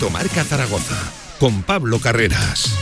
Directo Marca Zaragoza con Pablo Carreras.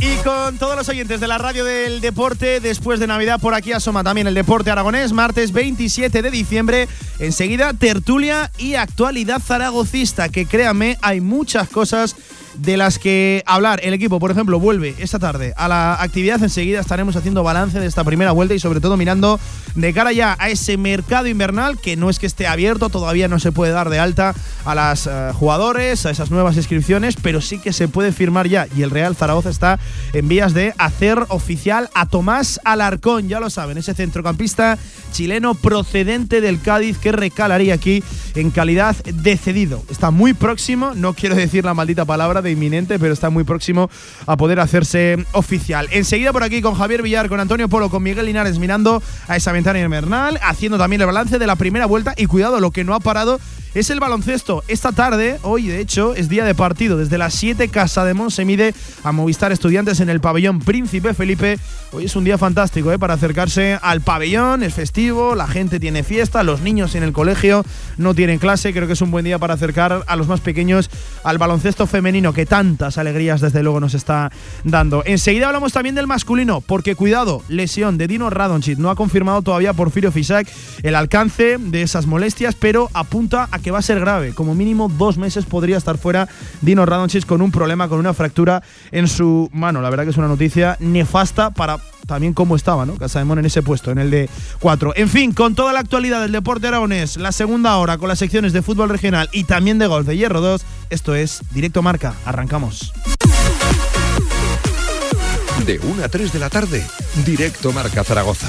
Y con todos los oyentes de la radio del deporte, después de Navidad por aquí asoma también el deporte aragonés, martes 27 de diciembre, enseguida tertulia y actualidad zaragocista, que créame, hay muchas cosas de las que hablar. El equipo, por ejemplo, vuelve esta tarde a la actividad. Enseguida estaremos haciendo balance de esta primera vuelta y sobre todo mirando de cara ya a ese mercado invernal que no es que esté abierto, todavía no se puede dar de alta a las eh, jugadores, a esas nuevas inscripciones, pero sí que se puede firmar ya y el Real Zaragoza está en vías de hacer oficial a Tomás Alarcón, ya lo saben, ese centrocampista chileno procedente del Cádiz que recalaría aquí en calidad de cedido. Está muy próximo, no quiero decir la maldita palabra de inminente, pero está muy próximo a poder hacerse oficial. Enseguida por aquí con Javier Villar, con Antonio Polo, con Miguel Linares mirando a esa ventana invernal, haciendo también el balance de la primera vuelta y cuidado, lo que no ha parado es el baloncesto. Esta tarde, hoy de hecho, es día de partido. Desde las 7 Casa de Mon se mide a Movistar Estudiantes en el pabellón Príncipe Felipe. Hoy es un día fantástico ¿eh? para acercarse al pabellón, es festivo, la gente tiene fiesta, los niños en el colegio no tienen clase. Creo que es un buen día para acercar a los más pequeños al baloncesto femenino que tantas alegrías desde luego nos está dando. Enseguida hablamos también del masculino, porque cuidado, lesión de Dino Radonchit. No ha confirmado todavía Porfirio Fisac el alcance de esas molestias, pero apunta a que va a ser grave. Como mínimo dos meses podría estar fuera Dino Radonchis con un problema, con una fractura en su mano. La verdad que es una noticia nefasta para también cómo estaba, ¿no? Casa de Mon en ese puesto, en el de 4. En fin, con toda la actualidad del deporte aragonés, la segunda hora con las secciones de fútbol regional y también de golf de Hierro 2, esto es Directo Marca. Arrancamos. De 1 a 3 de la tarde, Directo Marca Zaragoza.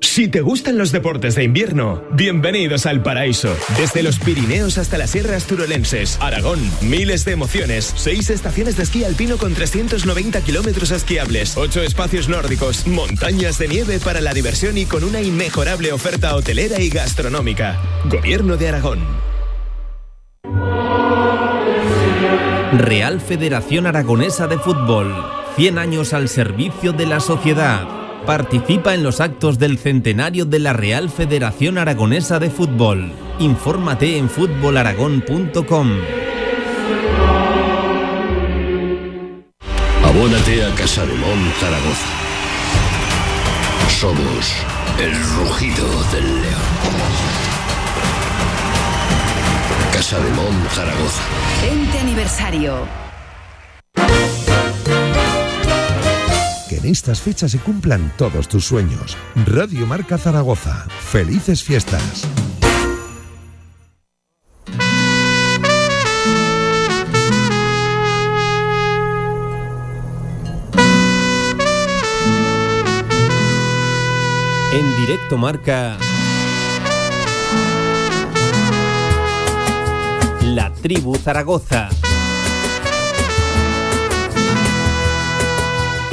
Si te gustan los deportes de invierno, bienvenidos al paraíso. Desde los Pirineos hasta las sierras turolenses, Aragón, miles de emociones, seis estaciones de esquí alpino con 390 kilómetros esquiables, ocho espacios nórdicos, montañas de nieve para la diversión y con una inmejorable oferta hotelera y gastronómica. Gobierno de Aragón. Real Federación Aragonesa de Fútbol. 100 años al servicio de la sociedad. Participa en los actos del centenario de la Real Federación Aragonesa de Fútbol. Infórmate en fútbolaragón.com. Abónate a Casa de Mon Zaragoza. Somos el rugido del león. Casa de Mon Zaragoza. 20 aniversario. Que en estas fechas se cumplan todos tus sueños. Radio Marca Zaragoza. Felices fiestas. En directo marca La Tribu Zaragoza.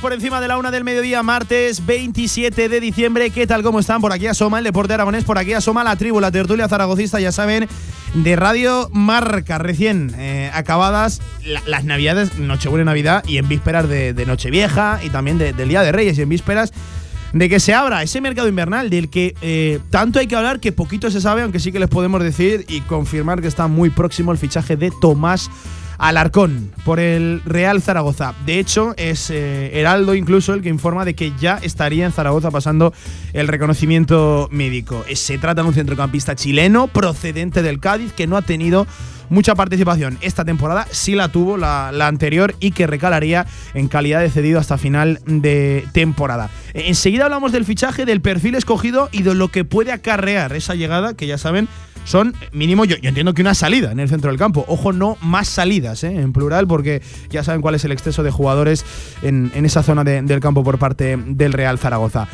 Por encima de la una del mediodía, martes 27 de diciembre. ¿Qué tal? ¿Cómo están? Por aquí asoma el deporte aragonés, por aquí asoma la tribu, la tertulia zaragocista, ya saben, de Radio Marca, recién eh, acabadas la- las navidades, Nochebuena Navidad, y en vísperas de, de Nochevieja y también de- del Día de Reyes, y en vísperas de que se abra ese mercado invernal del que eh, tanto hay que hablar que poquito se sabe, aunque sí que les podemos decir y confirmar que está muy próximo el fichaje de Tomás Alarcón por el Real Zaragoza. De hecho, es eh, Heraldo incluso el que informa de que ya estaría en Zaragoza pasando el reconocimiento médico. Eh, Se trata de un centrocampista chileno procedente del Cádiz que no ha tenido mucha participación esta temporada, sí la tuvo la, anterior y que recalaría en calidad de cedido hasta final de temporada. Enseguida hablamos del fichaje, del perfil escogido y de lo que puede acarrear esa llegada, que ya saben, son mínimo, yo, entiendo que una salida en el centro del campo. Ojo, no más salidas, ¿eh? en plural, porque ya saben cuál es el exceso de jugadores en, esa zona de, del campo por parte del Real Zaragoza.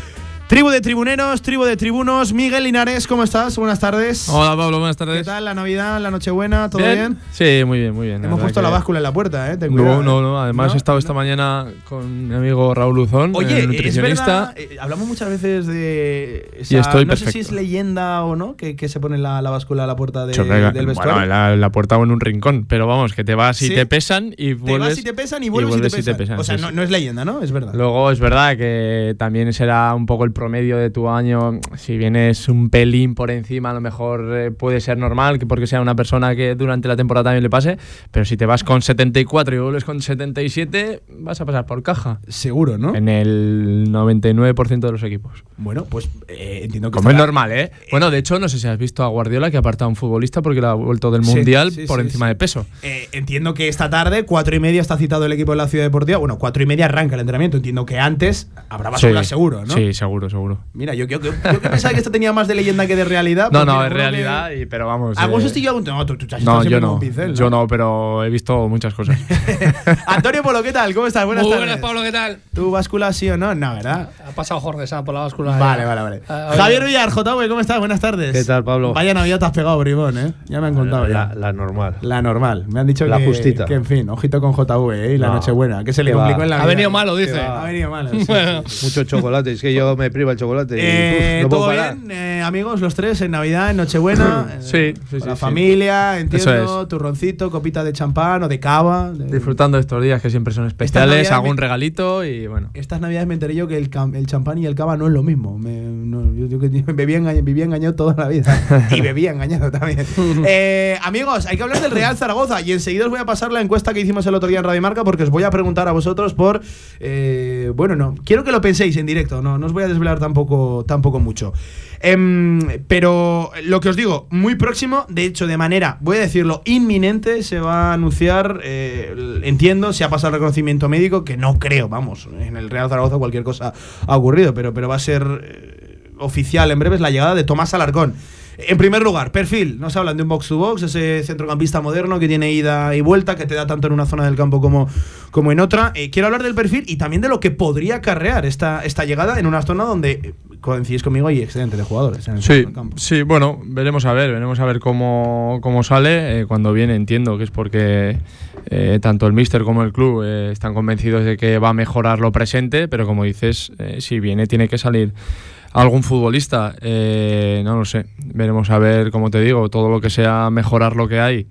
Tribu de tribuneros, tribu de tribunos. Miguel Linares, ¿cómo estás? Buenas tardes. Hola Pablo, buenas tardes. ¿Qué tal la Navidad, la Nochebuena? ¿Todo bien? bien? Sí, muy bien, muy bien. Hemos puesto la báscula en la puerta, ¿eh? Ten no, cuidado, no, ¿eh? no. Además ¿No? he estado esta mañana con mi amigo Raúl Luzón, Oye, el es nutricionista. verdad, eh, hablamos muchas veces de. Y estoy no sé si perfecto. es leyenda o no, que, que se pone la, la báscula a la puerta de- Chorrega. del vestuario. bueno, en la, la puerta o en un rincón, pero vamos, que te vas y Sí. te pesan y te vuelves. vas y te pesan y vuelves, y, te pesan. O sea, sí, no, sí. no es leyenda, ¿no? Es verdad. Luego es verdad que también será un poco el promedio de tu año. Si vienes un pelín por encima, a lo mejor eh, puede ser normal, que porque sea una persona que durante la temporada también le pase. Pero si te vas con 74 y vuelves con 77, vas a pasar por caja. Seguro, ¿no? En el 99% de los equipos. Bueno, pues eh, entiendo que. Como es normal, ¿eh? Bueno, de hecho, no sé si has visto a Guardiola que ha apartado a un futbolista porque le ha vuelto del Mundial sí, por sí, encima de peso. Eh, entiendo que esta tarde, cuatro y media, está citado el equipo de la Ciudad Deportiva. Bueno, cuatro y media arranca el entrenamiento. Entiendo que antes habrá Sí. seguro, ¿no? Sí, seguro, seguro. Mira, yo, yo, yo, yo que pensaba que esto tenía más de leyenda que de realidad. No, porque no, es seguro que- realidad, y, pero vamos. ¿Algún eh, sustillo? No, tú, tú, has No, yo no. un pincel, Yo no, pero he visto muchas cosas. Antonio Polo, ¿qué tal? ¿Cómo estás? Buenas Muy tardes. buenas, Pablo, ¿qué tal? ¿Tu báscula sí o no? No, ¿verdad? Ha pasado Jorge Sanz por la báscula. Vale, vale, vale. Ah, Javier Villar, JV, ¿cómo estás? Buenas tardes. ¿Qué tal, Pablo? Vaya Navidad te has pegado, bribón, ¿eh? Ya me han contado la, ya. la normal. La normal. Me han dicho La que, justita. que, en fin, ojito con JV, ¿eh? Y la No. Nochebuena, que se le complicó va. en la Ha venido malo, dice. Ha venido malo. Mucho chocolate. Es que yo me priva el chocolate. y, Eh, uf, no puedo ¿Todo parar. bien, eh, amigos? Los tres en Navidad, en Nochebuena. eh, Sí, sí, la sí. familia, entiendo. Eso Turroncito, copita de champán o de cava. de- Disfrutando de estos días que siempre son especiales, hago un regalito y bueno. Estas navidades me enteré yo que el, champán y el cava no es lo mismo. Me, no, yo, yo engañado, vivía engañado toda la vida. y bebía engañado también. Eh, amigos, hay que hablar del Real Zaragoza. Y enseguida os voy a pasar la encuesta que hicimos el otro día en Radio Marca porque os voy a preguntar a vosotros por. eh, bueno, no. Quiero que lo penséis en directo. No, no os voy a desvelar tampoco, tampoco mucho. Em, pero lo que os digo, muy próximo, de hecho, de manera, voy a decirlo, inminente, se va a anunciar, eh, entiendo, si ha pasado el reconocimiento médico, que no creo, vamos, en el Real Zaragoza cualquier cosa ha ocurrido, pero, pero va a ser eh, oficial en breves la llegada de Tomás Alarcón. En primer lugar, perfil. Nos hablan de un box to box, ese centrocampista moderno que tiene ida y vuelta, que te da tanto en una zona del campo como, como en otra. Eh, quiero hablar del perfil y también de lo que podría acarrear esta, esta llegada en una zona donde, eh, coincidís conmigo, hay excedente de jugadores en el Sí, campo. sí, bueno, veremos a ver, veremos a ver cómo, cómo sale. Eh, cuando viene entiendo que es porque eh, tanto el míster como el club eh, están convencidos de que va a mejorar lo presente, pero como dices, si viene tiene que salir algún futbolista. Eh, no lo sé, veremos a ver, como te digo, todo lo que sea mejorar lo que hay.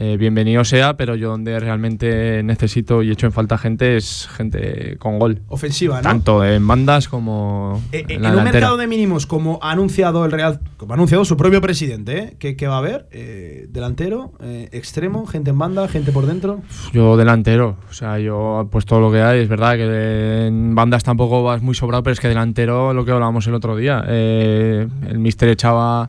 Eh, bienvenido sea, pero yo donde realmente necesito y echo en falta gente es gente con gol. Ofensiva, ¿no? Tanto en bandas como Eh, eh, en en la un delantera. mercado de mínimos, como ha anunciado el Real, como ha anunciado su propio presidente, ¿eh? ¿Qué, qué va a haber? Eh, delantero, extremo, gente en banda, gente por dentro. Yo delantero, o sea, yo pues todo lo que hay, es verdad que en bandas tampoco vas muy sobrado, pero es que delantero, lo que hablábamos el otro día, el mister echaba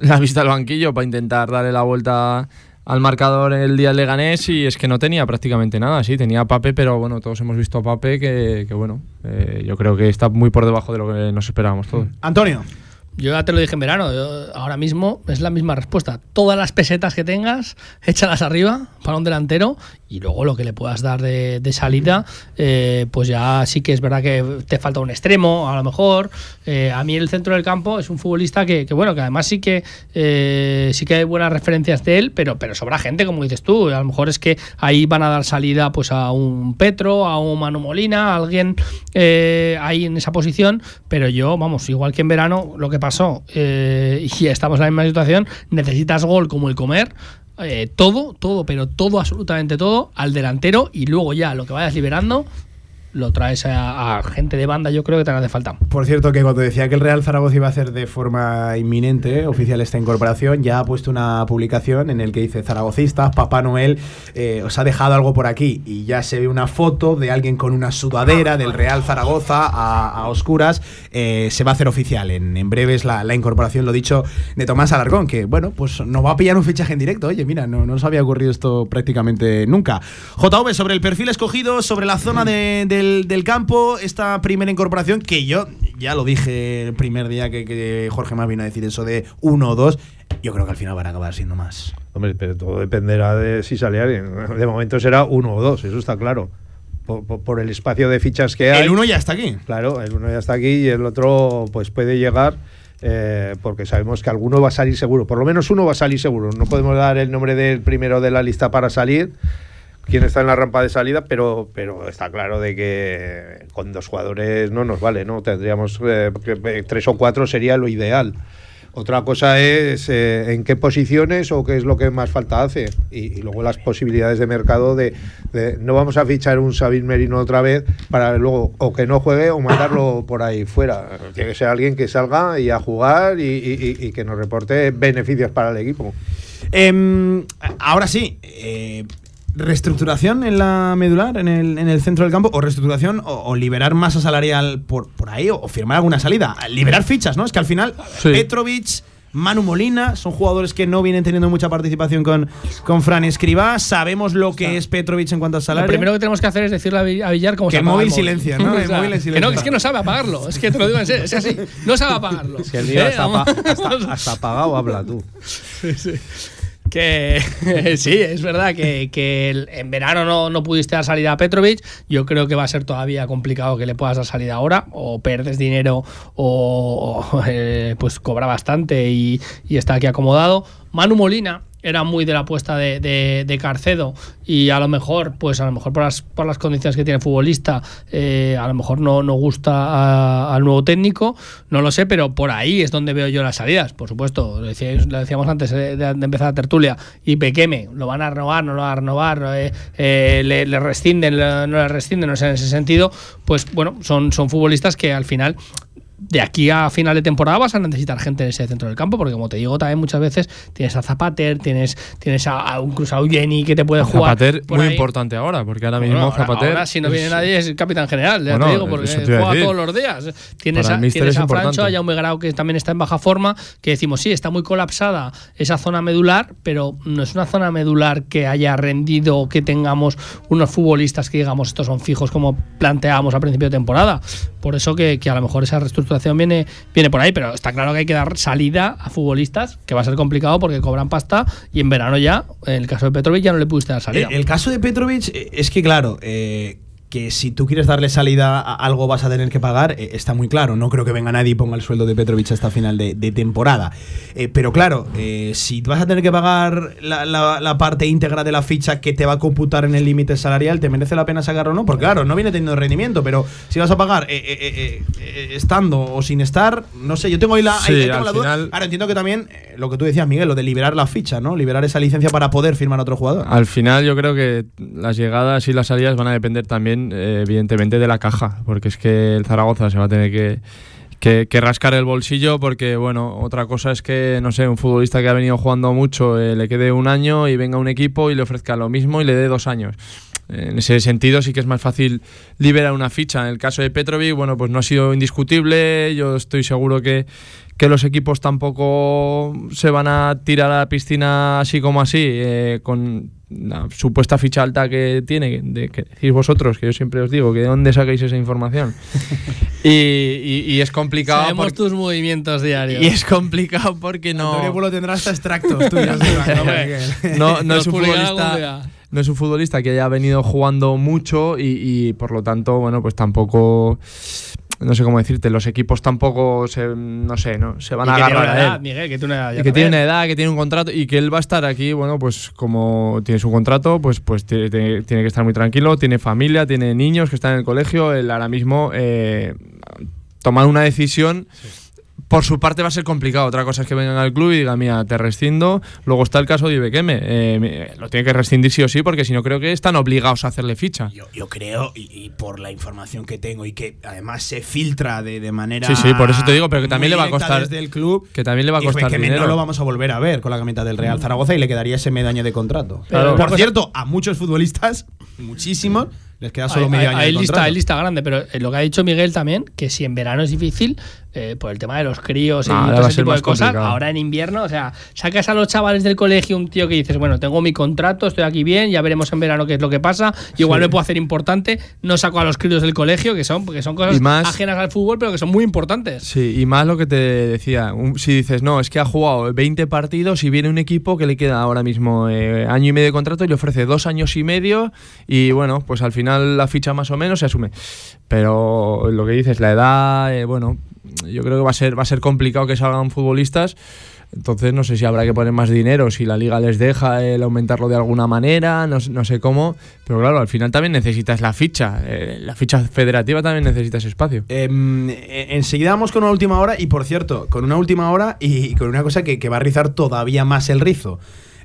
la vista al banquillo para intentar darle la vuelta al marcador el día del Leganés y es que no tenía prácticamente nada, sí, tenía a Pape, pero bueno, todos hemos visto a Pape que, que bueno, eh, yo creo que está muy por debajo de lo que nos esperábamos todos. Antonio. Yo ya te lo dije en verano, yo ahora mismo es la misma respuesta. Todas las pesetas que tengas, échalas arriba para un delantero y luego lo que le puedas dar de, salida, eh, pues ya sí que es verdad que te falta un extremo, a lo mejor. Eh, a mí el centro del campo es un futbolista que, bueno, que además sí que eh, sí que hay buenas referencias de él, pero, pero sobra gente, como dices tú. A lo mejor es que ahí van a dar salida pues a un Petro, a un Manu Molina, a alguien ahí en esa posición, pero yo, vamos, igual que en verano, lo que pasó, y estamos en la misma situación, necesitas gol como el comer. Eh, todo, todo, pero todo, absolutamente todo, al delantero y luego ya lo que vayas liberando, lo traes a, a gente de banda, yo creo que te hace falta. Por cierto, que cuando decía que el Real Zaragoza iba a hacer de forma inminente oficial esta incorporación, ya ha puesto una publicación en el que dice Zaragocistas, Papá Noel eh, os ha dejado algo por aquí y ya se ve una foto de alguien con una sudadera del Real Zaragoza a, a oscuras. Eh, se va a hacer oficial en, en breves la, la incorporación, lo dicho, de Tomás Alarcón, que bueno, pues nos va a pillar un fichaje en directo. Oye, mira, no, no nos había ocurrido esto prácticamente nunca. JV, sobre el perfil escogido, sobre la zona de- del, del campo, esta primera incorporación que yo ya lo dije el primer día que, que Jorge más vino a decir eso de uno o dos. Yo creo que al final van a acabar siendo más. Hombre, pero todo dependerá de si sale alguien. De momento será uno o dos, eso está claro. Por, por- por el espacio de fichas que hay. El uno ya está aquí. Claro, el uno ya está aquí y el otro pues puede llegar eh, porque sabemos que alguno va a salir seguro. Por lo menos uno va a salir seguro. No podemos dar el nombre del primero de la lista para salir, quién está en la rampa de salida, pero, pero está claro de que con dos jugadores no nos vale, ¿no? Tendríamos eh, que- tres o cuatro sería lo ideal. Otra cosa es eh, en qué posiciones o qué es lo que más falta hace. Y, luego las posibilidades de mercado de, no vamos a fichar un Sabin Merino otra vez para luego o que no juegue o mandarlo por ahí fuera. Tiene que ser alguien que salga y a jugar y, y- que nos reporte beneficios para el equipo. Em, ahora sí, eh, reestructuración en la medular, en el, en el centro del campo, o reestructuración, o, o liberar masa salarial por, por ahí, o, firmar alguna salida. Liberar fichas, ¿no? Es que al final, Sí. Petrovic, Manu Molina, son jugadores que no vienen teniendo mucha participación con, con Fran Escribá. Sabemos lo que es Petrovic en cuanto a salario. Lo primero que tenemos que hacer es decirle a Vi- a Villar cómo Que se apaga móvil el silencia, ¿no? El O sea, móvil es que no, es que no sabe apagarlo. Es que te lo digo en serio, es así. No sabe apagarlo. Es que el día Eh, hasta, hasta- hasta apagado habla tú. Que sí, es verdad que, que en verano no, no pudiste dar salida a Petrovic. Yo creo que va a ser todavía complicado que le puedas dar salida ahora. O perdes dinero o, o, eh, pues cobra bastante y, y está aquí acomodado. Manu Molina era muy de la apuesta de, de- Carcedo y a lo mejor, pues a lo mejor por las, por las condiciones que tiene el futbolista, eh, a lo mejor no, no gusta al nuevo técnico, no lo sé, pero por ahí es donde veo yo las salidas. Por supuesto, lo, decíamos antes eh, de, empezar la tertulia, y Pequeme, ¿lo van a renovar? ¿No lo van a renovar? Eh, eh, le, rescinden? ¿No le rescinden? No sé, en ese sentido, pues bueno, son, son futbolistas que al final de aquí a final de temporada vas a necesitar gente en ese centro del campo, porque como te digo, también muchas veces tienes a Zapater, tienes, tienes a, a un cruzado Jenny que te puede jugar. Zapater, muy ahí. importante ahora, porque ahora Bueno, mismo ahora- Zapater. ahora si no es- viene nadie es el capitán general, ya Bueno, te digo, porque te a juega decir. todos los días. Tienes Para a, tienes es a Francho, a Jaume Grau, que también está en baja forma, que decimos, sí, está muy colapsada esa zona medular, pero no es una zona medular que haya rendido que tengamos unos futbolistas que digamos estos son fijos como planteábamos al principio de temporada. Por eso que, que a lo mejor esa reestructuración viene, viene por ahí, pero está claro que hay que dar salida a futbolistas, que va a ser complicado porque cobran pasta y en verano ya, en el caso de Petrovic, ya no le pudiste dar salida. Eh, El caso de Petrovic eh, es que, claro, eh, que si tú quieres darle salida a algo vas a tener que pagar, eh, está muy claro. No creo que venga nadie y ponga el sueldo de Petrovic hasta final de, de temporada. Eh, pero claro, eh, si vas a tener que pagar la, la- la parte íntegra de la ficha que te va a computar en el límite salarial, ¿te merece la pena sacarlo o no? Porque claro, no viene teniendo rendimiento, pero si vas a pagar eh, estando o sin estar, no sé, yo tengo ahí la, Sí, ahí- ahí tengo al la duda. final- Ahora entiendo que también lo que tú decías, Miguel, lo de liberar la ficha, ¿no? Liberar esa licencia para poder firmar a otro jugador. Al final yo creo que las llegadas y las salidas van a depender también, eh, evidentemente, de la caja, porque es que el Zaragoza se va a tener que, que- que rascar el bolsillo, porque bueno, otra cosa es que, no sé, un futbolista que ha venido jugando mucho eh, le quede un año y venga un equipo y le ofrezca lo mismo y le dé dos años. En ese sentido sí que es más fácil liberar una ficha. En el caso de Petrovic, bueno, pues no ha sido indiscutible. Yo estoy seguro que, que los equipos tampoco se van a tirar a la piscina así como así, eh, con la supuesta ficha alta que tiene, de que decís vosotros, que yo siempre os digo, que de dónde sacáis esa información. y, y- y es complicado. Sabemos porque- tus movimientos diarios. y es complicado porque no. Antonio Pulo tendrá hasta extractos tuyos. no, no es un futbolista día. No es un futbolista que haya venido jugando mucho y, y, por lo tanto bueno pues tampoco no sé cómo decirte los equipos tampoco se no sé no se van Y a agarrar a edad, él. Miguel, que tiene una edad y que tiene una edad que tiene un contrato y que él va a estar aquí bueno pues como tiene su contrato pues pues tiene, tiene- tiene que estar muy tranquilo tiene familia tiene niños que están en el colegio él ahora mismo eh, tomar una decisión por su parte va a ser complicado. Otra cosa es que vengan al club y digan, mira, te rescindo. Luego está el caso de Ibequeme. Eh, lo tiene que rescindir sí o sí, porque si no creo que están obligados a hacerle ficha. Yo, yo creo, y, y por la información que tengo y que además se filtra de, de manera. Sí, sí, por eso te digo, pero que también le va a costar. Desde el club. Que también le va a y costar Ibequeme dinero. no lo vamos a volver a ver con la camiseta del Real Zaragoza y le quedaría ese medio año de contrato. Por cierto, a muchos futbolistas, muchísimos, les queda solo hay, medio hay- año hay de lista, contrato. hay lista grande, pero eh, lo que ha dicho Miguel también, que si en verano es difícil, eh, por el tema de los críos y Ah, todo ese tipo de cosas, complicado. ahora en invierno, o sea, sacas a los chavales del colegio un tío que dices, bueno, tengo mi contrato, estoy aquí bien, ya veremos en verano qué es lo que pasa, igual Sí. me puedo hacer importante, no saco a los críos del colegio, que son, porque son cosas Y más- ajenas al fútbol, pero que son muy importantes. Sí, y más lo que te decía, un- si dices, no, es que ha jugado 20 partidos y viene un equipo que le queda ahora mismo eh, año y medio de contrato y le ofrece dos años y medio y bueno, pues al final la ficha más o menos se asume. Pero lo que dices, la edad, eh, bueno, yo creo que va a ser, va a ser complicado que salgan futbolistas. Entonces no sé si habrá que poner más dinero, si la liga les deja el aumentarlo de alguna manera, no, no sé cómo. Pero claro, al final también necesitas la ficha. eh, la ficha federativa también necesita ese espacio. Em, eh, enseguida vamos con una última hora y por cierto, con una última hora y con una cosa que, que va a rizar todavía más el rizo.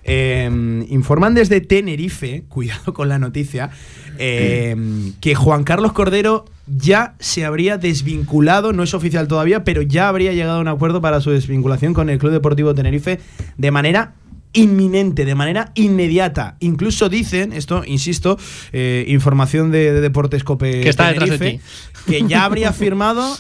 Em, informan desde Tenerife, cuidado con la noticia, em, que Juan Carlos Cordero ya se habría desvinculado, no es oficial todavía, pero ya habría llegado a un acuerdo para su desvinculación con el Club Deportivo Tenerife de manera inminente, de manera inmediata. Incluso dicen, esto, insisto, eh, información de, de Deportes Cope Que está detrás de Tenerife, que ya habría firmado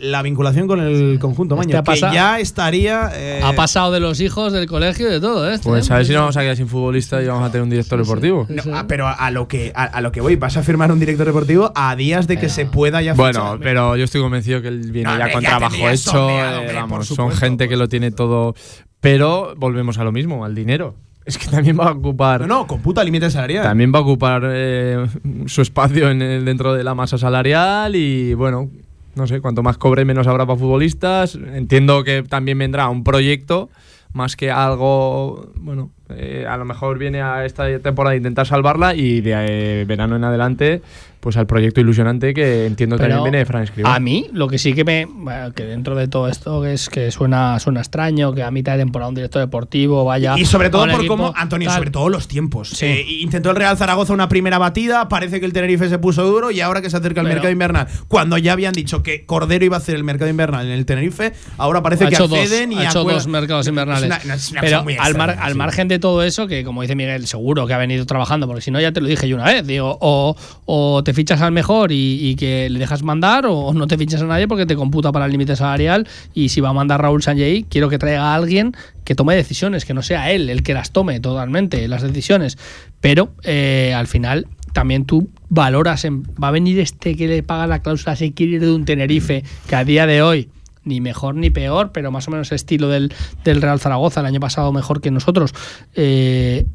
la vinculación con el conjunto Este Maño, que ya estaría... eh, Ha pasado de los hijos del colegio y de todo, ¿eh? Pues a ver si no vamos a quedar sin futbolista y vamos a tener un director deportivo. no, ah, pero a, a lo que a, a lo que voy, vas a firmar un director deportivo a días de que se pueda ya Bueno, fichar. pero yo estoy convencido que él viene No, ya con ya trabajo hecho. eh, vamos, son gente que lo tiene todo. Pero volvemos a lo mismo, al dinero. Es que también va a ocupar. No, no, con puta límite salarial. También va a ocupar eh, su espacio en el- dentro de la masa salarial y bueno, no sé, cuanto más cobre menos habrá para futbolistas. Entiendo que también vendrá un proyecto más que algo, bueno, eh, a lo mejor viene a esta temporada a intentar salvarla y de eh, verano en adelante, pues al proyecto ilusionante que entiendo Pero también viene de Fran Escribá. A mí, lo que sí que me. que dentro de todo esto, que es que suena, suena extraño, que a mitad de temporada un director deportivo vaya. Y sobre todo por equipo, cómo, Antonio, tal. sobre todo los tiempos. Sí. Eh, intentó el Real Zaragoza una primera batida, parece que el Tenerife se puso duro y ahora que se acerca el Pero- mercado invernal, cuando ya habían dicho que Cordero iba a hacer el mercado invernal en el Tenerife, ahora parece ha que hecho dos, acceden y ha hecho dos mercados invernales. Es una- es una Pero cosa muy al, mar- al margen de todo eso, que como dice Miguel, seguro que ha venido trabajando, porque si no ya te lo dije yo una vez, digo, o, te fichas al mejor y, y que le dejas mandar, o no te fichas a nadie porque te computa para el límite salarial, y si va a mandar Raúl Sanjay, quiero que traiga a alguien que tome decisiones, que no sea él el que las tome totalmente, las decisiones. Pero eh, al final también tú valoras, en- va a venir este que le paga la cláusula si quiere ir de un Tenerife, que a día de hoy ni mejor ni peor, pero más o menos estilo del, del Real Zaragoza, el año pasado mejor que nosotros. Eh,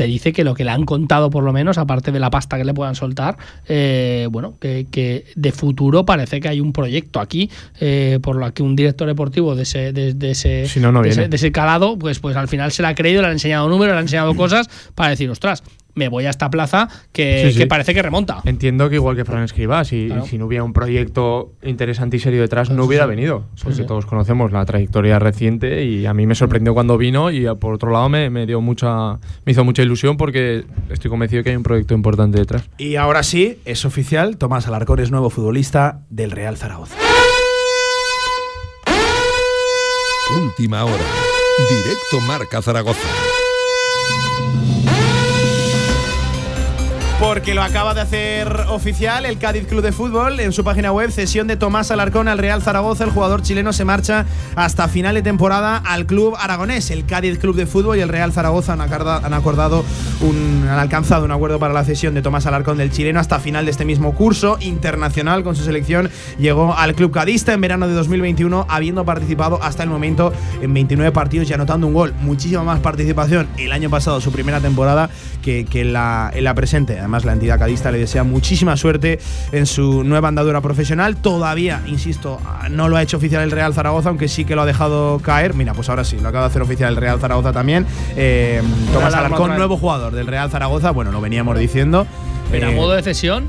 te dice que lo que le han contado, por lo menos, aparte de la pasta que le puedan soltar, eh, bueno, que, que de futuro parece que hay un proyecto aquí, eh, por lo que un director deportivo de ese, de, de ese, Si no, no de, ese, de ese calado, pues, pues al final se le ha creído, le han enseñado números, le han enseñado cosas para decir, ostras, me voy a esta plaza que, Sí, sí. que parece que remonta. Entiendo que igual que Fran Escribá, si, Claro. si no hubiera un proyecto interesante y serio detrás, Pues no hubiera sí. venido. Porque sí. todos conocemos la trayectoria reciente y a mí me sorprendió cuando vino y a- por otro lado me, me dio mucha, me hizo mucha ilusión porque estoy convencido que hay un proyecto importante detrás. Y ahora sí, es oficial, Tomás Alarcón es nuevo futbolista del Real Zaragoza. Última hora. Directo Marca Zaragoza. Porque lo acaba de hacer oficial el Cádiz Club de Fútbol en su página web. Cesión de Tomás Alarcón al Real Zaragoza. El jugador chileno se marcha hasta final de temporada al club aragonés. El Cádiz Club de Fútbol y el Real Zaragoza han, acordado un, han alcanzado un acuerdo para la cesión de Tomás Alarcón del chileno hasta final de este mismo curso internacional con su selección. Llegó al club cadista en verano de 2021, habiendo participado hasta el momento en 29 partidos y anotando un gol. Muchísima más participación el año pasado, su primera temporada, que, la, en la presente. Además, la entidad cadista le desea muchísima suerte en su nueva andadura profesional. Todavía, insisto, no lo ha hecho oficial el Real Zaragoza, aunque sí que lo ha dejado caer. Mira, pues ahora sí, lo acaba de hacer oficial el Real Zaragoza también. Eh, Tomás Alarcón, nuevo jugador del Real Zaragoza. Bueno, lo veníamos diciendo. Pero a Eh, modo de cesión,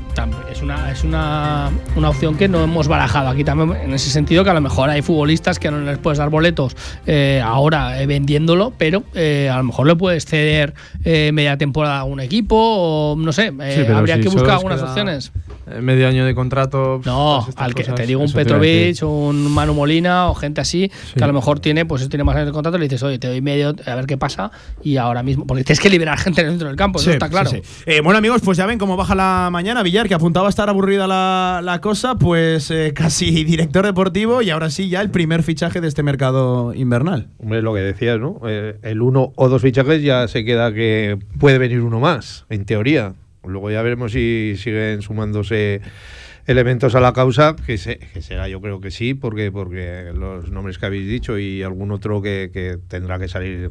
es una, es una, una opción que no hemos barajado aquí también, en ese sentido que a lo mejor hay futbolistas que no les puedes dar boletos eh, ahora eh, vendiéndolo, pero eh, a lo mejor le puedes ceder media temporada a un equipo o no sé, Sí, habría si que buscar algunas opciones. Medio año de contrato. No, todas estas al que cosas, te digo un. Petrovic, un Manu Molina o gente así, Sí. que a lo mejor tiene, pues tiene más años de contrato, le dices, oye, te doy medio, a ver qué pasa, y ahora mismo, porque tienes que liberar gente dentro del campo, eso está claro. bueno, amigos, pues ya ven cómo baja la mañana. Villar, que apuntaba a estar aburrida la, la cosa, pues eh, casi director deportivo y ahora sí ya el primer fichaje de este mercado invernal. Hombre, lo que decías, ¿no? Eh, el uno o dos fichajes ya se queda que puede venir uno más, en teoría. Luego ya veremos si siguen sumándose elementos a la causa, que, se- que será yo creo que sí, porque, porque los nombres que habéis dicho y algún otro que, que tendrá que salir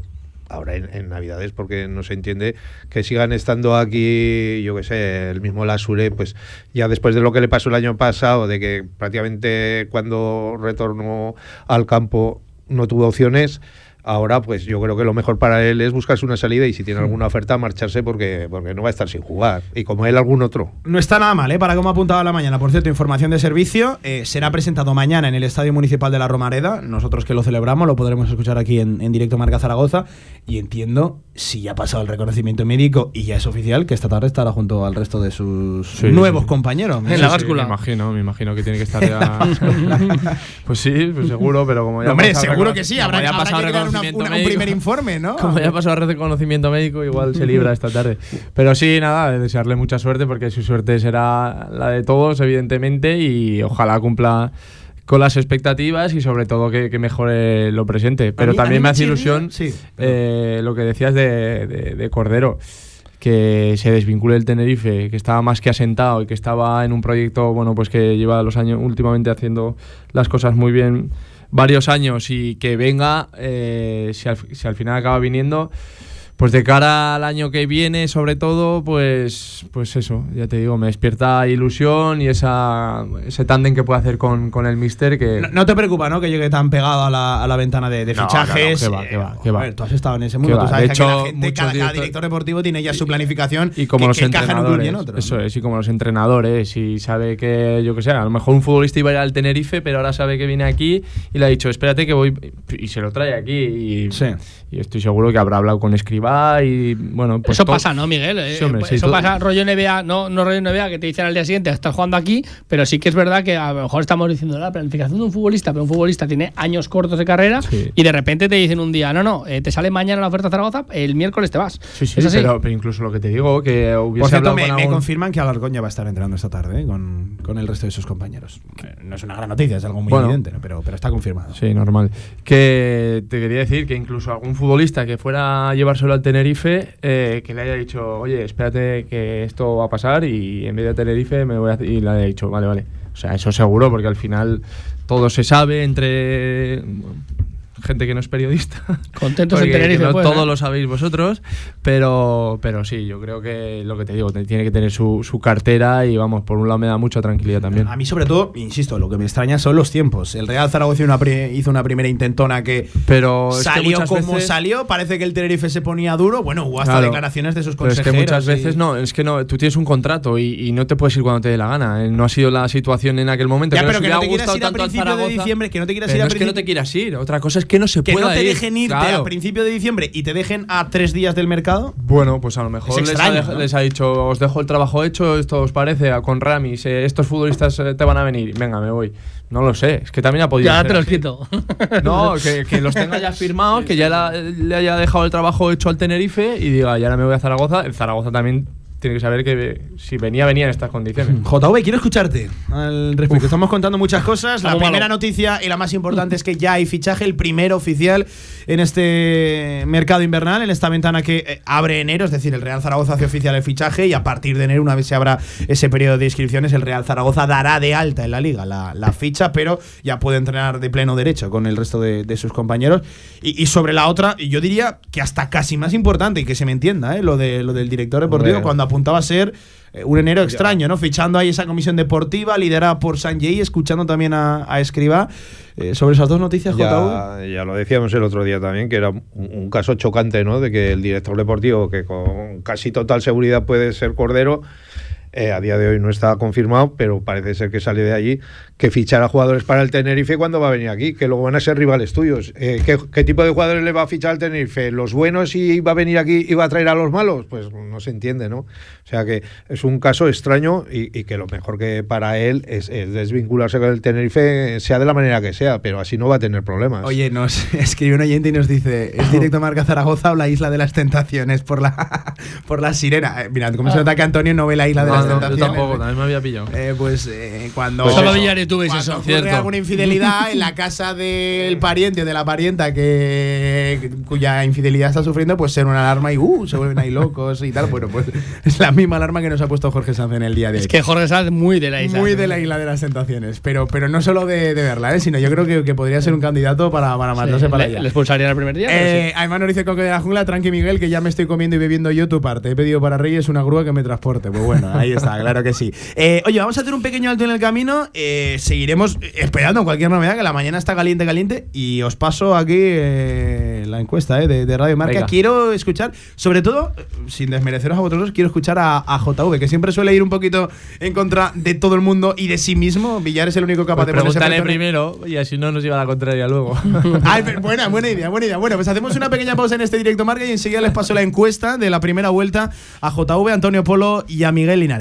ahora en, Navidades, porque no se entiende que sigan estando aquí, yo que sé, el mismo Lasure, pues ya después de lo que le pasó el año pasado, de que prácticamente cuando retornó al campo no tuvo opciones. Ahora, pues yo creo que lo mejor para él es buscarse una salida y si tiene alguna oferta, marcharse porque, porque no va a estar sin jugar. Y como él, algún otro. No está nada mal, ¿eh? Para cómo apuntaba la mañana. Por cierto, información de servicio. eh, será presentado mañana en el Estadio Municipal de la Romareda. Nosotros que lo celebramos, lo podremos escuchar aquí en, en directo Marca Zaragoza. Y entiendo, si ya ha pasado el reconocimiento médico y ya es oficial, que esta tarde estará junto al resto de sus Sí, nuevos sí. compañeros. En la Sí, báscula. me imagino, me imagino que tiene que estar ya. pues sí, pues seguro, pero como ya. Hombre, ha seguro que sí. como Habrá, ya ha habrá pasado una- una- un primer informe, ¿no? Como ya ha pasado reconocimiento médico, igual se libra esta tarde. Pero sí, nada, desearle mucha suerte porque su suerte será la de todos, evidentemente, y ojalá cumpla con las expectativas y sobre todo que, que mejore lo presente. Pero mí- a también me hace ilusión sí, eh, lo que decías de, de- de Cordero. Que se desvincule el Tenerife, que estaba más que asentado y que estaba en un proyecto, bueno, pues que lleva los años últimamente haciendo las cosas muy bien varios años y que venga, eh, si, al, si al final acaba viniendo, pues de cara al año que viene, sobre todo, pues, pues eso, ya te digo, me despierta ilusión y esa, ese tándem que puede hacer con, con el Mister que... No, no te preocupa, ¿no? Que llegue tan pegado a la, a la ventana de, de No, fichajes. no, no, que va, que va, que va. joder, tú has estado en ese mundo. Tú sabes De que la hecho, gente, muchos cada, director deportivo tiene ya su planificación Y como que, los que encaja en un club y en entrenadores. otro. Eso ¿no? es, y como los entrenadores. Y sabe que, yo que sé, a lo mejor un futbolista iba a ir al Tenerife, pero ahora sabe que viene aquí y le ha dicho, espérate que voy. Y se lo trae aquí. Y, Sí. y estoy seguro que habrá hablado con Y, bueno, pues. eso todo- pasa, ¿no, Miguel? Eh, Sí, hombre, sí, eso todo- pasa rollo NBA, no, no rollo NBA que te dicen al día siguiente, estás jugando aquí, pero sí que es verdad que a lo mejor estamos diciendo la planificación de un futbolista, pero un futbolista tiene años cortos de carrera Sí. y de repente te dicen un día, no, no, eh, te sale mañana la oferta a Zaragoza, el miércoles te vas. Sí, sí, ¿Es así? pero, pero incluso lo que te digo, que hubiese Por cierto, hablado me, con me algún- confirman que Alarcón ya va a estar entrenando esta tarde ¿eh? con, con el resto de sus compañeros. Que no es una gran noticia, es algo muy Bueno. evidente, ¿no? pero, pero está confirmado. Sí, normal. Que te quería decir que incluso algún futbolista que fuera a llevárselo al Tenerife, eh, que le haya dicho, oye, espérate que esto va a pasar y en vez de Tenerife me voy a... Y le haya dicho, vale, vale. O sea, eso seguro, porque al final todo se sabe entre gente que no es periodista. Contentos en Porque Tenerife, no pues, todo ¿eh? lo sabéis vosotros, pero, pero sí, yo creo que lo que te digo, tiene que tener su, su cartera y vamos, por un lado me da mucha tranquilidad también. A mí, sobre todo, insisto, lo que me extraña son los tiempos. El Real Zaragoza hizo una, hizo una primera intentona que Pero es que salió como veces- salió. Parece que el Tenerife se ponía duro. Bueno, hubo hasta Claro. declaraciones de sus Pero es consejeros. que muchas y- veces no, es que no, tú tienes un contrato y, y no te puedes ir cuando te dé la gana. eh, No ha sido la situación en aquel momento. Ya, que pero que no te quieras gustado ir a principio de diciembre, que no te quieras pero ir a no es que no principio- te quieras ir. Otra cosa es que no se que pueda no te ir. dejen irte Claro. a principio de diciembre y te dejen a tres días del mercado. Bueno, pues a lo mejor Es les, extraño, ha dej- ¿no? les ha dicho, os dejo el trabajo hecho, esto os parece, a- con Ramis, eh, estos futbolistas eh, te van a venir, venga, me voy. No lo sé, es que también ha podido Ya te los así. quito. No, que, que los tenga ya firmados, que ya la- le haya dejado el trabajo hecho al Tenerife y diga, ya ahora me voy a Zaragoza. El Zaragoza también tiene que saber que si venía, venía en estas condiciones. JV, quiero escucharte al respecto. Estamos contando muchas cosas. La primera malo. noticia y la más importante es que ya hay fichaje, el primero oficial en este mercado invernal, en esta ventana que eh, abre enero. Es decir, el Real Zaragoza hace oficial el fichaje y a partir de enero, una vez se abra ese periodo de inscripciones, el Real Zaragoza dará de alta en la liga la, la ficha, pero ya puede entrenar de pleno derecho con el resto de, de sus compañeros. Y, y sobre la otra, yo diría que hasta casi más importante y que se me entienda, ¿eh? lo, de, lo del director deportivo, Hombre. cuando apuntaba a ser eh, un enero extraño, ¿no? Fichando ahí esa comisión deportiva liderada por Sanjay, escuchando también a, a Escribá. Eh, sobre esas dos noticias. Ya, ya lo decíamos el otro día también, que era un, un caso chocante, ¿no? De que el director deportivo, que con casi total seguridad puede ser Cordero, eh, a día de hoy no está confirmado, pero parece ser que sale de allí, que fichará jugadores para el Tenerife cuando va a venir aquí, que luego van a ser rivales tuyos. Eh, ¿qué, tipo de jugadores le va a fichar al Tenerife? ¿Los buenos y va a venir aquí y va a traer a los malos? Pues no se entiende, ¿no? O sea que es un caso extraño y, que lo mejor que para él es, desvincularse con el Tenerife, sea de la manera que sea, pero así no va a tener problemas. Oye, nos escribe un oyente y nos dice, es directo Marca Zaragoza o la Isla de las Tentaciones por la, por la sirena. Eh, mirad, cómo se nota que Antonio no ve la Isla de las yo tampoco, también me había pillado. Eh, pues eh, cuando. Pues solo tú ves eso, ocurre alguna infidelidad en la casa del pariente o de la parienta que cuya infidelidad está sufriendo, pues ser una alarma y uh, se vuelven ahí locos y tal. Bueno, pues es la misma alarma que nos ha puesto Jorge Sanz en el día de hoy. Es que Jorge Sanz muy de la isla. Muy de la isla de las tentaciones. Pero, pero no solo de, verla, ¿eh? sino yo creo que, que, podría ser un candidato para, para mandarse para allá. ¿Le expulsarían el primer día? Eh, Además nos dice Coque de la Jungla, tranqui Miguel, que ya me estoy comiendo y bebiendo yo tu parte. He pedido para Reyes una grúa que me transporte. Pues bueno, ahí está, claro que sí. Eh, oye, vamos a hacer un pequeño alto en el camino. Eh, seguiremos esperando cualquier novedad, que la mañana está caliente, caliente. Y os paso aquí eh, la encuesta de, Radio Marca. Quiero escuchar, sobre todo, sin desmereceros a vosotros, quiero escuchar a, JV, que siempre suele ir un poquito en contra de todo el mundo y de sí mismo. Villar es el único capaz pues de ponerse primero y así no nos lleva a la contraria luego. buena, buena idea, buena idea. Bueno, pues hacemos una pequeña pausa en este directo Marca y enseguida les paso la encuesta de la primera vuelta a JV, Antonio Polo y a Miguel Linares.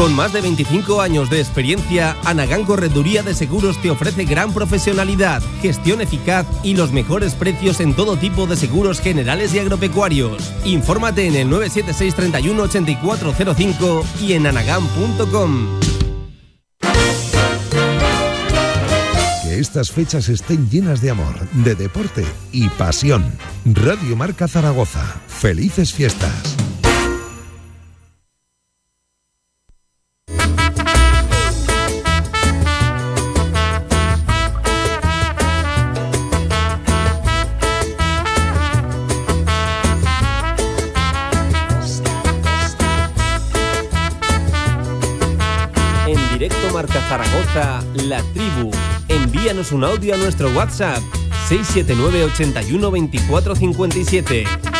Con más de 25 años de experiencia, Anagán Correduría de Seguros te ofrece gran profesionalidad, gestión eficaz y los mejores precios en todo tipo de seguros generales y agropecuarios. Infórmate en el 976 31 8405 y en anagán.com. Que estas fechas estén llenas de amor, de deporte y pasión. Radio Marca Zaragoza. Felices fiestas. Un audio a nuestro WhatsApp 679 81 24 57.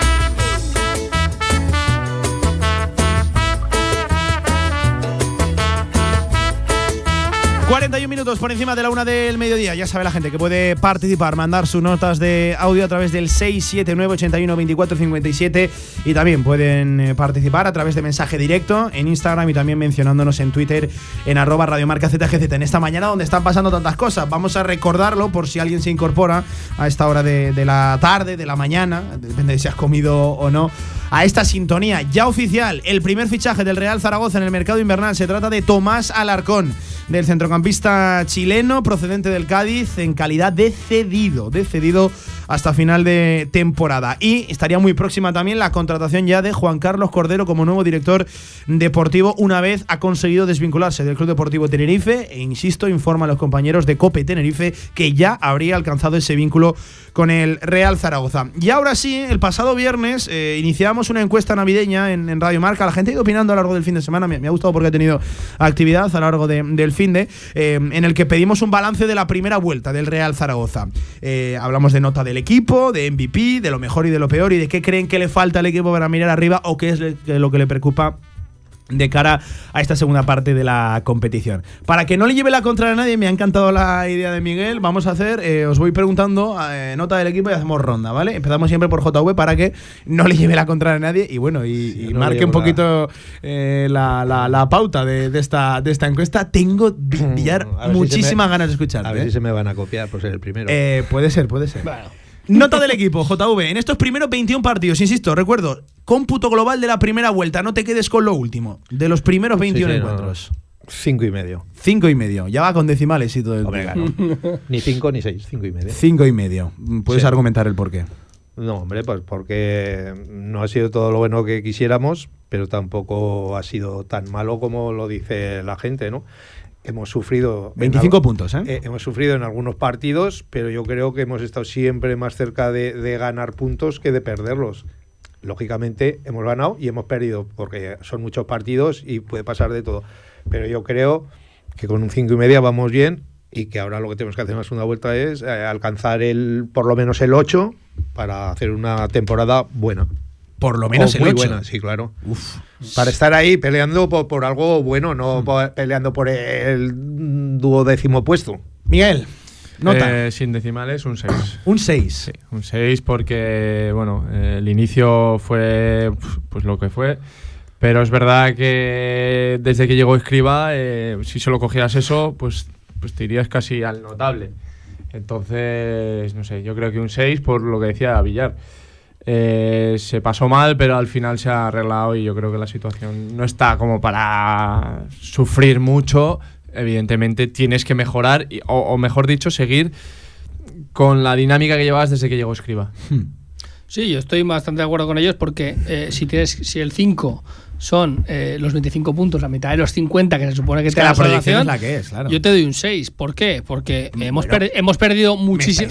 41 minutos por encima de la una del mediodía. Ya sabe la gente que puede participar, mandar sus notas de audio a través del 679 81 24 57 y también pueden eh, participar a través de mensaje directo en Instagram y también mencionándonos en Twitter en arroba radiomarca ZGZ. En esta mañana donde están pasando tantas cosas, vamos a recordarlo por si alguien se incorpora a esta hora de, de la tarde, de la mañana, depende de si has comido o no a esta sintonía ya oficial. El primer fichaje del Real Zaragoza en el mercado invernal se trata de Tomás Alarcón, del centrocampista chileno procedente del Cádiz en calidad de cedido, de cedido hasta final de temporada. Y estaría muy próxima también la contratación ya de Juan Carlos Cordero como nuevo director deportivo una vez ha conseguido desvincularse del Club Deportivo Tenerife e insisto, informa a los compañeros de Cope Tenerife que ya habría alcanzado ese vínculo con el Real Zaragoza. Y ahora sí, el pasado viernes eh, iniciamos una encuesta navideña en, Radio Marca. La gente ha ido opinando a lo largo del fin de semana. Me, ha gustado porque ha tenido actividad a lo largo del fin de, eh, en el que pedimos un balance de la primera vuelta del Real Zaragoza. Eh, hablamos de nota del equipo, de MVP, de lo mejor y de lo peor y de qué creen que le falta al equipo para mirar arriba o qué es lo que le preocupa de cara a esta segunda parte de la competición. Para que no le lleve la contra a nadie, me ha encantado la idea de Miguel. Vamos a hacer, eh, os voy preguntando eh, nota del equipo y hacemos ronda, ¿vale? Empezamos siempre por JV para que no le lleve la contra a nadie y bueno, y, y no marque un poquito eh, la, la- la pauta de, de esta, de esta encuesta. Tengo, si muchísimas me- ganas de escucharte. A ver ¿eh? si se me van a copiar por ser el primero. Eh, puede ser, puede ser. Nota del equipo, JV. En estos primeros 21 partidos, insisto, recuerdo, cómputo global de la primera vuelta, no te quedes con lo último. De los primeros 21 sí, no, encuentros. Cinco y medio. Cinco y medio. Ya va con decimales y todo el Hombre, claro. ni cinco ni seis, cinco y medio. Cinco y medio. Puedes Sí. argumentar el porqué. No, hombre, pues porque no ha sido todo lo bueno que quisiéramos, pero tampoco ha sido tan malo como lo dice la gente, ¿no? Hemos sufrido. en 25 algo- puntos, ¿eh? eh, hemos sufrido en algunos partidos, pero yo creo que hemos estado siempre más cerca de, de ganar puntos que de perderlos. Lógicamente hemos ganado y hemos perdido, porque son muchos partidos y puede pasar de todo. Pero yo creo que con un 5 y media vamos bien y que ahora lo que tenemos que hacer en la segunda vuelta es eh, alcanzar el por lo menos el 8 para hacer una temporada buena. Por lo menos O el muy 8. buena, sí, claro. Para estar ahí peleando por, por algo bueno, no por- peleando por el duodécimo puesto. Miguel, nota. Eh, sin decimales, un 6. un 6. Sí, un 6 porque, bueno, eh, el inicio fue pues lo que fue. Pero es verdad que desde que llegó Escriba, eh, si solo cogieras eso, pues, pues te irías casi al notable. Entonces, no sé, yo creo que un 6 por lo que decía Villar. Eh, se pasó mal, pero al final se ha arreglado y yo creo que la situación no está como para sufrir mucho. Evidentemente tienes que mejorar, y- o, mejor dicho, seguir con la dinámica que llevabas desde que llegó Escriba. Sí, yo estoy bastante de acuerdo con ellos porque eh, si tienes si el 5 son eh, los 25 puntos, la mitad de los 50 que se supone que Es te que da la proyección es la que es, claro. Yo te doy un 6. ¿Por qué? Porque hemos, per- hemos perdido muchísimo.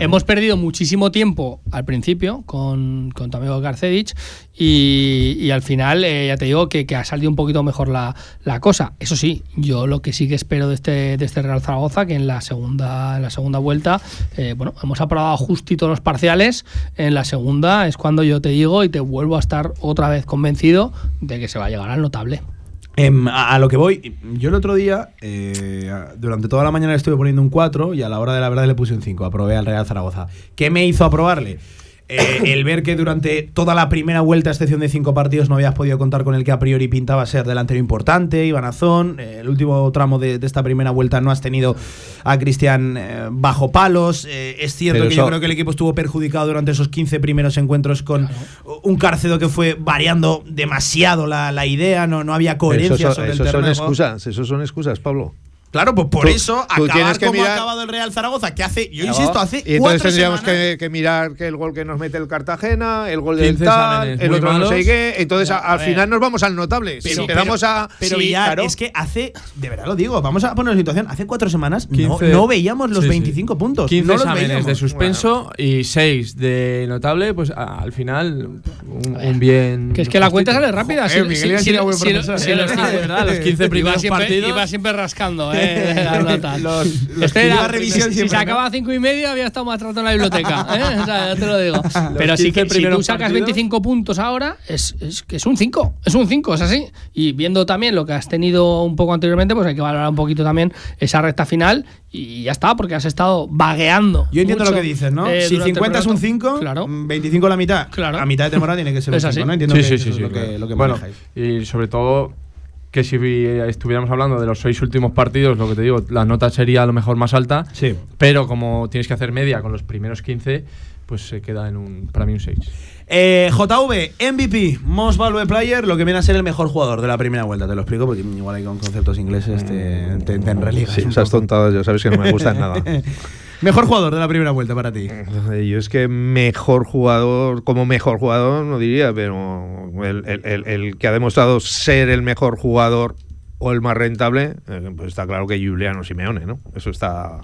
¿eh? Hemos perdido muchísimo tiempo al principio con, con tu amigo Garcedich y, y al final eh, ya te digo que, que ha salido un poquito mejor la, la cosa. Eso sí, yo lo que sí que espero de este, de este Real Zaragoza, que en la segunda, en la segunda vuelta, eh, bueno, hemos aprobado justito los parciales. En la segunda es cuando yo te digo y te vuelvo a estar otra vez convencido que se va a llegar al notable. Em, a, a lo que voy, yo el otro día, eh, durante toda la mañana le estuve poniendo un 4 y a la hora de la verdad le puse un 5. Aprobé al Real Zaragoza. ¿Qué me hizo aprobarle? Eh, el ver que durante toda la primera vuelta, a excepción de cinco partidos, no habías podido contar con el que a priori pintaba ser delantero importante, Iván Azón. Eh, el último tramo de, de esta primera vuelta no has tenido a Cristian eh, bajo palos. Es cierto Pero que yo creo que el equipo estuvo perjudicado durante esos 15 primeros encuentros con un Cárcedo que fue variando demasiado la, la idea, no, no había coherencia Eso, sobre el eso son excusas, eso son excusas, Pablo. Claro, pues por Tú- eso tú acabar tienes que como mirar- ha acabado el Real Zaragoza, que hace, yo insisto, hace y entonces cuatro tendríamos semanas- que, que mirar que el gol que nos mete el Cartagena, el gol del 15 tal, el otro no sé qué. Entonces al final nos vamos al notable. Pero, si quedamos pero- a. pero sí, claro. es que hace, de verdad lo digo, vamos a poner en situación, hace cuatro semanas no, 15 no veíamos los sí, sí. 25 puntos. 15 no los exámenes veíamos. de suspenso y 6 de notable, pues a- al final un, un bien. Que es que la cuenta sale rápida. Joder, los, De verdad, los 15 iba primeros partidos. iba siempre rascando, eh, de las notas. Los- los Este que era- iba a revisión si se ¿no? acaba a cinco y medio, había estado más rato en la biblioteca. ¿eh? O sea, ya te lo digo. Pero sí 15 que si tú sacas partidos. 25 puntos ahora, es, es que es un 5. Es un 5, es así. Y viendo también lo que has tenido un poco anteriormente, pues hay que valorar un poquito también esa recta final. Y ya está, porque has estado vagueando. Yo entiendo mucho, lo que dices, ¿no? eh, si durante el 50 es un campeonato. 5, Claro. 25 la mitad. Claro. A mitad de temporada tiene que ser un así. 5, ¿no? Entiendo Sí, que sí, eso sí, es sí, lo, que, lo que bueno, manejáis. y sobre todo que si estuviéramos hablando de los seis últimos partidos, lo que te digo, la nota sería a lo mejor más alta, Sí. pero como tienes que hacer media con los primeros 15, pues se queda en un para mí un 6. Eh, JV, MVP, Most Valuable Player, lo que viene a ser el mejor jugador de la primera vuelta. Te lo explico porque igual hay con conceptos ingleses te, te, te enreligas Sí, esas tontadas ya sabes que no me gustan nada. Mejor jugador de la primera vuelta para ti. Eh, Yo es que mejor jugador, como mejor jugador, no diría, pero el, el- el- el que ha demostrado ser el mejor jugador o el más rentable, eh, pues está claro que Juliano Simeone, ¿no? Eso está.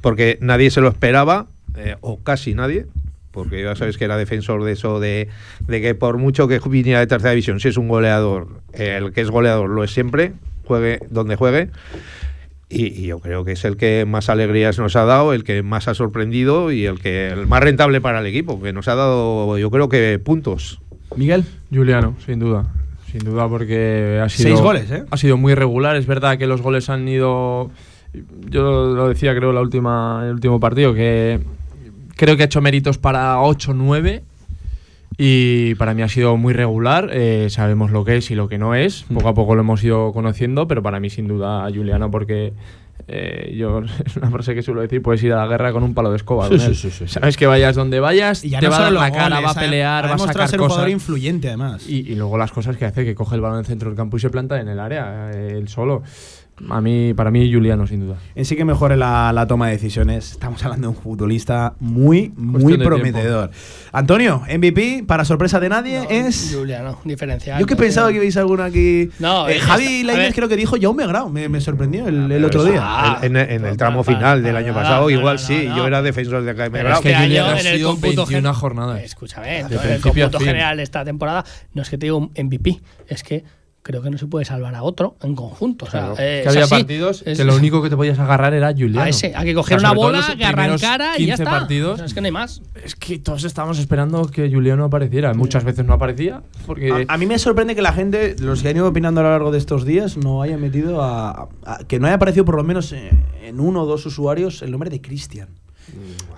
Porque nadie se lo esperaba, eh, o casi nadie. Porque ya sabes que era defensor de eso, de, de que por mucho que viniera de tercera división, si es un goleador, el que es goleador lo es siempre, juegue donde juegue. Y, y yo creo que es el que más alegrías nos ha dado, el que más ha sorprendido y el que el más rentable para el equipo, que nos ha dado, yo creo que puntos. Miguel. Juliano, sin duda. sin duda, porque ha sido. Seis goles, ¿eh? Ha sido muy regular. Es verdad que los goles han ido. Yo lo decía, creo, la última, el último partido, que creo que ha hecho méritos para 8-9. Y para mí ha sido muy regular. eh, sabemos lo que es y lo que no es. Poco a poco lo hemos ido conociendo, pero para mí, sin duda, Juliano, porque eh, yo es una frase que suelo decir: puedes ir a la guerra con un palo de escoba. Sí. Sabes que vayas donde vayas, Y ya te no va a dar la cara, goles, va a pelear, va a sacar ser un cosas. jugador influyente, además. Y, y luego las cosas que hace, que coge el balón en el centro del campo y se planta en el área, eh, él solo. A mí, para mí, Juliano, sin duda. En sí que mejore la, la toma de decisiones. Estamos hablando de un futbolista muy, muy prometedor. Antonio, MVP, para sorpresa de nadie, es. Juliano, diferencial. Yo que pensaba que veis alguno aquí. No, Eh, Javi Lainez creo que dijo Jaume Grau. Me, me sorprendió el, el otro día. Ah, en, en el tramo para- final del año pasado, no, igual no, sí, no. yo era defensor de Jaime Grau. es que Juliano año ha sido cómputo 21 gen- jornadas. Escúchame, en el fin. general de esta temporada no es que te digo MVP, es que creo que no se puede salvar a otro en conjunto. O sea, eh, que había así. partidos Es- que lo único que te podías agarrar era Juliano. a ese, hay que coger O sea, una bola, que arrancara y ya 15 está. partidos. O sea, es que no hay más. Es que todos estábamos esperando que Juliano apareciera. Muchas veces no aparecía. Porque A, a mí me sorprende que la gente, los que han ido opinando a lo largo de estos días, no haya metido a. a- que no haya aparecido por lo menos en, en uno o dos usuarios el nombre de Cristian.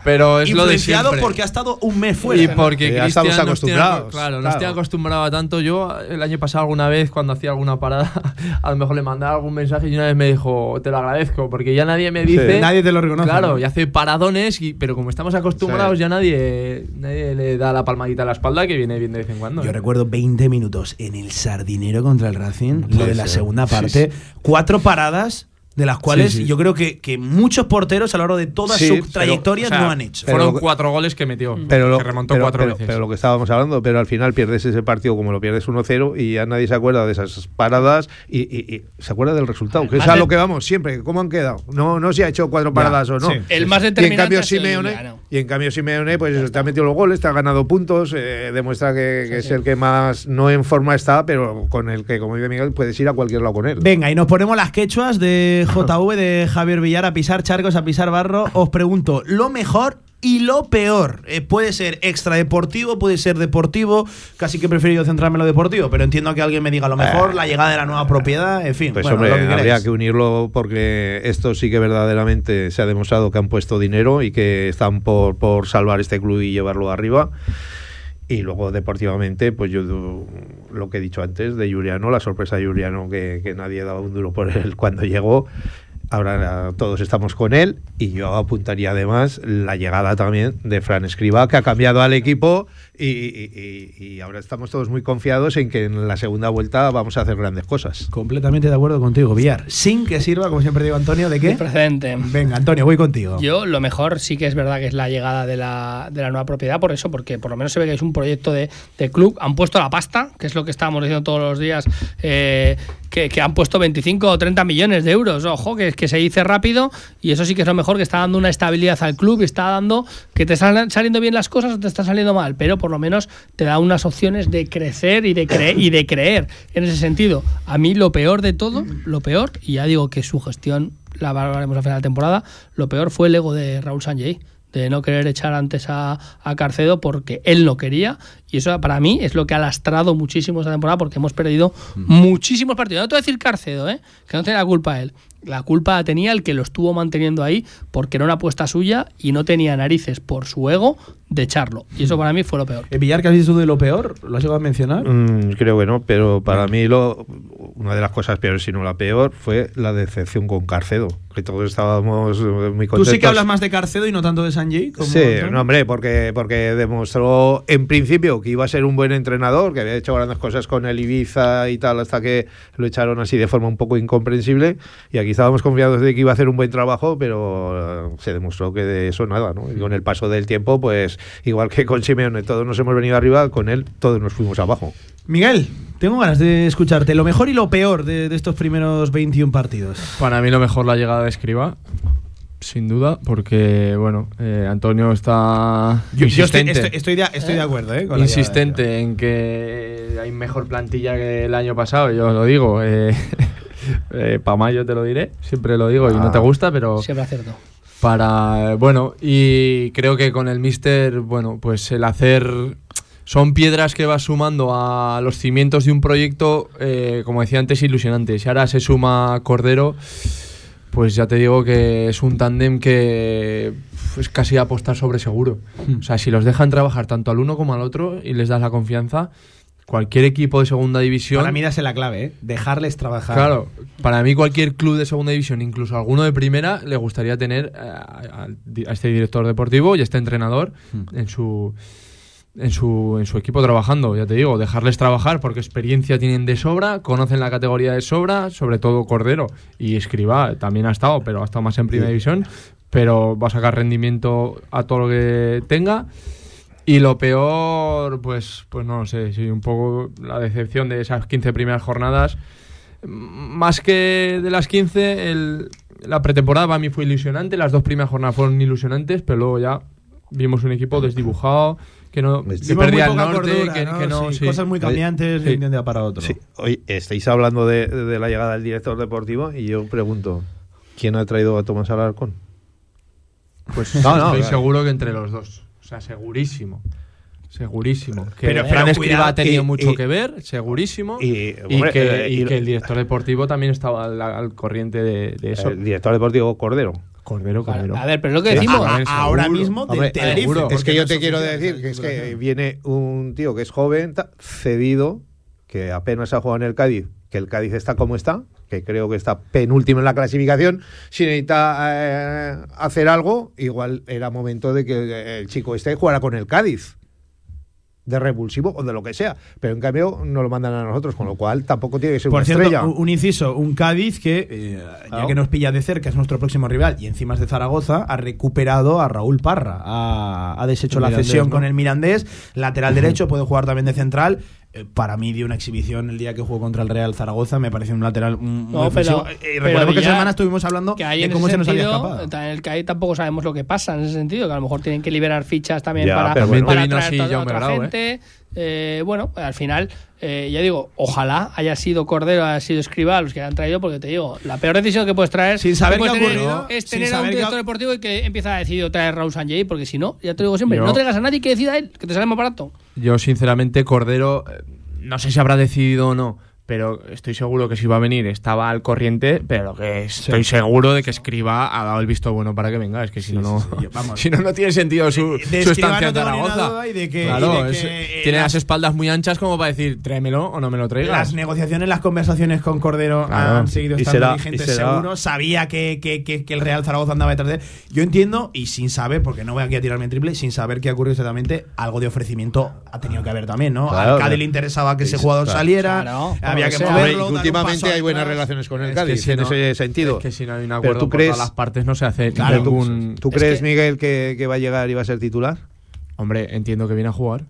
Pero es lo de siempre. porque ha estado un mes fuera. Y porque Ya Cristian estamos nos tiene- acostumbrados, claro, nos claro. tiene acostumbrado a tanto. Yo el año pasado alguna vez cuando hacía alguna parada, a lo mejor le mandaba algún mensaje y una vez me dijo, te lo agradezco, porque ya nadie me dice... Nadie te lo reconoce. Claro, ¿no? y hace paradones, y, pero como estamos acostumbrados Sí. ya nadie, nadie le da la palmadita a la espalda que viene bien de vez en cuando. Yo ¿eh? recuerdo 20 minutos en el Sardinero contra el Racing, lo de la segunda Sí, parte. Cuatro paradas, de las cuales sí. yo creo que, que muchos porteros a lo largo de toda Sí, su pero, trayectoria O sea, no han hecho. pero Fueron cuatro goles que metió, Pero lo, que remontó pero- cuatro pero- veces. pero lo que estábamos hablando, pero al final pierdes ese partido como lo pierdes 1-0 y ya nadie se acuerda de esas paradas y, y- y se acuerda del resultado, que es a lo que vamos siempre, ¿cómo han quedado? No, no se ha hecho cuatro paradas o no. sí. El más Y en determinante cambio Simeone, Juliano. y en cambio Simeone pues eso, te ha metido los goles, te ha ganado puntos, eh, demuestra que, que es el que más no en forma está, pero con el que como dice Miguel puedes ir a cualquier lado con él. Venga, y nos ponemos las quechuas de JV, de Javier Villar, a pisar charcos, a pisar barro. Os pregunto, lo mejor y lo peor. Eh, puede ser extradeportivo, puede ser deportivo. Casi que he preferido centrarme en lo deportivo, pero entiendo que alguien me diga lo mejor, la llegada de la nueva propiedad, en fin. Pues bueno, hombre, lo que habría que unirlo porque esto sí que verdaderamente se ha demostrado que han puesto dinero y que están por, por salvar este club y llevarlo arriba. Y luego deportivamente, pues yo lo que he dicho antes de Juliano, la sorpresa de Juliano que, que nadie daba un duro por él cuando llegó. Ahora todos estamos con él y yo apuntaría además la llegada también de Fran Escriba, que ha cambiado al equipo y, y- y- y ahora estamos todos muy confiados en que en la segunda vuelta vamos a hacer grandes cosas. Completamente de acuerdo contigo, Villar. Sin que sirva, como siempre digo, Antonio, ¿de qué? Precedente. Venga, Antonio, voy contigo. Yo lo mejor sí que es verdad que es la llegada de la, de la nueva propiedad, por eso, porque por lo menos se ve que es un proyecto de, de club. Han puesto la pasta, que es lo que estábamos diciendo todos los días, eh, que, han puesto 25 o 30 millones de euros. Ojo, que, que se dice rápido y eso sí que es lo mejor, que está dando una estabilidad al club y está dando que te están saliendo bien las cosas o te están saliendo mal, pero por lo menos te da unas opciones de crecer y de, cre- y de creer en ese sentido. A mí lo peor de todo, lo peor, y ya digo que su gestión la valoraremos a final de temporada, lo peor fue el ego de Raúl Sanjay de no querer echar antes a, a Carcedo porque él no quería y eso para mí es lo que ha lastrado muchísimo esta temporada porque hemos perdido muchísimos partidos. No te voy a decir Carcedo, ¿eh? que no tiene la culpa él. La culpa la tenía el que lo estuvo manteniendo ahí porque era una apuesta suya y no tenía narices por su ego de echarlo. Y eso para mí fue lo peor. Eh, Villar, ¿qué has dicho de lo peor? ¿Lo has llegado a mencionar? Mm, creo que no, pero para mí lo, una de las cosas peores, si no la peor, fue la decepción con Carcedo, que todos estábamos eh, muy Tú contentos. sí que hablas más de Carcedo y no tanto de Sanjay. como Sí, no, hombre, porque, porque demostró en principio que iba a ser un buen entrenador, que había hecho grandes cosas con el Ibiza y tal, hasta que lo echaron así de forma un poco incomprensible. Y aquí estábamos confiados de que iba a hacer un buen trabajo, pero eh, se demostró que de eso nada, ¿no? Y con el paso del tiempo, pues igual que con Simeone todos nos hemos venido arriba, con él todos nos fuimos abajo. Miguel, tengo ganas de escucharte. Lo mejor y lo peor de, de estos primeros 21 partidos. Para mí lo mejor la llegada de Escriba, sin duda, porque bueno, eh, Antonio está Yo, yo estoy, insistente, estoy- estoy de, estoy de acuerdo, ¿eh? con la insistente en que hay mejor plantilla que el año pasado. Yo lo digo, eh, para mayo te lo diré, siempre lo digo y no te gusta, pero Siempre acierto. para bueno y creo que con el Mister, bueno, pues el hacer son piedras que vas sumando a los cimientos de un proyecto, eh, como decía antes, ilusionante. Si ahora se suma Cordero, pues ya te digo que es un tándem que es casi apostar sobre seguro. O sea, si los dejan trabajar tanto al uno como al otro y les das la confianza, cualquier equipo de segunda división. Para mí, es la clave, ¿eh? dejarles trabajar. Claro, para mí, cualquier club de segunda división, incluso alguno de primera, le gustaría tener a, a este director deportivo y a este entrenador en su en su, en su equipo trabajando, ya te digo, dejarles trabajar porque experiencia tienen de sobra, conocen la categoría de sobra, sobre todo Cordero y Escriba también ha estado, pero ha estado más en primera división, pero va a sacar rendimiento a todo lo que tenga. Y lo peor, pues, pues no sé, sí, un poco la decepción de esas 15 primeras jornadas. Más que de las 15, el, la pretemporada para mí fue ilusionante, las dos primeras jornadas fueron ilusionantes, pero luego ya vimos un equipo desdibujado, que no se perdía el norte, que, no, cosas muy cambiantes de un día para otro. Hoy estáis hablando de, la llegada del director deportivo y yo pregunto, ¿quién ha traído a Tomás Alarcón? Pues estoy seguro que entre los dos, o sea, segurísimo. Segurísimo. Que pero, Fran Escriba ha tenido mucho que ver, segurísimo. Y, que, el director deportivo también estaba al, corriente de, de, eso. El director deportivo Cordero. Cordero, Cordero. A ver, pero lo que decimos ahora mismo Es que yo te quiero decir que es que viene un tío que es joven, cedido, que apenas ha jugado en el Cádiz, que el Cádiz está como está, que creo que está penúltimo en la clasificación. Si necesita eh, hacer algo, igual era momento de que el chico este jugara con el Cádiz de revulsivo o de lo que sea. Pero en cambio no lo mandan a nosotros, con lo cual tampoco tiene que ser Por una estrella. Un inciso, un Cádiz que, eh, ya que nos pilla de cerca, es nuestro próximo rival y encima es de Zaragoza, ha recuperado a Raúl Parra. Ha, deshecho la cesión con el Mirandés, lateral derecho, puede jugar también de central. Eh, para mí dio una exhibición el día que jugó contra el Real Zaragoza, me parece un lateral muy no, pero, eh, que esa semana estuvimos hablando de cómo se nos había escapado. En el que ahí tampoco sabemos lo que pasa en ese sentido, que a lo mejor tienen que liberar fichas también para, para, traer otra gente. Eh, bueno, al final, eh, ya digo, ojalá haya sido Cordero, haya sido Escribá los que han traído, porque te digo, la peor decisión que puedes traer sin saber qué ha es tener a un director deportivo y que empieza a decidir traer Raúl Sanjay, porque si no, ya te digo siempre, no traigas a nadie que decida él, que te sale más barato. Yo, sinceramente, Cordero, eh, no sé si habrá decidido o no pero estoy seguro que si va a venir estaba al corriente, pero que estoy seguro de que Escriba ha dado el visto bueno para que venga, es que si no, no, si no, no tiene sentido su, estancia en Zaragoza. claro, tiene las espaldas muy anchas como para decir, tráemelo o no me lo traigas. Las negociaciones, las conversaciones con Cordero han seguido estando vigentes seguro, sabía que, que, que, el Real Zaragoza andaba detrás de él. Yo entiendo, y sin saber, porque no voy aquí a tirarme en triple, sin saber qué ha ocurrido exactamente, algo de ofrecimiento ha tenido que haber también, ¿no? a Cádiz le interesaba que ese jugador saliera, había que moverlo. últimamente hay buenas relaciones con el Cádiz en ese sentido. Es que si no hay un acuerdo tú crees, todas las partes no se hace ningún. ¿Tú, crees, Miguel, que, que va a llegar y va a ser titular? Hombre, entiendo que viene a jugar.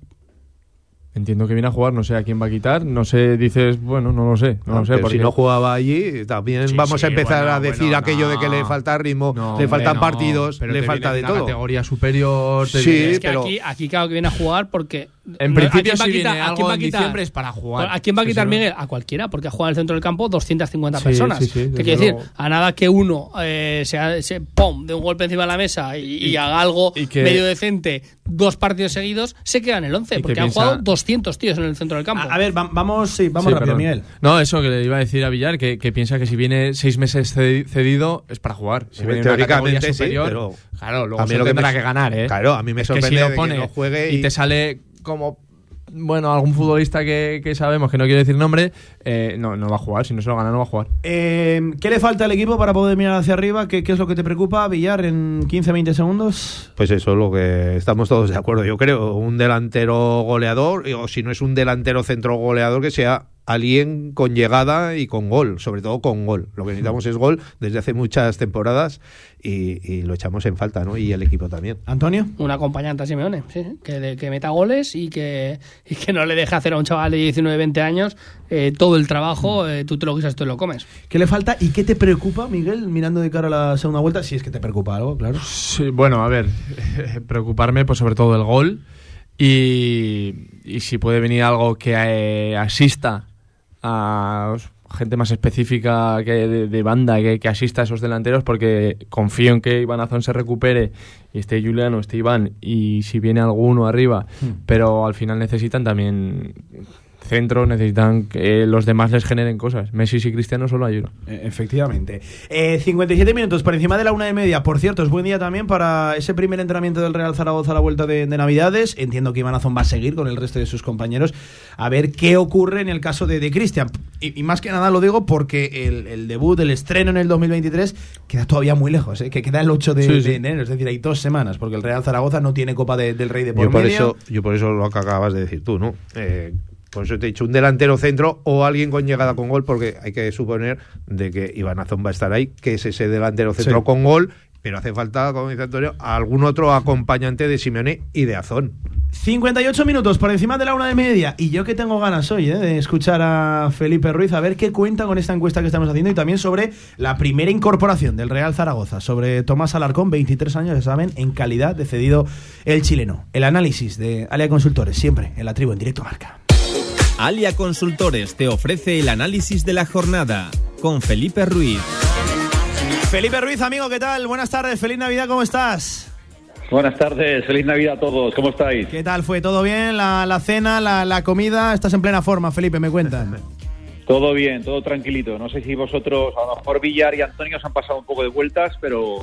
Entiendo que viene a jugar, no sé a quién va a quitar, no sé, dices, bueno, no lo sé, no, lo sé. Porque... Si no jugaba allí, también vamos a empezar a decir aquello de que le falta ritmo, le faltan partidos, le falta de todo. categoría superior. sí, pero aquí, aquí claro que viene a jugar porque en principio, si viene algo en diciembre es para jugar. ¿A quién va a quitar Miguel? A cualquiera, porque ha jugado en el centro del campo 250 personas. ¿Qué quiere decir? A nada que uno eh, se, pum, de un golpe encima de la mesa y, haga algo medio decente dos partidos seguidos, se queda en el 11, porque han jugado 200 tíos en el centro del campo. A, ver, vamos, sí, vamos rápido, Miguel. No, eso que le iba a decir a Villar, que, piensa que si viene seis meses cedido es para jugar. Si viene teóricamente superior, pero claro, luego se lo tendrá que, ganar, ¿eh? Claro, a mí me sorprende que, si no juegue y te sale como bueno, algún futbolista que, sabemos, que no quiero decir nombre, eh, no, no va a jugar. Si no se lo gana, no va a jugar. Eh, ¿Qué le falta al equipo para poder mirar hacia arriba? ¿Qué, es lo que te preocupa, Villar, en 15-20 segundos? Pues eso, lo que estamos todos de acuerdo. Yo creo, un delantero goleador, o si no es un delantero centro goleador, que sea alguien con llegada y con gol, sobre todo con gol. Lo que necesitamos es gol desde hace muchas temporadas y, lo echamos en falta, ¿no? Y el equipo también. Antonio. Un acompañante a Simeone, sí, que, que meta goles y que, y que no le deje hacer a un chaval de 19, 20 años eh, todo el trabajo, eh, tú te lo guisas, tú lo comes. ¿Qué le falta y qué te preocupa, Miguel, mirando de cara a la segunda vuelta? Si es que te preocupa algo, claro. Sí, bueno, a ver, preocuparme pues sobre todo el gol y, y si puede venir algo que eh, asista a gente más específica que de, banda que, que, asista a esos delanteros porque confío en que Iván Azón se recupere y esté Juliano, esté Iván y si viene alguno arriba, hmm. pero al final necesitan también centro necesitan que los demás les generen cosas. Messi y Cristiano solo hay uno. E, efectivamente. 57 eh, minutos por encima de la una y media. Por cierto, es buen día también para ese primer entrenamiento del Real Zaragoza a la vuelta de, Navidades. Entiendo que Iván Azón va a seguir con el resto de sus compañeros a ver qué ocurre en el caso de, Cristian. Y, más que nada lo digo porque el, debut, el estreno en el 2023 queda todavía muy lejos, ¿eh? que queda el 8 de, enero. Es decir, hay dos semanas porque el Real Zaragoza no tiene Copa del Rey de por, yo por Eso, yo por eso lo que acabas de decir tú, ¿no? Eh, por eso te he dicho, un delantero centro o alguien con llegada con gol, porque hay que suponer de que Iván Azón va a estar ahí, que es ese delantero centro con gol, pero hace falta, como dice Antonio, algún otro acompañante de Simeone y de Azón. 58 minutos por encima de la una de media. Y yo que tengo ganas hoy ¿eh? de escuchar a Felipe Ruiz, a ver qué cuenta con esta encuesta que estamos haciendo y también sobre la primera incorporación del Real Zaragoza, sobre Tomás Alarcón, 23 años, ya saben, en calidad de cedido el chileno. El análisis de Alia Consultores, siempre en la tribu en directo marca. Alia Consultores te ofrece el análisis de la jornada con Felipe Ruiz. Felipe Ruiz, amigo, ¿qué tal? Buenas tardes, feliz Navidad, ¿cómo estás? Buenas tardes, feliz Navidad a todos, ¿cómo estáis? ¿Qué tal fue? ¿Todo bien? ¿La, cena, la, comida? ¿Estás en plena forma, Felipe? ¿Me cuentan? Todo bien, todo tranquilito. No sé si vosotros, a lo mejor Villar y Antonio os han pasado un poco de vueltas, pero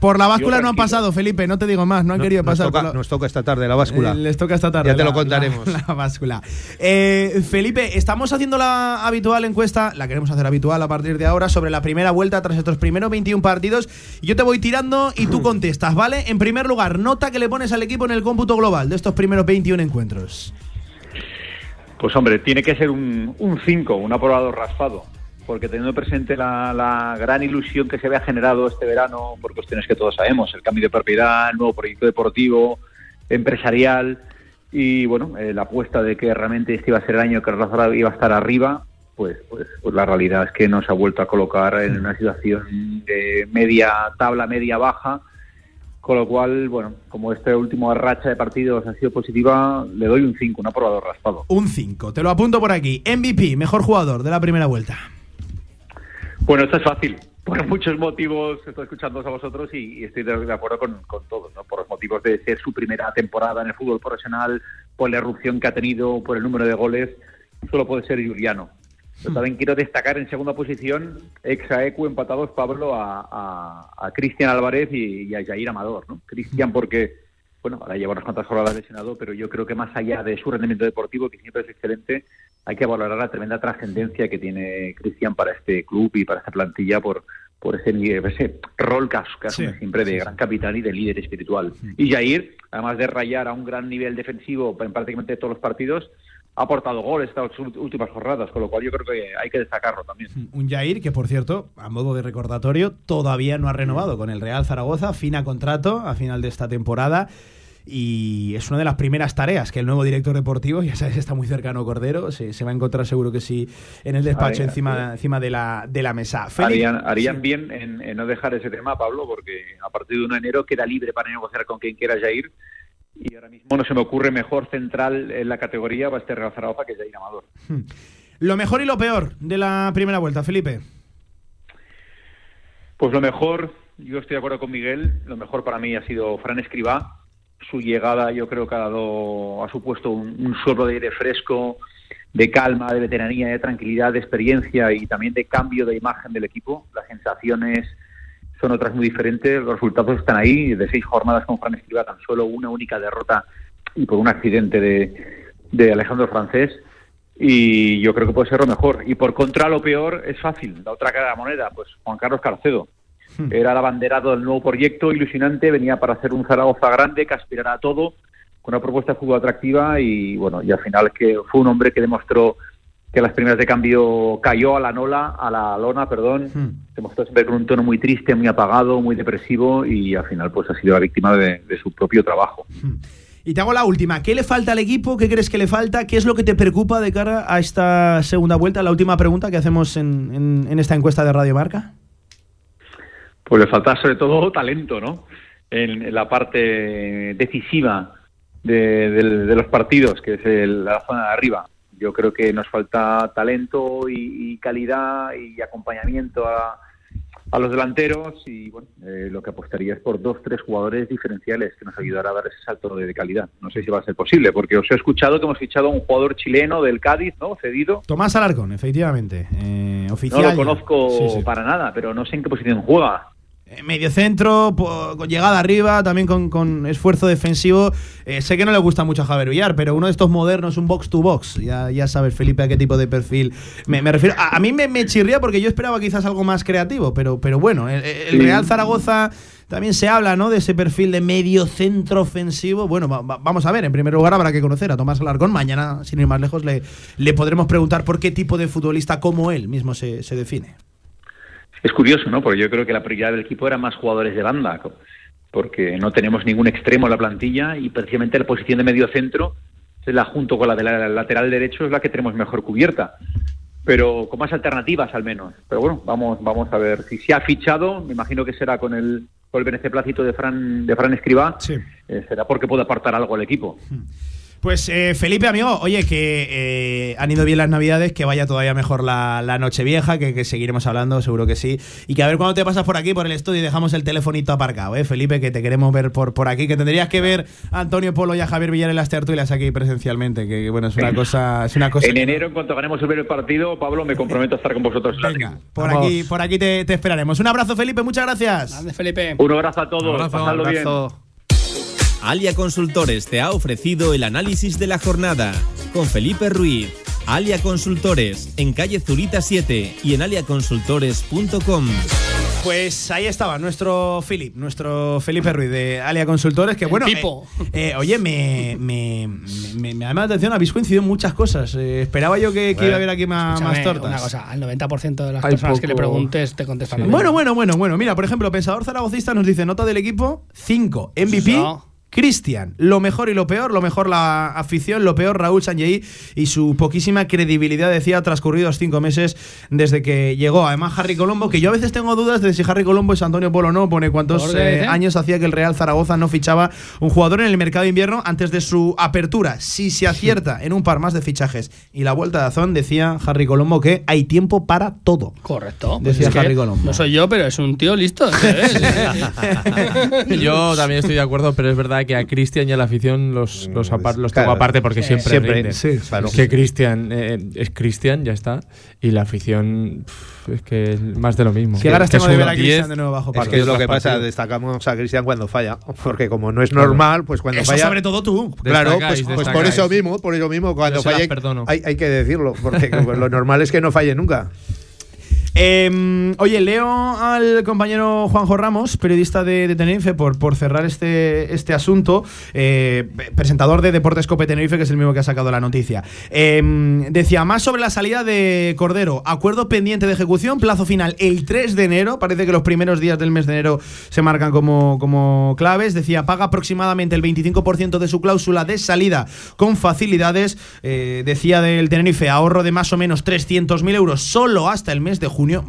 por la báscula no han pasado, Felipe, no te digo más, no han querido pasar. Nos toca, esta tarde la báscula. Eh, les toca esta tarde. Ya te lo contaremos. La, báscula. Eh, Felipe, estamos haciendo la habitual encuesta, la queremos hacer habitual a partir de ahora, sobre la primera vuelta tras estos primeros 21 partidos. Yo te voy tirando y tú contestas, ¿vale? En primer lugar, nota que le pones al equipo en el cómputo global de estos primeros 21 encuentros. Pues hombre, tiene que ser un 5, un, un aprobado raspado porque teniendo presente la, gran ilusión que se había generado este verano por cuestiones que todos sabemos, el cambio de propiedad, el nuevo proyecto deportivo, empresarial y bueno, eh, la apuesta de que realmente este iba a ser el año que Rafa iba a estar arriba, pues, pues, pues, la realidad es que nos ha vuelto a colocar en una situación de media tabla, media baja, con lo cual, bueno, como este último racha de partidos ha sido positiva, le doy un 5, un aprobado raspado. Un 5, te lo apunto por aquí. MVP, mejor jugador de la primera vuelta. Bueno, esto es fácil. Por muchos motivos estoy escuchando a vosotros y, estoy de, acuerdo con, con todos, ¿no? Por los motivos de ser su primera temporada en el fútbol profesional, por la erupción que ha tenido, por el número de goles, solo puede ser Juliano. Yo hmm. también quiero destacar en segunda posición, ex Ecu empatados Pablo a, a, Cristian Álvarez y, a Jair Amador, ¿no? Cristian porque, bueno, ahora lleva unas cuantas jornadas lesionado, pero yo creo que más allá de su rendimiento deportivo, que siempre es excelente, hay que valorar la tremenda trascendencia que tiene Cristian para este club y para esta plantilla por, por ese, ese rol que asume siempre de gran capitán y de líder espiritual. Y Jair, además de rayar a un gran nivel defensivo en prácticamente todos los partidos, ha aportado goles estas últimas jornadas, con lo cual yo creo que hay que destacarlo también. Un Jair que, por cierto, a modo de recordatorio, todavía no ha renovado con el Real Zaragoza, fina contrato a final de esta temporada y es una de las primeras tareas que el nuevo director deportivo, ya sabes, está muy cercano Cordero, se, va a encontrar seguro que sí en el despacho encima, encima de la, de la mesa. harían, bien en, no dejar ese tema, Pablo, porque a partir de 1 de enero queda libre para negociar con quien quiera ir y ahora mismo no se me ocurre mejor central en la categoría para este Real Zaragoza que Jair Amador. Hmm. Lo mejor y lo peor de la primera vuelta, Felipe. Pues lo mejor, yo estoy de acuerdo con Miguel, lo mejor para mí ha sido Fran Escribá, su llegada yo creo que ha, dado, ha supuesto un, un soplo de aire fresco, de calma, de veteranía, de tranquilidad, de experiencia y también de cambio de imagen del equipo. Las sensaciones son otras muy diferentes, los resultados están ahí, de seis jornadas con Fran Escriba, tan solo una única derrota y por un accidente de, de Alejandro Francés. Y yo creo que puede ser lo mejor. Y por contra, lo peor es fácil. La otra cara de la moneda, pues Juan Carlos Carcedo. Era el abanderado del nuevo proyecto, ilusionante, venía para hacer un Zaragoza grande que aspirara a todo, con una propuesta de fútbol atractiva y bueno, y al final que fue un hombre que demostró que las primeras de cambio cayó a la nola, a la lona, perdón, hmm. se mostró siempre con un tono muy triste, muy apagado, muy depresivo y al final pues ha sido la víctima de, su propio trabajo. Hmm. Y te hago la última. ¿Qué le falta al equipo? ¿Qué crees que le falta? ¿Qué es lo que te preocupa de cara a esta segunda vuelta? La última pregunta que hacemos en, en esta encuesta de Radio Marca. Pues le falta sobre todo talento, ¿no? En, la parte decisiva de, los partidos, que es la zona de arriba. yo creo que nos falta talento y, y calidad y acompañamiento a, a los delanteros y bueno, eh, lo que apostaría es por dos, tres jugadores diferenciales que nos ayudará a dar ese salto de, calidad. No sé si va a ser posible, porque os he escuchado que hemos fichado a un jugador chileno del Cádiz, ¿no? Cedido. Tomás Alarcón, efectivamente. Eh, oficial. No lo conozco para nada, pero no sé en qué posición juega. Eh, medio centro, con llegada arriba, también con, esfuerzo defensivo. Eh, sé que no le gusta mucho a Javier Villar, pero uno de estos modernos, un box to box. Ya, ya sabes, Felipe, a qué tipo de perfil me, refiero. A, mí me, me, chirría porque yo esperaba quizás algo más creativo, pero, pero bueno, el, Real Zaragoza también se habla ¿no? de ese perfil de medio centro ofensivo. Bueno, vamos a ver, en primer lugar habrá que conocer a Tomás Alarcón. Mañana, sin ir más lejos, le, le podremos preguntar por qué tipo de futbolista como él mismo se, se define. Es curioso, ¿no? Porque yo creo que la prioridad del equipo era más jugadores de banda, porque no tenemos ningún extremo en la plantilla y precisamente la posición de medio centro, la junto con la del lateral derecho, es la que tenemos mejor cubierta. Pero con más alternativas al menos. Pero bueno, vamos, vamos a ver. Si se ha fichado, me imagino que será con el, con el beneplácito de Fran, de Fran Escribá, eh, será porque puede apartar algo al equipo. Hmm. Pues eh, Felipe, amigo, oye, que eh, han ido bien las navidades, que vaya todavía mejor la, noche vieja, que, seguiremos hablando, seguro que sí. Y que a ver cuando te pasas por aquí, por el estudio, y dejamos el telefonito aparcado, ¿eh? Felipe, que te queremos ver por, por aquí, que tendrías que ver a Antonio Polo y a Javier Villar en las tertulias aquí presencialmente, que bueno, es una cosa... Es una cosa en enero, en cuanto ganemos el primer partido, Pablo, me comprometo a estar con vosotros. Venga, por aquí, por aquí te, esperaremos. Un abrazo, Felipe, muchas gracias. Grande, Felipe. Un abrazo a todos, un abrazo, bien. Alia Consultores te ha ofrecido el análisis de la jornada con Felipe Ruiz. Alia Consultores en calle Zurita 7 y en aliaconsultores.com. Pues ahí estaba nuestro Philip, nuestro Felipe Ruiz de Alia Consultores, que bueno, eh, eh, oye, me, me, me, me, llama la atención, habéis coincidido en muchas cosas. Eh, esperaba yo que, iba a haber aquí más, más tortas. Una cosa, al 90% de las personas que le preguntes te contestan. Bueno, bueno, bueno, bueno. Mira, por ejemplo, Pensador Zaragocista nos dice nota del equipo 5, MVP. Cristian, lo mejor y lo peor, lo mejor la afición, lo peor Raúl Sanjei y su poquísima credibilidad, decía, transcurridos cinco meses desde que llegó. Además, Harry Colombo, que yo a veces tengo dudas de si Harry Colombo es Antonio Polo o no, pone cuántos eh, años hacía que el Real Zaragoza no fichaba un jugador en el mercado de invierno antes de su apertura. Si se acierta en un par más de fichajes y la vuelta de Azón, decía Harry Colombo que hay tiempo para todo. Correcto. Decía pues Harry Colombo. No soy yo, pero es un tío listo. yo también estoy de acuerdo, pero es verdad que a Cristian y a la afición los, los, los tengo aparte porque siempre, siempre sí, que Cristian eh, es Cristian, ya está. Y la afición es que es más de lo mismo. ¿Qué ganas tengo de ver a Cristian de nuevo bajo Es que es lo que pasa, destacamos a Cristian cuando falla. Porque como no es normal, pues cuando eso falla. sobre todo tú. Claro, pues, pues por eso mismo, por eso mismo, cuando falla. Hay, hay que decirlo, porque lo normal es que no falle nunca. Em, oye, leo al compañero Juanjo Ramos, periodista de, Tenerife, por, por cerrar este, este asunto, eh, presentador de Deportes Cope Tenerife, que es el mismo que ha sacado la noticia. Em, decía, más sobre la salida de Cordero, acuerdo pendiente de ejecución, plazo final el 3 de enero, parece que los primeros días del mes de enero se marcan como, como claves, decía, paga aproximadamente el 25% de su cláusula de salida con facilidades, eh, decía del Tenerife, ahorro de más o menos 300.000 euros solo hasta el mes de junio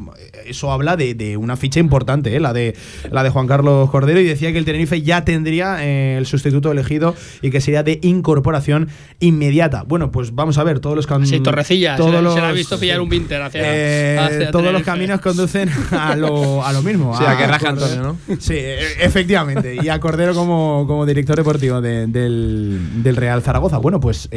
eso habla de, una ficha importante, ¿eh? la, de, la de Juan Carlos Cordero, y decía que el Tenerife ya tendría eh, el sustituto elegido y que sería de incorporación inmediata. Bueno, pues vamos a ver, todos los caminos. Sí, Torrecilla, todos se, los, ha visto pillar un hacia. Eh, todos los caminos conducen a lo, a lo mismo. Sí, a, que raja Antonio, ¿no? Sí, efectivamente. Y a Cordero como, como director deportivo del, del, Real Zaragoza. Bueno, pues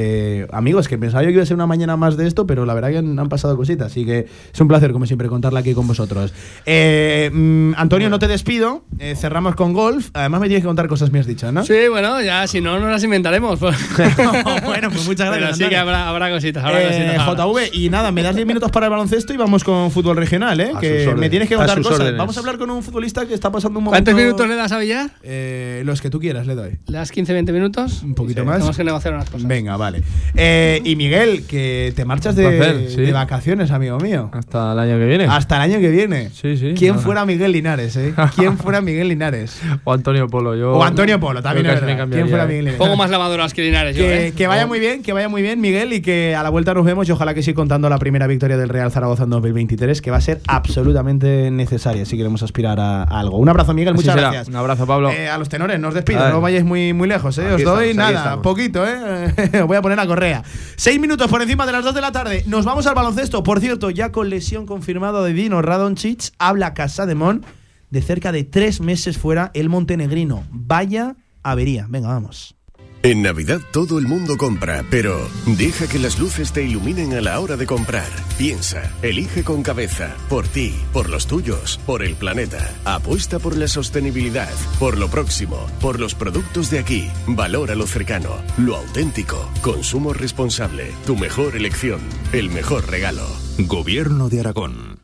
amigos, que pensaba yo que iba a ser una mañana más de esto, pero la verdad que han, han pasado cositas. Así que es un placer, como siempre, contarla aquí con vosotros. Eh, mm, Antonio, no te despido. Eh, cerramos con golf. Además, me tienes que contar cosas me has dicho, ¿no? Sí, bueno, ya si no, no las inventaremos. bueno, pues muchas gracias. sí que habrá, habrá cositas. Habrá eh, JV, y nada, me das 10 minutos para el baloncesto y vamos con fútbol regional, ¿eh? que me tienes que contar cosas. Vamos a hablar con un futbolista que está pasando un momento. ¿Cuántos minutos le das a Villar? los que tú quieras, le doy. ¿Le das 15-20 minutos? Un poquito más. Tenemos que negociar unas cosas. Venga, vale. y Miguel, que te marchas de, de vacaciones, amigo mío. Hasta el año que viene. Viene. Hasta el año que viene. Sí, sí. ¿Quién no, no. fuera Miguel Linares, eh? ¿Quién fuera Miguel Linares? O Antonio Polo. Yo, O Antonio Polo, también yo es verdad. ¿Quién fuera. Miguel Linares? Pongo más lavadoras que Linares yo, Que, ¿eh? que vaya muy bien, que vaya muy bien, Miguel, y que a la vuelta nos vemos y ojalá que sí contando la primera victoria del Real Zaragoza en 2023, que va a ser absolutamente necesaria si queremos aspirar a, a algo. Un abrazo, Miguel, Así muchas será. gracias. Un abrazo, Pablo. Eh, a los tenores, no os despido, no vayáis muy, muy lejos, ¿eh? Aquí os doy estamos, nada, poquito, ¿eh? Os voy a poner a correa. Seis minutos por encima de las dos de la tarde. Nos vamos al baloncesto. Por cierto, ya con lesión confirmada de Dino Radončić, habla Casademón de cerca de tres meses fuera el montenegrino. Vaya avería. Venga, vamos. En Navidad todo el mundo compra, pero deja que las luces te iluminen a la hora de comprar. Piensa, elige con cabeza, por ti, por los tuyos, por el planeta. Apuesta por la sostenibilidad, por lo próximo, por los productos de aquí. Valora lo cercano, lo auténtico. Consumo responsable, tu mejor elección, el mejor regalo. Gobierno de Aragón.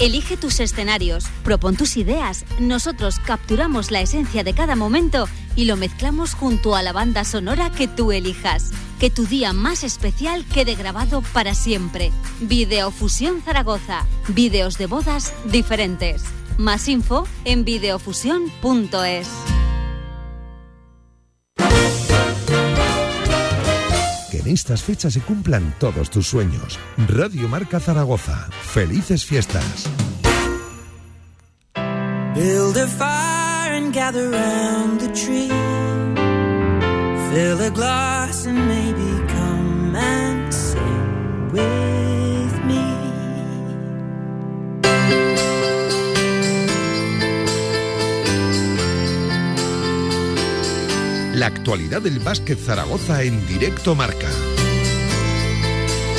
Elige tus escenarios, propon tus ideas. Nosotros capturamos la esencia de cada momento y lo mezclamos junto a la banda sonora que tú elijas. Que tu día más especial quede grabado para siempre. Videofusión Zaragoza. Videos de bodas diferentes. Más info en videofusión.es. en estas fechas se cumplan todos tus sueños. Radio Marca Zaragoza. Felices fiestas. Build a fire and gather round the tree. Fill a glass and maybe come and sing with La actualidad del básquet Zaragoza en directo Marca.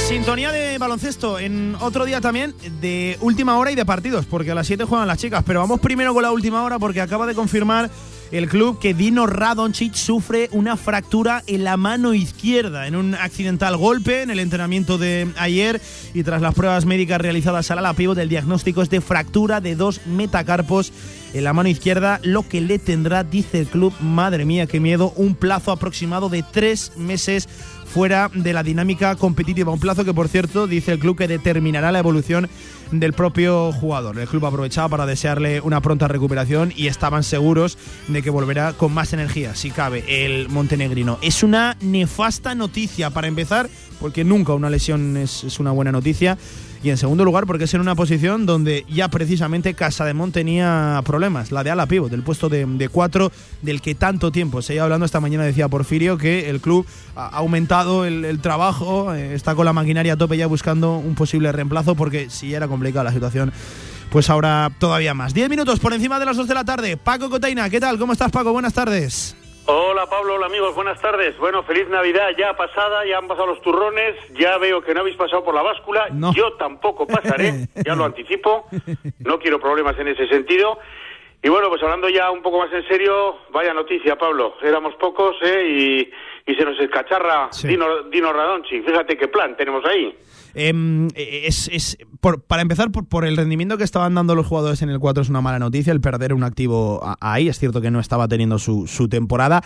Sintonía de baloncesto en otro día también de última hora y de partidos, porque a las 7 juegan las chicas. Pero vamos primero con la última hora porque acaba de confirmar el club que Dino Radončić sufre una fractura en la mano izquierda en un accidental golpe en el entrenamiento de ayer y tras las pruebas médicas realizadas al ala pívot el diagnóstico es de fractura de dos metacarpos en la mano izquierda, lo que le tendrá, dice el club, madre mía, qué miedo, un plazo aproximado de tres meses fuera de la dinámica competitiva. Un plazo que, por cierto, dice el club que determinará la evolución del propio jugador. El club aprovechaba para desearle una pronta recuperación y estaban seguros de que volverá con más energía, si cabe, el montenegrino. Es una nefasta noticia para empezar, porque nunca una lesión es, una buena noticia. Y en segundo lugar, porque es en una posición donde ya precisamente Casademont tenía problemas, la de ala pívot, del puesto de, de cuatro, del que tanto tiempo se iba hablando esta mañana, decía Porfirio, que el club ha aumentado el, el trabajo, eh, está con la maquinaria a tope ya buscando un posible reemplazo, porque si ya era complicada la situación, pues ahora todavía más. Diez minutos por encima de las dos de la tarde. Paco Coteina, ¿qué tal? ¿Cómo estás, Paco? Buenas tardes. Hola Pablo, hola amigos, buenas tardes. Bueno, feliz Navidad ya pasada, ya han pasado los turrones, ya veo que no habéis pasado por la báscula, yo tampoco pasaré, ya lo anticipo, no quiero problemas en ese sentido. Y bueno, pues hablando ya un poco más en serio, vaya noticia Pablo, éramos pocos ¿eh? y, y se nos escacharra Dino, Dino Radonchi, fíjate qué plan tenemos ahí. Em, es, es- por- para empezar, por, por el rendimiento que estaban dando los jugadores en el 4 es una mala noticia el perder un activo ahí. Es cierto que no estaba teniendo su, su temporada.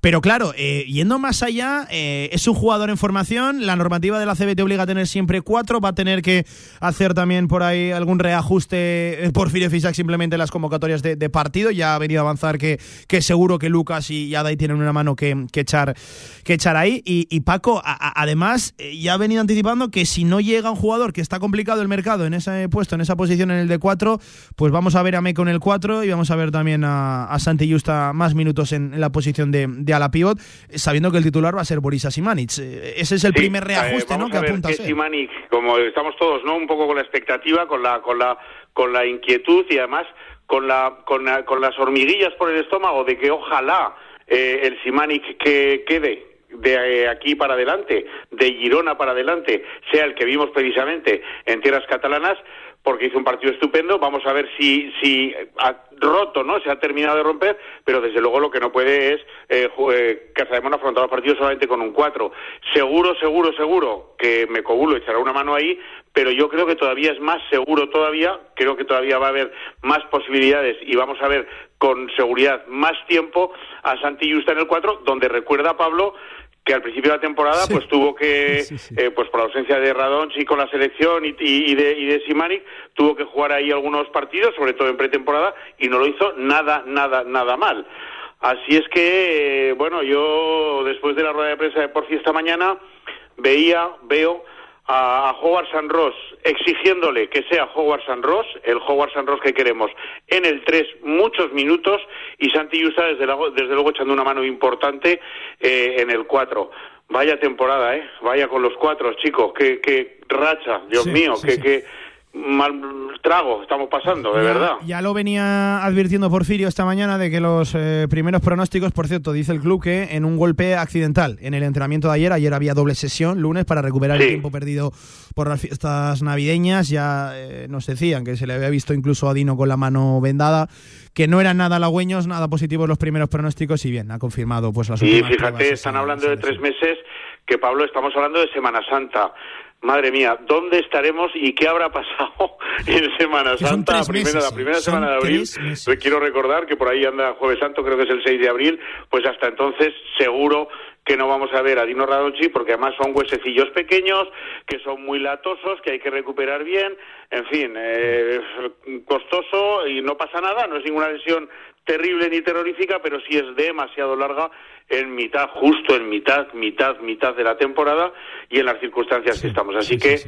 Pero claro, eh, yendo más allá, eh, es un jugador en formación. La normativa de la CB te obliga a tener siempre cuatro. Va a tener que hacer también por ahí algún reajuste eh, por Fisac simplemente en las convocatorias de, partido. Ya ha venido a avanzar que, que seguro que Lucas y Adai tienen una mano que, que echar, que echar ahí. Y, y Paco, además, ya ha venido anticipando que si no llega un jugador que está complicado el mercado en ese puesto, en esa posición en el de 4, pues vamos a ver a Meco en el 4 y vamos a ver también a, a Santi Justa más minutos en, en la posición de, de ala pivot, eh, sabiendo que el titular va a ser Boris Asimanic. Eh, Ese es el Sí, primer reajuste eh, ¿no? que apunta que. Simanic, como estamos todos, ¿no? Un poco con la expectativa, con la, con la, con la inquietud y además con la, con, la- con las hormiguillas por el estómago de que ojalá eh, el Simanic que quede de eh, aquí para adelante, de Girona para adelante, sea el que vimos precisamente en tierras catalanas, porque hizo un partido estupendo. Vamos a ver si, si ha roto, ¿no? Se ha terminado de romper, pero desde luego lo que no puede es eh, eh Casademón afrontar los partidos solamente con un 4. Seguro, seguro, seguro que Mecobulo echará una mano ahí, pero yo creo que todavía es más seguro todavía, creo que todavía va a haber más posibilidades y vamos a ver con seguridad más tiempo a Santi Justa en el 4, donde recuerda Pablo que al principio de la temporada pues tuvo que eh, pues por la ausencia de Radonchi con la selección y, de y de Simanic tuvo que jugar ahí algunos partidos sobre todo en pretemporada y no lo hizo nada nada nada mal. Así es que eh, bueno yo después de la rueda de prensa de Porci esta mañana veía veo a, Howard San Ross exigiéndole que sea Howard San Ross, el Howard San Ross que queremos, en el 3 muchos minutos y Santi Yusta desde, desde luego echando una mano importante eh, en el 4. Vaya temporada, ¿eh? Vaya con los cuatro, chicos. Qué, qué racha, Dios mío, qué, mal trago estamos pasando, de verdad. Ya lo venía advirtiendo Porfirio esta mañana de que los eh, primeros pronósticos, por cierto, dice el club que en un golpe accidental en el entrenamiento de ayer, ayer había doble sesión, lunes, para recuperar el tiempo perdido por las fiestas navideñas, ya eh, nos decían que se le había visto incluso a Dino con la mano vendada, que no eran nada halagüeños, nada positivos los primeros pronósticos y bien, ha confirmado pues las Sí, fíjate, están hablando de tres meses que Pablo, estamos hablando de Semana Santa madre mía, ¿dónde estaremos y qué habrá pasado en Semana Santa? La primera, la primera semana de abril. Quiero recordar que por ahí anda Jueves Santo, creo que es el 6 de abril, pues hasta entonces seguro que no vamos a ver a Dino Radonchi porque además son huesecillos pequeños, que son muy latosos, que hay que recuperar bien, en fin, eh, costoso y no pasa nada, no es ninguna lesión terrible ni terrorífica, pero sí es demasiado larga en mitad, justo en mitad, mitad, mitad de la temporada y en las circunstancias que estamos. Así que,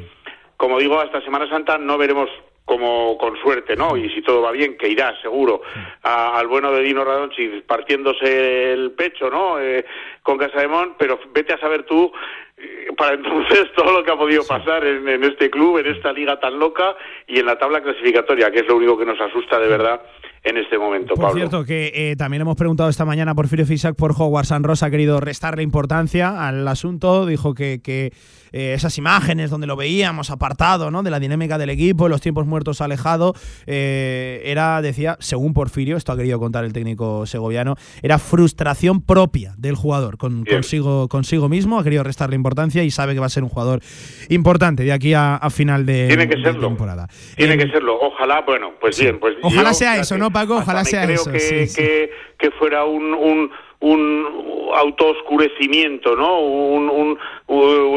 como digo, hasta Semana Santa no veremos como con suerte, ¿no? Y si todo va bien, que irá seguro al bueno de Dino Radonchi partiéndose el pecho, ¿no? Eh, con Casademón, pero vete a saber tú eh, para entonces todo lo que ha podido pasar en, en, este club, en esta liga tan loca y en la tabla clasificatoria, que es lo único que nos asusta de verdad en este momento, por cierto, que eh, también hemos preguntado esta mañana por Porfirio Fisac por Howard San Rosa, ha querido restarle importancia al asunto, dijo que, que eh, esas imágenes donde lo veíamos apartado ¿no? de la dinámica del equipo, los tiempos muertos alejado, eh, era, decía, según Porfirio, esto ha querido contar el técnico segoviano, era frustración propia del jugador con, consigo, consigo mismo, ha querido restarle importancia y sabe que va a ser un jugador importante de aquí a, final de, Tiene que serlo. temporada. Tiene que serlo, ojalá, bueno, pues bien, pues ojalá sea eso, ¿no? Ojalá sea creo eso. Que, que, fuera un, un, un autooscurecimiento, ¿no? Un, un,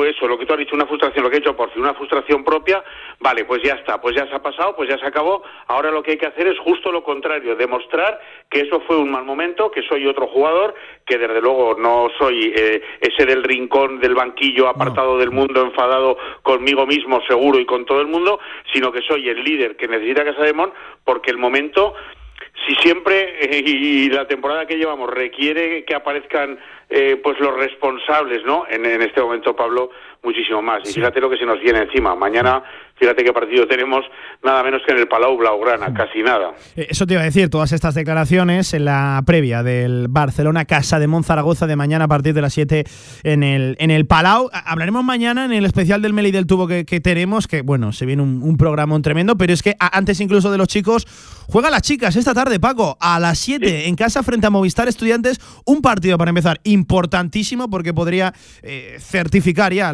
eso, lo que tú has dicho, una frustración, lo que he hecho por una frustración propia, vale, pues ya está, pues ya se ha pasado, pues ya se acabó, ahora lo que hay que hacer es justo lo contrario, demostrar que eso fue un mal momento, que soy otro jugador, que desde luego no soy eh, ese del rincón del banquillo apartado del mundo, enfadado conmigo mismo, seguro, y con todo el mundo, sino que soy el líder que necesita Casa de Mon, porque el momento si siempre eh, y la temporada que llevamos requiere que aparezcan eh, pues los responsables, ¿no? En, en, este momento, Pablo, muchísimo más. Y fíjate lo que se nos viene encima. Mañana, fíjate qué partido tenemos, nada menos que en el Palau Blaugrana, casi nada. Eh, eso te iba a decir, todas estas declaraciones en la previa del Barcelona Casa de Monzaragoza de mañana a partir de las 7 en el, en el Palau. Hablaremos mañana en el especial del Meli del Tubo que, tenemos, que bueno, se viene un, un programa tremendo, pero es que antes incluso de los chicos, juegan las chicas esta tarde, Paco, a las 7 en casa frente a Movistar Estudiantes, un partido para empezar importantísimo porque podría eh, certificar ya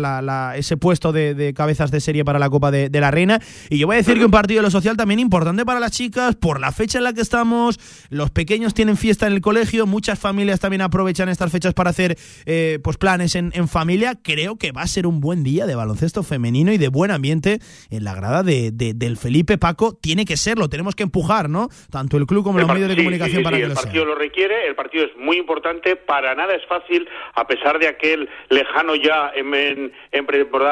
ese puesto de, cabezas de serie para la Copa de, la Reina. Y yo voy a decir que un partido de lo social también importante para las chicas por la fecha en la que estamos. Los pequeños tienen fiesta en el colegio, muchas familias también aprovechan estas fechas para hacer eh, pues planes en, familia. Creo que va a ser un buen día de baloncesto femenino y de buen ambiente en la grada de, del Felipe Paco. Tiene que serlo, tenemos que empujar, ¿no? Tanto el club como los medios de comunicación para que el partido lo requiere, el partido es muy importante, para nada es fácil, a pesar de aquel lejano ya en, en, en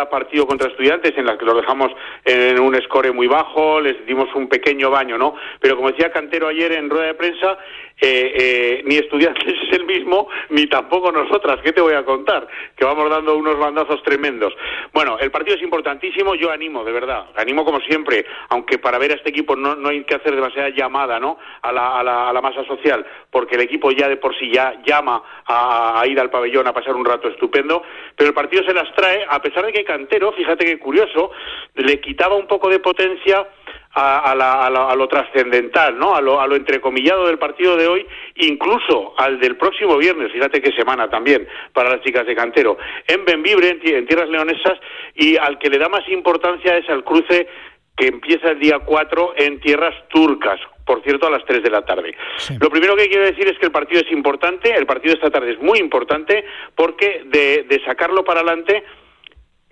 partido contra estudiantes, en la que lo dejamos en un score muy bajo, les dimos un pequeño baño, ¿no? Pero como decía Cantero ayer en rueda de prensa, eh, eh, ni estudiantes es el mismo, ni tampoco nosotras. ¿Qué te voy a contar? Que vamos dando unos bandazos tremendos. Bueno, el partido es importantísimo, yo animo, de verdad, animo como siempre, aunque para ver a este equipo no, no hay que hacer demasiada llamada, ¿no? A la, a, la, a la masa social, porque el equipo ya de por sí ya llama a, a ir al pabellón a pasar un rato estupendo, pero el partido se las trae, a pesar de que Cantero, fíjate que curioso, le quitaba un poco de potencia a, lo trascendental, ¿no? A lo, a lo entrecomillado del partido de hoy, incluso al del próximo viernes, fíjate qué semana también para las chicas de Cantero, en Benvibre, en, Tierras Leonesas, y al que le da más importancia es al cruce que empieza el día 4 en tierras turcas, por cierto, a las 3 de la tarde. Lo primero que quiero decir es que el partido es importante, el partido de esta tarde es muy importante, porque de, de sacarlo para adelante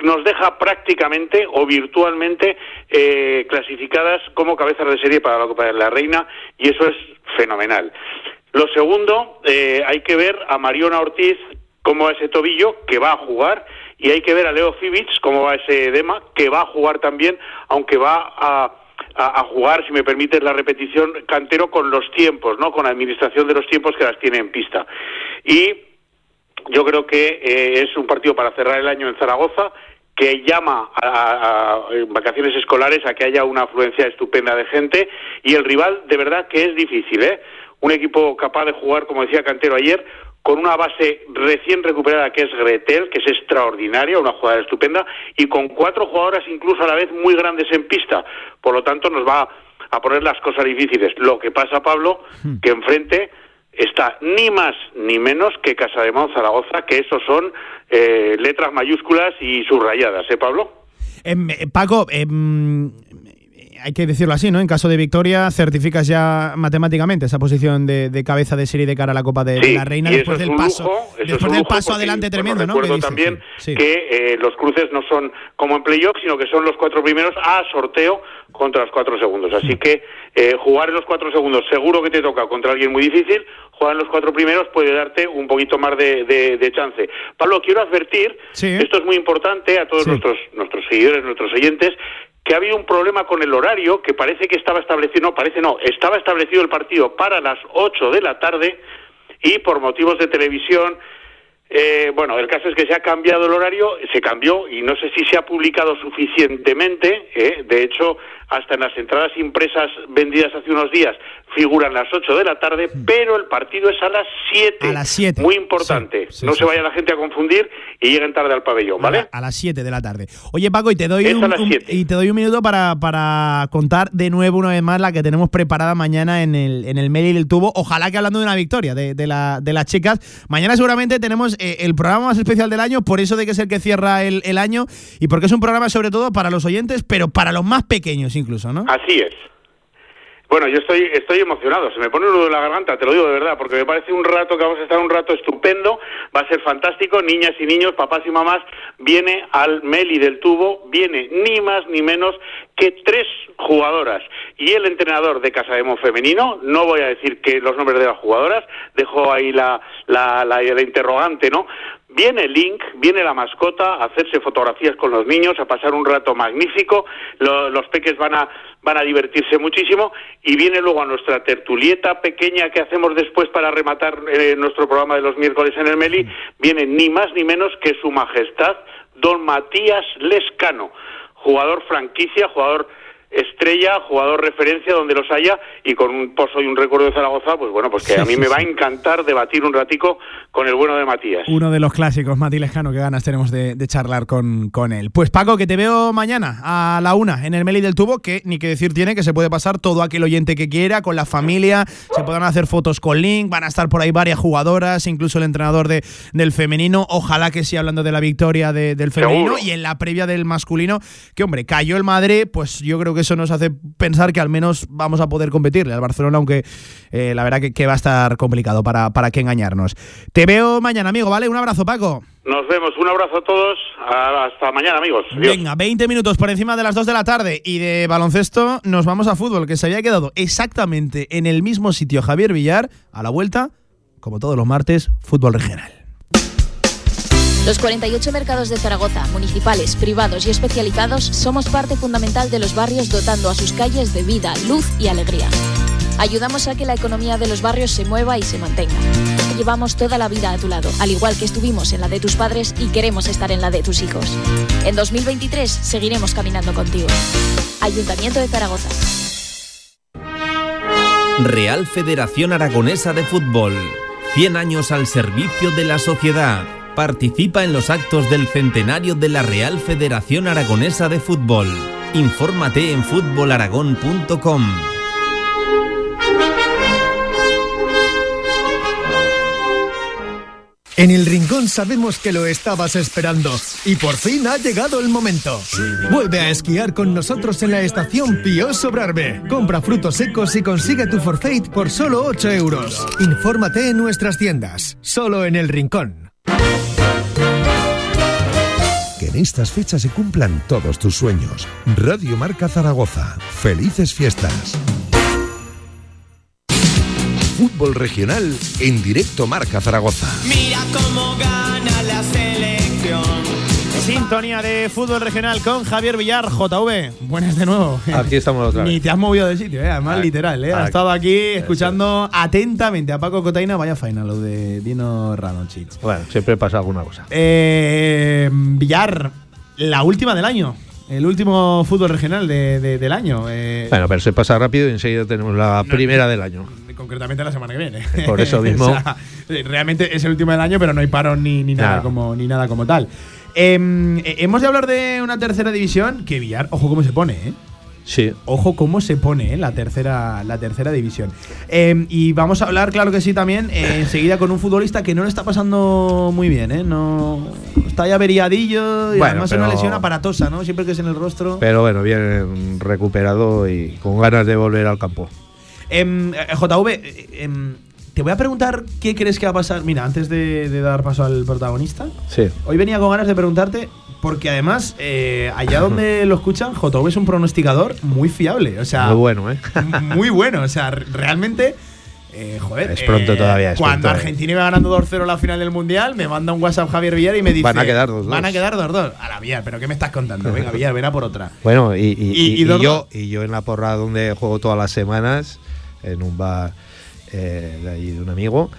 nos deja prácticamente o virtualmente eh, clasificadas como cabezas de serie para la Copa de la Reina y eso es fenomenal. Lo segundo, eh, hay que ver a Mariona Ortiz cómo va ese tobillo, que va a jugar, y hay que ver a Leo Fibic cómo va ese edema, que va a jugar también, aunque va a, jugar, si me permites la repetición, cantero con los tiempos, ¿no? Con la administración de los tiempos que las tiene en pista. Y yo creo que eh, es un partido para cerrar el año en Zaragoza que llama a, vacaciones escolares a que haya una afluencia estupenda de gente y el rival de verdad que es difícil, ¿eh? Un equipo capaz de jugar, como decía Cantero ayer, con una base recién recuperada que es Gretel, que es extraordinaria, una jugadora estupenda, y con cuatro jugadoras incluso a la vez muy grandes en pista. Por lo tanto, nos va a poner las cosas difíciles. Lo que pasa, Pablo, hmm. que enfrente está ni más ni menos que Casa de Zaragoza, que esos son eh, letras mayúsculas y subrayadas, ¿eh, Pablo? Em, eh, Paco, em, hay que decirlo así, ¿no? En caso de victoria, certificas ya matemáticamente esa posición de, cabeza de serie de cara a la Copa de, la Reina después del paso, después del paso adelante tremendo, ¿no? Recuerdo también que eh, los cruces no son como en playoff, sino que son los cuatro primeros a sorteo contra los cuatro segundos. Así que eh, jugar en los cuatro segundos seguro que te toca contra alguien muy difícil. Jugar en los cuatro primeros puede darte un poquito más de, chance. Pablo, quiero advertir, esto es muy importante a todos nuestros, nuestros seguidores, nuestros oyentes, que había un problema con el horario, que parece que estaba establecido, no, parece no, estaba establecido el partido para las 8 de la tarde y por motivos de televisión, eh, bueno, el caso es que se ha cambiado el horario, se cambió y no sé si se ha publicado suficientemente, eh, de hecho, hasta en las entradas impresas vendidas hace unos días figuran las 8 de la tarde, pero el partido es a las 7. A las 7. Muy importante. no se vaya la gente a confundir y lleguen tarde al pabellón, ¿vale? A, las 7 de la tarde. Oye, Paco, y te doy, un, y te doy un minuto para, para contar de nuevo una vez más la que tenemos preparada mañana en el, en el del Tubo. Ojalá que hablando de una victoria de, de, la, de las chicas. Mañana seguramente tenemos eh, el programa más especial del año, por eso de que es el que cierra el, el año y porque es un programa sobre todo para los oyentes, pero para los más pequeños incluso, ¿no? Así es. Bueno, yo estoy, estoy emocionado, se me pone un nudo en la garganta, te lo digo de verdad, porque me parece un rato que vamos a estar un rato estupendo, va a ser fantástico, niñas y niños, papás y mamás, viene al Meli del tubo, viene ni más ni menos que tres jugadoras. Y el entrenador de Casa Casademo femenino, no voy a decir que los nombres de las jugadoras, dejo ahí la, la, la interrogante, ¿no? Viene Link, viene la mascota a hacerse fotografías con los niños, a pasar un rato magnífico, los peques van a, van a divertirse muchísimo. Y viene luego a nuestra tertulieta pequeña que hacemos después para rematar eh, nuestro programa de los miércoles en el Meli, viene ni más ni menos que su majestad, don Matías Lescano, jugador franquicia, jugador estrella, jugador referencia donde los haya y con un pozo y un recuerdo de Zaragoza, pues bueno, pues que a mí me va a encantar debatir un ratico con el bueno de Matías. Uno de los clásicos, Mati Lejano, que ganas tenemos de, charlar con, con, él. Pues Paco, que te veo mañana a la una en el Meli del Tubo, que ni que decir tiene que se puede pasar todo aquel oyente que quiera, con la familia, se podrán hacer fotos con Link, van a estar por ahí varias jugadoras, incluso el entrenador de, del femenino, ojalá que sí hablando de la victoria del femenino y en la previa del masculino, que hombre, cayó el Madre, pues yo creo que eso nos hace pensar que al menos vamos a poder competirle al Barcelona, aunque eh, la verdad que, va a estar complicado para, para que engañarnos. Te veo mañana, amigo, ¿vale? Un abrazo, Paco. Nos vemos, un abrazo a todos, hasta mañana amigos. Venga, 20 minutos por encima de las 2 de la tarde y de baloncesto nos vamos a fútbol, que se había quedado exactamente en el mismo sitio Javier Villar, a la vuelta, como todos los martes, fútbol regional. Los 48 mercados de Zaragoza, municipales, privados y especializados, somos parte fundamental de los barrios dotando a sus calles de vida, luz y alegría. Ayudamos a que la economía de los barrios se mueva y se mantenga. Llevamos toda la vida a tu lado, al igual que estuvimos en la de tus padres y queremos estar en la de tus hijos. En 2023 seguiremos caminando contigo. Ayuntamiento de Zaragoza. Real Federación Aragonesa de Fútbol. 100 años al servicio de la sociedad participa en los actos del centenario de la Real Federación Aragonesa de Fútbol. Infórmate en fútbolaragón.com. En el Rincón sabemos que lo estabas esperando y por fin ha llegado el momento. Vuelve a esquiar con nosotros en la estación Pío Sobrarbe. Compra frutos secos y consigue tu forfait por solo 8 euros. Infórmate en nuestras tiendas, solo en el Rincón. En estas fechas se cumplan todos tus sueños. Radio Marca Zaragoza. Felices fiestas. Fútbol regional en directo Marca Zaragoza. Mira cómo gana. Sintonía de fútbol regional con Javier Villar, JV. Buenas de nuevo. Aquí estamos otra vez. Ni te has movido del sitio, ¿eh? además Aquí. literal. ¿eh? Has Aquí. estado aquí escuchando atentamente a Paco Cotaina. Vaya faena lo de Dino Radonchich. Bueno, siempre pasa alguna cosa. Eh, Villar, la última del año. El último fútbol regional de- de- del año. eh, Bueno, pero se pasa rápido y enseguida tenemos la primera del año. concretamente la semana que viene. Por eso mismo. O sea, realmente es el último del año, pero no hay parón ni, ni nada, Nada. como ni nada como tal. Em, eh, hemos de hablar de una tercera división que Villar, ojo cómo se pone, ¿eh? Sí. Ojo cómo se pone ¿eh? la tercera la tercera división. Em, y vamos a hablar, claro que sí, también eh, enseguida con un futbolista que no le está pasando muy bien, ¿eh? No está ya averiadillo y Bueno, además es una lesión aparatosa, ¿no? Siempre que es en el rostro. Pero bueno, bien recuperado y con ganas de volver al campo. Em, eh, JV, te voy a preguntar qué crees que va a pasar. Mira, antes de, de dar paso al protagonista, Sí. hoy venía con ganas de preguntarte, porque además, eh, allá donde lo escuchan, JV es un pronosticador muy fiable. O sea, Muy bueno, ¿eh? muy bueno. O sea, re- realmente. eh, joder, Es pronto eh, todavía, es cuando pronto. Argentina iba ganando 2-0 la final del Mundial, me manda un WhatsApp Javier Villar y me dice. Van a quedar 2-2. Van a quedar 2-2. A la Villar, ¿pero qué me estás contando? Venga, Villar, ven a por otra. Bueno, y, yo, y yo en la porra donde juego todas las semanas, en un bar eh, de allí de un amigo,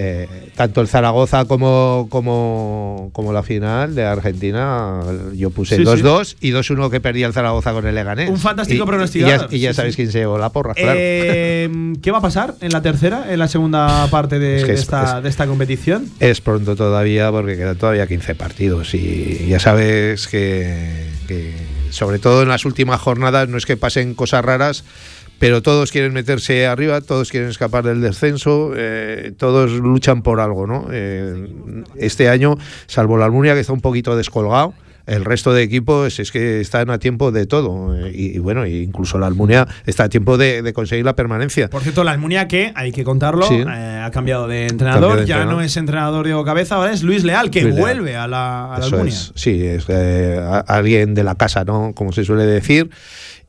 eh, tanto el Zaragoza como, como, como la final de Argentina, yo puse Sí, 2-2 y 2-1 que perdía el Zaragoza con el Leganés. Un fantástico Y- pronosticador. Y ya, y ya Sí, sabéis sí. quién se llevó la porra, claro. Eh, ¿Qué va a pasar en la tercera, en la segunda parte de, Es que de es- esta, es- de esta competición? Es pronto todavía porque quedan todavía 15 partidos y ya sabes que, que sobre todo en las últimas jornadas no es que pasen cosas raras, pero todos quieren meterse arriba, todos quieren escapar del descenso, eh, todos luchan por algo, ¿no? Eh, este año, salvo la Almunia que está un poquito descolgado, el resto de equipos es que están a tiempo de todo. eh, Y, y bueno, y incluso la Almunia está a tiempo de, de conseguir la permanencia. Por cierto, la Almunia que, hay que contarlo, Sí. eh, ha cambiado de entrenador. De ya entrenador. no es entrenador Diego Cabeza, ahora es Luis Leal, que Luis Leal. vuelve a la, a la Almunia. es, sí, es eh, alguien de la casa, ¿no? Como se suele decir.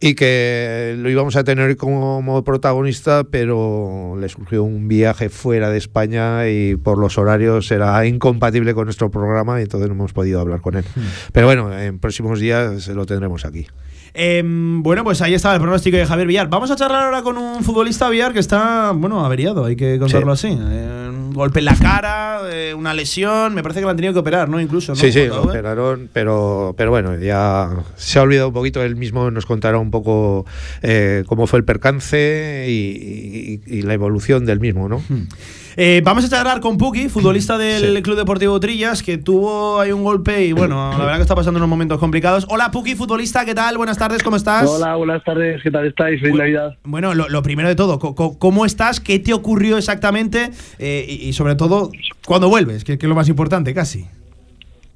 Y que lo íbamos a tener como protagonista, pero le surgió un viaje fuera de España y por los horarios era incompatible con nuestro programa y entonces no hemos podido hablar con él. Hmm. Pero bueno, en próximos días lo tendremos aquí. Em, bueno, pues ahí estaba el pronóstico de Javier Villar. Vamos a charlar ahora con un futbolista Villar que está, bueno, averiado, hay que contarlo así. Eh, un golpe en la cara, eh, una lesión, me parece que lo han tenido que operar, ¿no? Incluso, ¿no? Sí, sí, lo operaron, pero, pero bueno, ya se ha olvidado un poquito, él mismo nos contará un poco eh, cómo fue el percance y, y- y la evolución del mismo, ¿no? Eh, vamos a charlar con Puki, futbolista del Club Deportivo Trillas, que tuvo ahí un golpe y bueno, la verdad que está pasando unos momentos complicados. Hola Puki, futbolista, ¿qué tal? Buenas tardes, ¿cómo estás? Hola, buenas tardes, ¿qué tal estáis? Feliz Navidad. Bueno, lo, lo primero de todo, ¿cómo estás? ¿Qué te ocurrió exactamente? Eh, y, y sobre todo, ¿cuándo vuelves? Que, que es lo más importante, casi.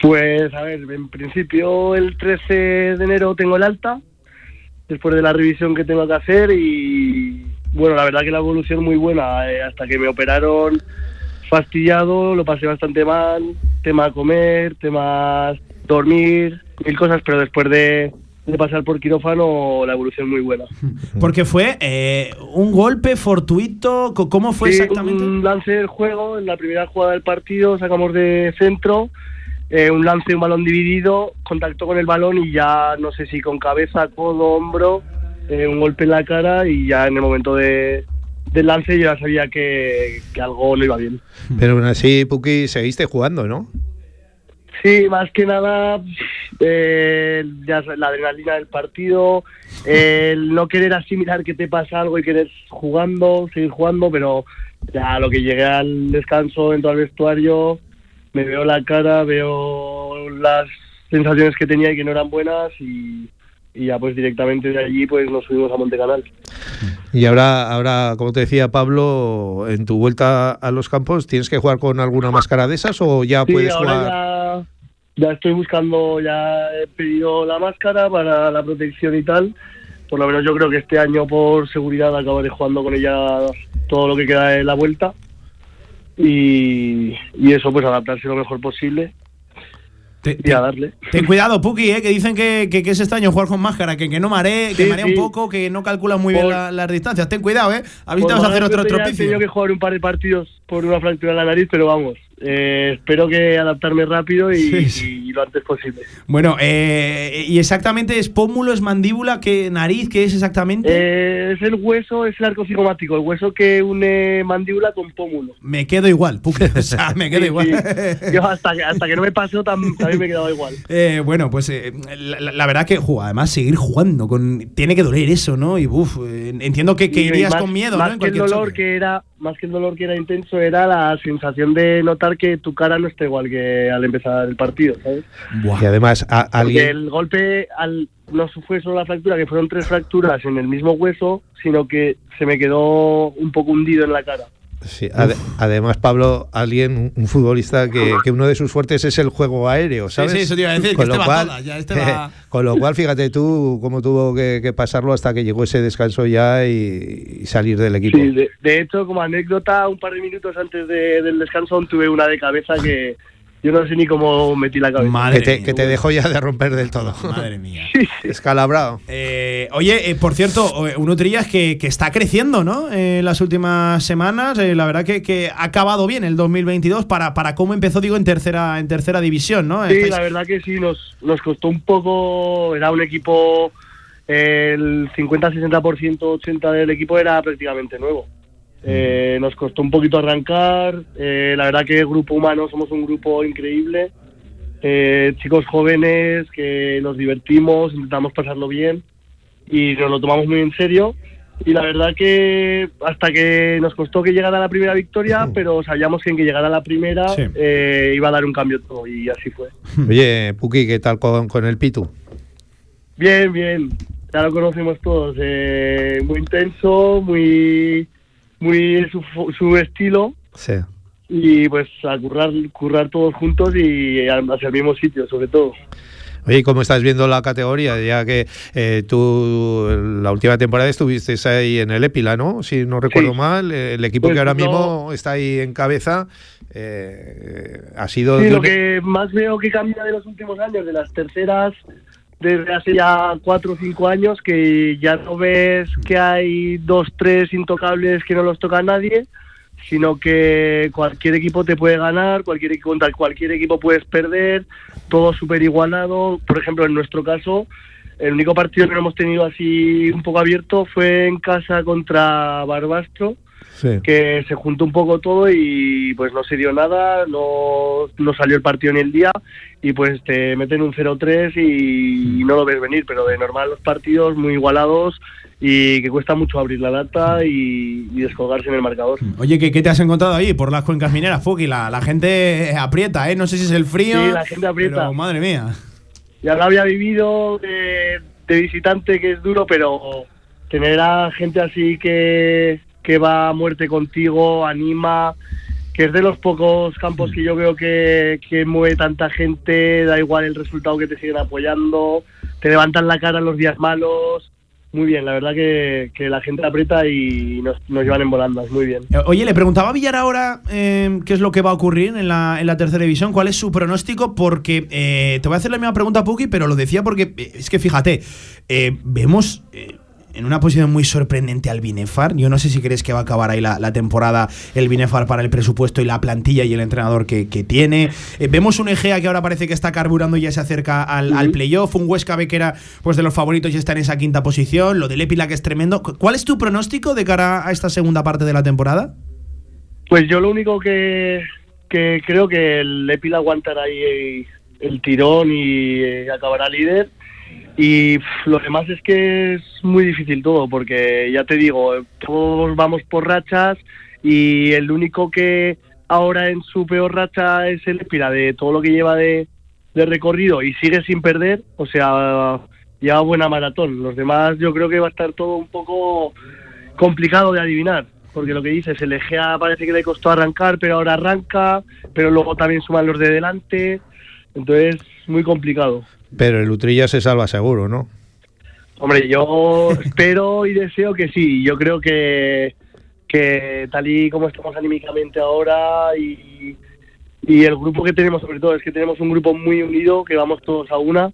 Pues, a ver, en principio el 13 de enero tengo el alta, después de la revisión que tengo que hacer y, bueno, la verdad que la evolución muy buena. eh, hasta que me operaron fastidiado, lo pasé bastante mal, tema comer, temas dormir, mil cosas, pero después de, de pasar por quirófano, la evolución muy buena. Porque fue eh, un golpe fortuito, ¿cómo fue Sí, exactamente? Un lance del juego, en la primera jugada del partido sacamos de centro, eh, un lance, un balón dividido, contacto con el balón y ya no sé si con cabeza, codo, hombro, eh, un golpe en la cara y ya en el momento de, del lance yo ya sabía que, que algo no iba bien. Pero aún así, Puki, seguiste jugando, ¿no? Sí, más que nada eh, ya sabes, la adrenalina del partido, el no querer asimilar que te pasa algo y querer jugando, seguir jugando, pero ya lo que llegué al descanso, entro al vestuario, me veo la cara, veo las sensaciones que tenía y que no eran buenas y, y ya pues directamente de allí pues nos subimos a Montecanal. Y ahora, ahora, como te decía Pablo, en tu vuelta a los campos, ¿tienes que jugar con alguna máscara de esas o ya Sí, puedes ahora jugar? ya, ya estoy buscando, ya he pedido la máscara para la protección y tal. Por lo menos yo creo que este año por seguridad acabaré jugando con ella todo lo que queda de la vuelta. Y, y eso, pues adaptarse lo mejor posible. Y a darle. Ten cuidado, Puki, eh, que dicen que, que, que es extraño jugar con máscara, que, que no maree, que marea sí. un poco, que no calcula muy bien la- las distancias. Ten cuidado, ¿eh? A ver si Por te vas a hacer otro suerte ya He tenido que jugar un par de partidos por una fractura en la nariz, pero vamos, eh, espero que adaptarme rápido y, Sí, sí. y lo antes posible. Bueno, eh, y exactamente es pómulo, es mandíbula, ¿qué nariz? ¿Qué es exactamente? Eh, es el hueso, es el arco cigomático, el hueso que une mandíbula con pómulo. Me quedo igual. O sea, me quedo Sí, igual. Yo hasta que, hasta que no me pasó tam- también me quedaba igual. Eh, bueno, pues eh, la, la- verdad que además seguir jugando con tiene que doler eso, ¿no? Y uf, eh, entiendo que, que irías más- con miedo, más ¿no? Que el dolor choque. que era, más que el dolor que era intenso, era la sensación de notar que tu cara no está igual que al empezar el partido, ¿sabes? Y además, a- Porque alguien. el golpe al, no fue solo la fractura, que fueron tres fracturas en el mismo hueso, sino que se me quedó un poco hundido en la cara. Sí, ade- además, Pablo, alguien, un- futbolista que, que uno de sus fuertes es el juego aéreo, Sí, ¿sabes? sí, eso te iba a decir, que Con este lo va cual, toda, ya este va- con lo cual, fíjate tú cómo tuvo que, que pasarlo hasta que llegó ese descanso ya y, y salir del equipo. Sí, de, de hecho, como anécdota, un par de minutos antes de- del descanso aún tuve una de cabeza que yo no sé ni cómo metí la cabeza. que, te, que te dejó ya de romper del todo. Madre mía. Escalabrado. Eh, oye, eh, por cierto, eh, un Utrillas que, que está creciendo, ¿no? Eh, las últimas semanas, eh, la verdad que, que ha acabado bien el 2022 para, para cómo empezó, digo, en tercera, en tercera división, ¿no? Sí, Estáis- la verdad que sí, nos, nos costó un poco, era un equipo, el 50-60%, 80% del equipo era prácticamente nuevo. Eh, nos costó un poquito arrancar, eh, la verdad que el grupo humano somos un grupo increíble, eh, chicos jóvenes que nos divertimos, intentamos pasarlo bien y nos lo tomamos muy en serio. Y la verdad que hasta que nos costó que llegara la primera victoria, pero sabíamos que en que llegara la primera Sí. eh, iba a dar un cambio todo y así fue. Oye, Puki, ¿qué tal con, con el Pitu? Bien, bien. Ya lo conocemos todos. eh, muy intenso, muy, muy su, su estilo. Sí. Y pues a currar, currar todos juntos y hacia el mismo sitio, sobre todo. Oye, ¿y ¿cómo estás viendo la categoría? Ya que eh, tú la última temporada estuviste ahí en el Épila, ¿no? Si no recuerdo Sí. mal, el equipo Pues que ahora no- mismo está ahí en cabeza eh, ha sido... Sí, lo que más veo que cambia de los últimos años, de las terceras, desde hace ya cuatro o cinco años, que ya no ves que hay dos, tres intocables que no los toca a nadie, sino que cualquier equipo te puede ganar, cualquier equipo, contra cualquier equipo puedes perder, todo súper igualado. Por ejemplo, en nuestro caso, el único partido que no hemos tenido así un poco abierto fue en casa contra Barbastro que se juntó un poco todo y pues no se dio nada, no, no salió el partido ni el día y pues te meten un 0-3 y, y no lo ves venir, pero de normal los partidos muy igualados y que cuesta mucho abrir la lata y, y descolgarse en el marcador. Oye, ¿qué, qué te has encontrado ahí por las cuencas mineras, Fuki? La, la gente aprieta, ¿eh? No sé si es el frío. Sí, la gente aprieta. pero, madre mía. Ya lo había vivido de, de visitante que es duro, pero tener a gente así que, que va a muerte contigo, anima, que es de los pocos campos que yo veo que, que mueve tanta gente, da igual el resultado que te siguen apoyando, te levantan la cara en los días malos. Muy bien, la verdad que, que la gente aprieta y nos, nos llevan en volandas, muy bien. Eh, Oye, le preguntaba a Villar ahora eh, qué es lo que va a ocurrir en la, en la tercera división, cuál es su pronóstico, porque eh, te voy a hacer la misma pregunta a Puki, pero lo decía porque eh, es que fíjate, eh, vemos en una posición muy sorprendente al Binefar. Yo no sé si crees que va a acabar ahí la, la temporada el Binefar para el presupuesto y la plantilla y el entrenador que, que tiene. Eh, vemos un Egea que ahora parece que está carburando y ya se acerca al, al playoff. Un Huesca que era pues, de los favoritos y está en esa quinta posición. Lo del Épila que es tremendo. Cu- ¿Cuál es tu pronóstico de cara a esta segunda parte de la temporada? Pues yo lo único que, que creo que el Epil aguantará ahí el tirón y eh, acabará líder. Y lo demás es que es muy difícil todo, porque ya te digo, todos vamos por rachas y el único que ahora en su peor racha es el Epila de todo lo que lleva de, de recorrido y sigue sin perder. O sea, lleva buena maratón. Los demás yo creo que va a estar todo un poco complicado de adivinar, porque lo que dices, el Egea parece que le costó arrancar, pero ahora arranca, pero luego también suman los de delante, entonces muy complicado. Pero el Utrilla se salva seguro, ¿no? Hombre, yo espero y deseo que sí. Yo creo que, que tal y como estamos anímicamente ahora y, y el grupo que tenemos, sobre todo, es que tenemos un grupo muy unido, que vamos todos a una.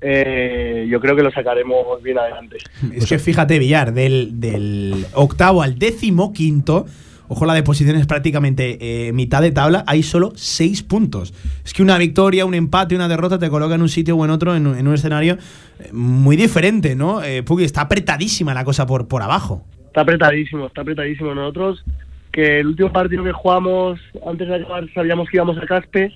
eh, yo creo que lo sacaremos bien adelante. Es que fíjate, Villar, del, del octavo al décimo quinto, ojo la de posiciones prácticamente eh, mitad de tabla, hay solo seis puntos. Es que una victoria, un empate, una derrota te coloca en un sitio o en otro, en, un- en un escenario eh, muy diferente, ¿no? Eh, Puki, está apretadísima la cosa por, por abajo. Está apretadísimo, está apretadísimo. Nosotros, que el último partido que jugamos antes de acabar, sabíamos que íbamos a Caspe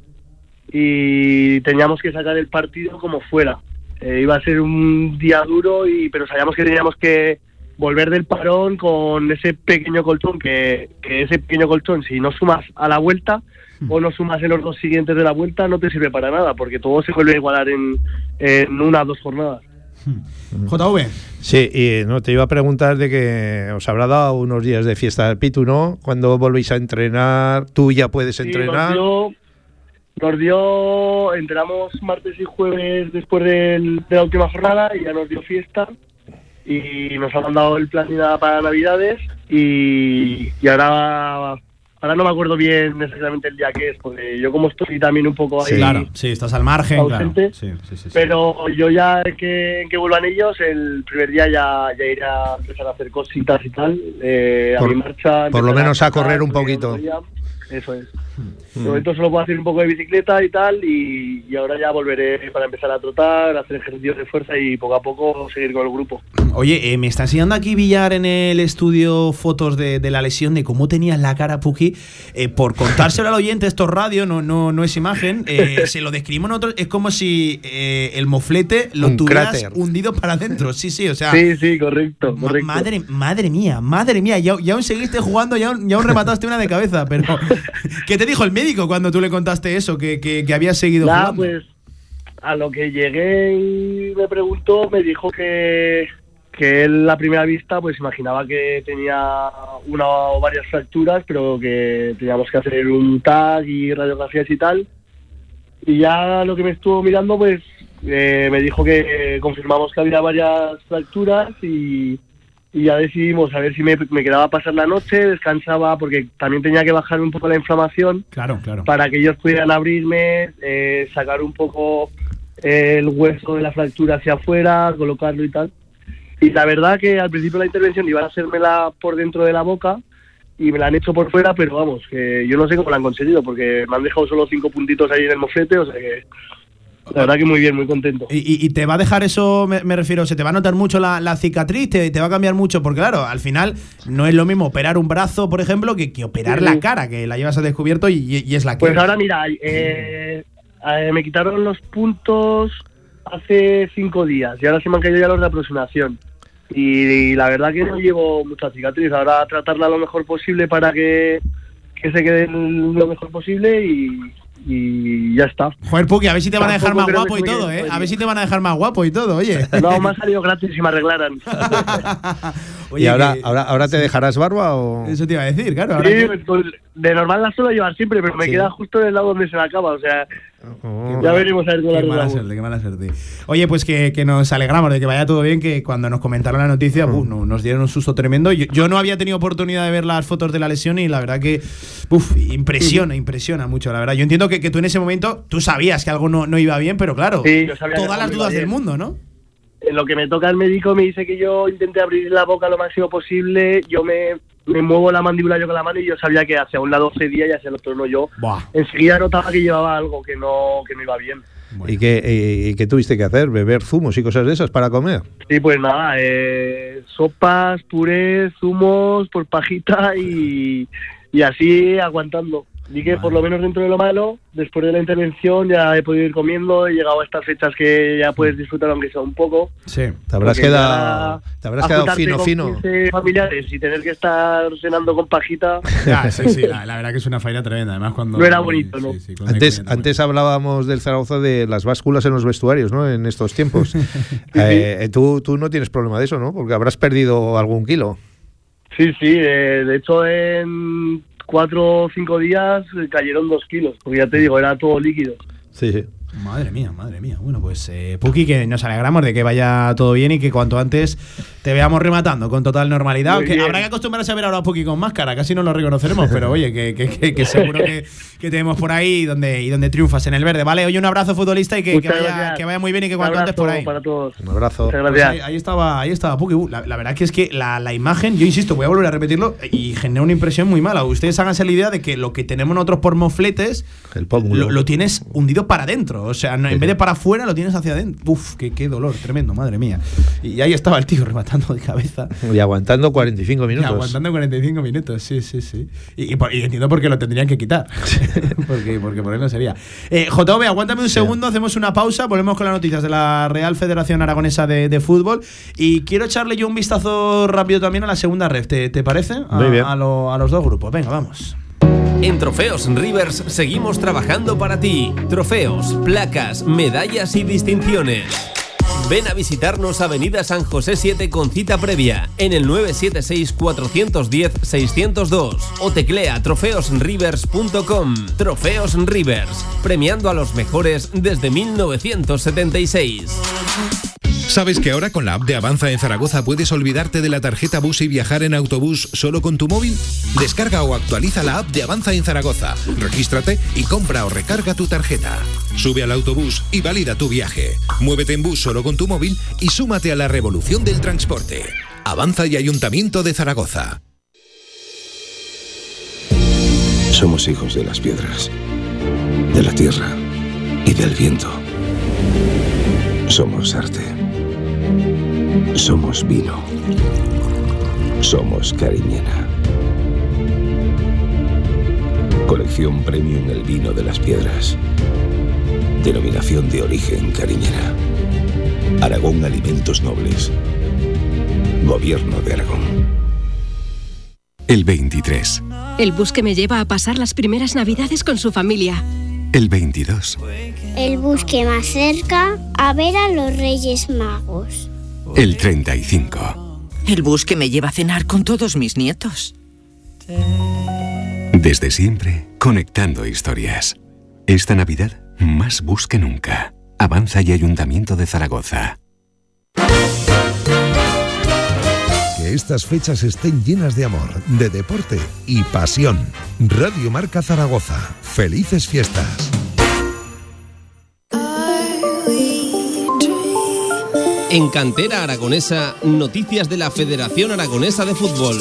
y teníamos que sacar el partido como fuera. Eh, iba a ser un día duro, y pero sabíamos que teníamos que volver del parón con ese pequeño colchón, que, que ese pequeño colchón, si no sumas a la vuelta o no sumas en los dos siguientes de la vuelta, no te sirve para nada, porque todo se vuelve a igualar en, en una o dos jornadas. JV. Sí, y no te iba a preguntar de que os habrá dado unos días de fiesta del Pitu, ¿no? Cuando volvéis a entrenar, tú ya puedes Sí, entrenar. Nos dio, nos dio, entramos martes y jueves después del- de la última jornada y ya nos dio fiesta y nos han mandado el plan para Navidades y, y ahora, ahora no me acuerdo bien exactamente el día que es, porque yo como estoy también un poco ahí Sí, claro, sí, estás al margen, claro. ausente, Sí, sí, sí, sí. pero yo ya que, que vuelvan ellos, el primer día ya, ya iré a empezar a hacer cositas y tal, eh, a Por- mi marcha. por lo menos a correr un poquito. Eso es. Mm. De momento solo puedo hacer un poco de bicicleta y tal, y, y ahora ya volveré para empezar a trotar, a hacer ejercicios de fuerza y poco a poco seguir con el grupo. Oye, eh, me está enseñando aquí Villar en el estudio fotos de, de la lesión, de cómo tenías la cara, Puki. Eh, por contárselo al oyente, esto es radio, no, no, no es imagen. eh, se lo describimos nosotros, es como si eh, el moflete lo Un tuvieras cráter. hundido para adentro. Sí, sí, o sea. Sí, sí, correcto, ma- correcto. Madre, madre mía, madre mía, ya, ya aún seguiste jugando, ya, aún- ya aún remataste una de cabeza, pero ¿qué te dijo el médico cuando tú le contaste eso, que, que, que habías seguido Nada, jugando? pues a lo que llegué y me preguntó, me dijo que, que él a primera vista pues imaginaba que tenía una o varias fracturas, pero que teníamos que hacer un tag y radiografías y tal. Y ya lo que me estuvo mirando, pues eh, me dijo que confirmamos que había varias fracturas y, y ya decidimos a ver si me, me quedaba a pasar la noche, descansaba, porque también tenía que bajar un poco la inflamación Claro, claro. para que ellos pudieran abrirme, eh, sacar un poco el hueso de la fractura hacia afuera, colocarlo y tal. Y la verdad que al principio de la intervención iban a hacérmela por dentro de la boca y me la han hecho por fuera, pero vamos, que yo no sé cómo la han conseguido porque me han dejado solo cinco puntitos ahí en el moflete, o sea que la verdad que muy bien, muy contento. ¿Y, y- y te va a dejar eso, me, me refiero, se te va a notar mucho la, la cicatriz, te, te va a cambiar mucho, porque claro, al final no es lo mismo operar un brazo, por ejemplo, que, que operar Sí, la cara, que la llevas a descubierto y, y- es la que. Pues ahora mira, eh, eh, me quitaron los puntos hace cinco días y ahora se me han caído ya los de aproximación. Y, la verdad que no llevo mucha cicatriz. Ahora tratarla lo mejor posible para que, que se quede lo mejor posible y, y ya está. Joder, Puki, a ver si te van a dejar más guapo y todo, ¿eh? A ver si te van a dejar más guapo y todo, oye. No, me ha salido gratis si me arreglaran. Oye, ¿Y ahora, que- ahora, ahora te dejarás barba o...? Eso te iba a decir, claro. ahora Sí, que- pues, de normal la suelo llevar siempre, pero me Sí. queda justo en el lado donde se me acaba. O sea, Oh. ya veremos a ver con la Qué mala suerte, qué mala suerte. Oye, pues que, que nos alegramos de que vaya todo bien, que cuando nos comentaron la noticia, uf, no- nos dieron un susto tremendo. Yo, yo no había tenido oportunidad de ver las fotos de la lesión y la verdad que uf, impresiona, impresiona mucho, la verdad. Yo entiendo que, que tú en ese momento, tú sabías que algo no, no iba bien, pero claro, Sí, todas las dudas del mundo, ¿no? En lo que me toca el médico me dice que yo intenté abrir la boca lo máximo posible, yo me, me muevo la mandíbula yo con la mano y yo sabía que hacia un lado cedía y hacia el otro no yo. Buah. Enseguida notaba que llevaba algo que no, que no iba bien. ¿Y, qué, y- y qué tuviste que hacer? ¿Beber zumos y cosas de esas para comer? Sí, pues nada, eh, sopas, purés, zumos, por pajita y, y así aguantando. Di que por lo menos dentro de lo malo, después de la intervención ya he podido ir comiendo, he llegado a estas fechas que ya puedes disfrutar aunque sea un poco. Sí. Te habrás quedado, te habrás quedado fino, con fino. 15 familiares y tener que estar cenando con pajita. Sí, sí, la, la verdad que es una faena tremenda. Además, cuando. No era bonito, ¿no? Sí, sí, Antes, comida. antes hablábamos del Zaragoza de las básculas en los vestuarios, ¿no? En estos tiempos. Eh, tú, tú no tienes problema de eso, ¿no? Porque habrás perdido algún kilo. Sí, sí, eh, de hecho en cuatro o cinco días eh, cayeron dos kilos, porque ya te digo, era todo líquido. Sí, sí. Madre mía, madre mía. Bueno, pues eh, Puki, que nos alegramos de que vaya todo bien y que cuanto antes te veamos rematando con total normalidad. Muy Aunque bien. habrá que acostumbrarse a ver ahora a Puki con máscara, casi no lo reconoceremos, pero oye, que, que- que- que seguro que, que tenemos por ahí donde, y donde triunfas en el verde. Vale, oye, un abrazo futbolista y que, que vaya, que vaya muy bien y que cuanto antes por abrazo ahí. para todos. Un abrazo. Muchas Pues gracias. ahí, ahí estaba, ahí estaba Puki. Uh, La, la verdad que es que la, la imagen, yo insisto, voy a volver a repetirlo y genera una impresión muy mala. Ustedes háganse la idea de que lo que tenemos nosotros por mofletes El lo, lo tienes hundido para adentro. O sea, no- en vez de para afuera, lo tienes hacia adentro. Uf, qué, qué dolor, tremendo, madre mía. Y ahí estaba el tío rematando de cabeza. Y aguantando 45 Y minutos. aguantando 45 minutos, sí, sí, sí. Y, y por- y entiendo por qué lo tendrían que quitar. porque, porque por él no sería. Eh, JV, aguántame un segundo, hacemos una pausa, volvemos con las noticias de la Real Federación Aragonesa de, de Fútbol. Y quiero echarle yo un vistazo rápido también a la segunda red. ¿Te, te parece? A, Muy bien. a lo- a los dos grupos. Venga, vamos. En Trofeos Rivers seguimos trabajando para ti. Trofeos, placas, medallas y distinciones. Ven a visitarnos Avenida San José 7 con cita previa en el 976-410-602 o teclea trofeosrivers.com. Trofeos Rivers, premiando a los mejores desde 1976. ¿Sabes que ahora con la app de Avanza en Zaragoza puedes olvidarte de la tarjeta bus y viajar en autobús solo con tu móvil? Descarga o actualiza la app de Avanza en Zaragoza, regístrate y compra o recarga tu tarjeta. Sube al autobús y valida tu viaje. Muévete en bus solo con tu móvil y súmate a la revolución del transporte. Avanza y Ayuntamiento de Zaragoza. Somos hijos de las piedras, de la tierra y del viento. Somos arte. Somos vino. Somos Cariñena. Colección Premium El Vino de las Piedras. Denominación de origen Cariñena. Aragón Alimentos Nobles. Gobierno de Aragón. El 23, El bus que me lleva a pasar las primeras navidades con su familia. el 22, El bus que más cerca a ver a los Reyes Magos. el 35. El bus que me lleva a cenar con todos mis nietos. Desde siempre, conectando historias. Esta Navidad, más bus que nunca. Avanza y Ayuntamiento de Zaragoza. Que estas fechas estén llenas de amor, de deporte y pasión. Radio Marca Zaragoza. Felices fiestas. En Cantera Aragonesa, noticias de la Federación Aragonesa de Fútbol.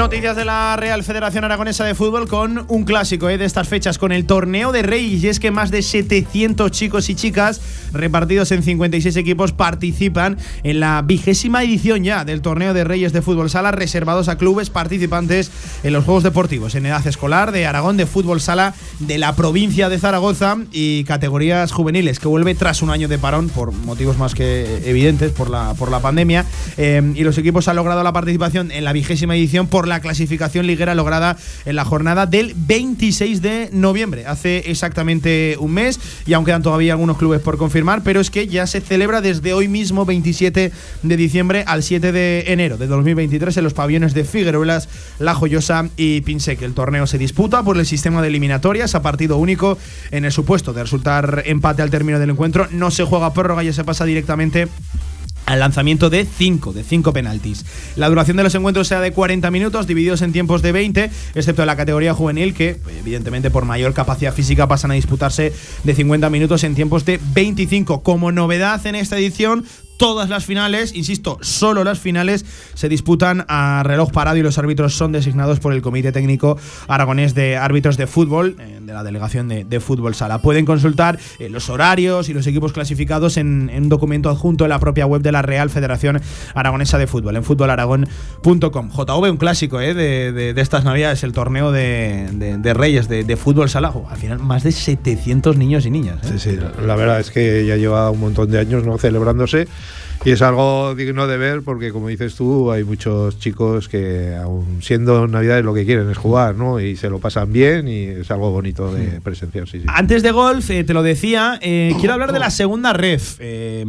Noticias de la Real Federación Aragonesa de Fútbol con un clásico eh, de estas fechas, con el torneo de Reyes. Y es que más de 700 chicos y chicas repartidos en 56 equipos participan en la vigésima edición ya del torneo de Reyes de Fútbol Sala, reservados a clubes participantes en los Juegos Deportivos en edad escolar de Aragón de Fútbol Sala de la provincia de Zaragoza y categorías juveniles, que vuelve tras un año de parón por motivos más que evidentes por la, por la pandemia. Eh, y los equipos han logrado la participación en la vigésima edición por la clasificación liguera lograda en la jornada del 26 de noviembre, hace exactamente un mes, y aún quedan todavía algunos clubes por confirmar, pero es que ya se celebra desde hoy mismo, 27 de diciembre al 7 de enero de 2023, en los pabellones de Figueruelas, La Joyosa y Pinsec. El torneo se disputa por el sistema de eliminatorias a partido único. En el supuesto de resultar empate al término del encuentro, no se juega prórroga, ya se pasa directamente al lanzamiento de 5, de 5 penaltis. La duración de los encuentros será de 40 minutos, divididos en tiempos de 20, excepto en la categoría juvenil, que evidentemente por mayor capacidad física pasan a disputarse de 50 minutos en tiempos de 25. Como novedad en esta edición, todas las finales, insisto, solo las finales se disputan a reloj parado y los árbitros son designados por el Comité Técnico Aragonés de Árbitros de Fútbol, de la delegación de, fútbol sala. Pueden consultar eh, los horarios y los equipos clasificados en, un documento adjunto en la propia web de la Real Federación Aragonesa de Fútbol, en fútbolaragón.com. JV, un clásico eh, de, de- estas navidades, el torneo de, Reyes de, fútbol sala. Al final, más de 700 niños y niñas. eh. Sí, sí, la verdad es que ya lleva un montón de años no celebrándose y es algo digno de ver porque como dices tú hay muchos chicos que aún siendo navidades lo que quieren es jugar ¿no? y se lo pasan bien y es algo bonito de presenciar sí, sí. Antes de golf, eh, te lo decía, eh, quiero hablar de la segunda ref. eh,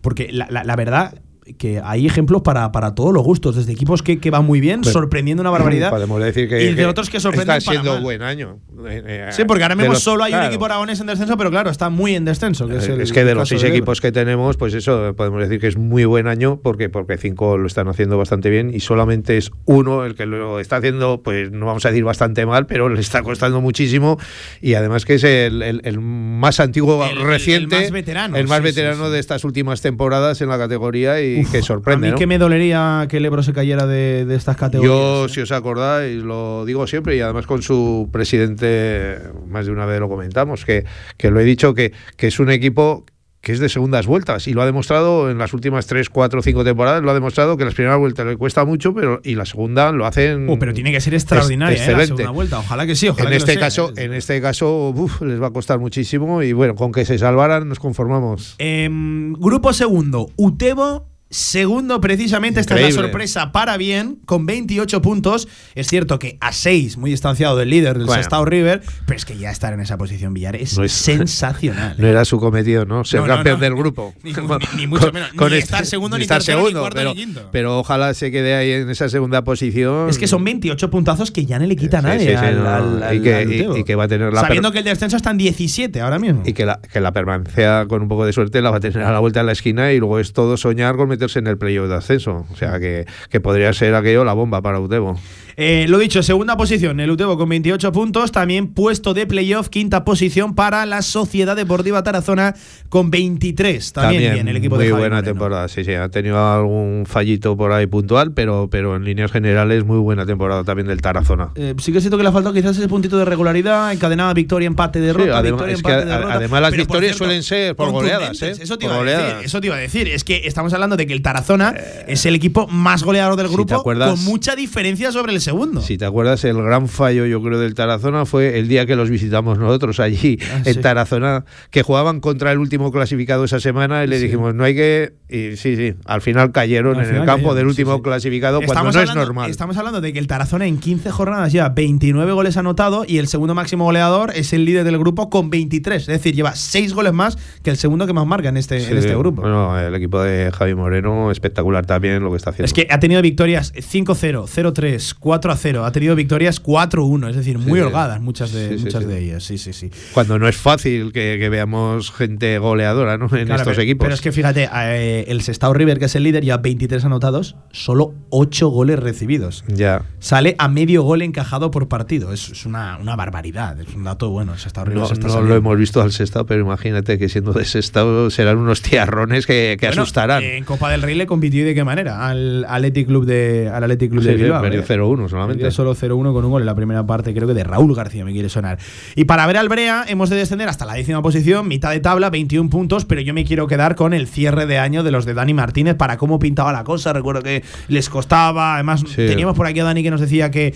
porque la, la- la verdad que hay ejemplos para, para todos los gustos, desde equipos que, que van muy bien, Pero- sorprendiendo una barbaridad. Podemos decir que, y de que otros que sorprenden está siendo buen año. Eh, eh, Sí, porque ahora mismo los- solo hay un equipo aragonés en descenso, pero claro, está muy en descenso. Que es, el- es que de los seis de equipos que tenemos, pues eso podemos decir que es muy buen año porque porque cinco lo están haciendo bastante bien y solamente es uno el que lo está haciendo, pues no vamos a decir bastante mal, pero le está costando muchísimo y además que es el, el- el más antiguo reciente, el más veterano, el más sí, sí, veterano de estas últimas temporadas en la categoría y que A sorprende. mí ¿no? que me dolería que el Ebro se cayera de, de estas categorías. Yo, si os acordáis, lo digo siempre y además con su presidente, más de una vez lo comentamos, que, que lo he dicho, que, que es un equipo que es de segundas vueltas y lo ha demostrado en las últimas 3, 4, 5 temporadas, lo ha demostrado que las primeras vueltas le cuesta mucho, pero y la segunda lo hacen Oh, pero tiene que ser extraordinaria, eh, la segunda vuelta. Ojalá que sí, ojalá en que lo este sea, caso, en este caso uf, les va a costar muchísimo y bueno, con que se salvaran nos conformamos. Em, grupo segundo, Utebo. Segundo, precisamente, esta es la sorpresa para bien, con 28 puntos. Es cierto que a 6, muy distanciado del líder del Bueno. Sestao River, pero es que ya estar en esa posición Villar es, No es- sensacional. No era su cometido, ¿no? Ser No, no, campeón del grupo. Ni- ni- ni mucho menos. Ni estar segundo, ni estar tercero, segundo, cuarto, pero, ni quinto. pero ojalá se quede ahí en esa segunda posición. Es que son 28 puntazos que ya no le quita a Sí, nadie sí, sí, al, no, al- y que- al y- Utebo. y que va a tener la Sabiendo que el descenso está en 17 ahora mismo. Y que la, que la permanencia, con un poco de suerte, la va a tener a la vuelta de la esquina y luego es todo soñar con meterse en el playoff de ascenso. O sea, que, que podría ser aquello la bomba para Utebo. Eh, lo dicho, segunda posición, el Utebo con 28 puntos, también puesto de playoff, quinta posición para la Sociedad Deportiva Tarazona con 23. También, bien el equipo muy de Javi buena Moreno. temporada, sí, sí. Ha tenido algún fallito por ahí puntual, pero, pero en líneas generales muy buena temporada también del Tarazona. Eh, sí que siento que le ha faltado quizás ese puntito de regularidad, encadenada victoria, empate, derrota, Sí, además- victoria, es que derrota. además las victorias cierto, suelen ser por goleadas. ¿eh? Eso te, Por iba a decir, eso te iba a decir. Es que estamos hablando de que el Tarazona es el equipo más goleador del Si grupo acuerdas- con mucha diferencia sobre el segundo. Si te acuerdas, el gran fallo, yo creo, del Tarazona fue el día que los visitamos nosotros allí Ah, en sí. Tarazona, que jugaban contra el último clasificado esa semana y le dijimos, no hay que. Y sí, sí, al final cayeron Al en final el campo cayeron, del último sí. clasificado cuando Estamos no hablando, es normal. Estamos hablando de que el Tarazona en 15 jornadas lleva 29 goles anotado y el segundo máximo goleador es el líder del grupo con 23. Es decir, lleva 6 goles más que el segundo que más marca en este, en este grupo. Bueno, el equipo de Javi Moreno, espectacular también lo que está haciendo. Es que ha tenido victorias 5-0, 0-3, 4-0. Ha tenido victorias 4-1, es decir, muy Sí, holgadas muchas de, sí, muchas sí. de ellas. Sí, sí, sí. Cuando no es fácil que, que veamos gente goleadora ¿no? en Claro, estos pero, equipos. Pero es que fíjate, eh, el Sestao River, que es el líder, ya 23 anotados, solo 8 goles recibidos. Ya. Sale a medio gol encajado por partido. Es, es una, una barbaridad. Es un dato bueno. El Sestao River No, se está no saliendo. lo hemos visto al sextado, pero imagínate que siendo de sextado serán unos tiarrones que, que Bueno, asustarán. En Copa del Rey le compitió y de qué manera al Athletic Club de, al Athletic Club Sí, de sí, Bilbao. perdió ¿eh? 0-1 solamente. Perdió solo 0-1 con un gol en la primera parte, creo que de Raúl García me quiere sonar. Y para ver al Brea hemos de descender hasta la décima posición, mitad de tabla, 21 puntos, pero yo me quiero quedar con el cierre de año de los de Dani Martínez para cómo pintaba la cosa. Recuerdo que les costaba, además Sí. teníamos por aquí a Dani que nos decía que,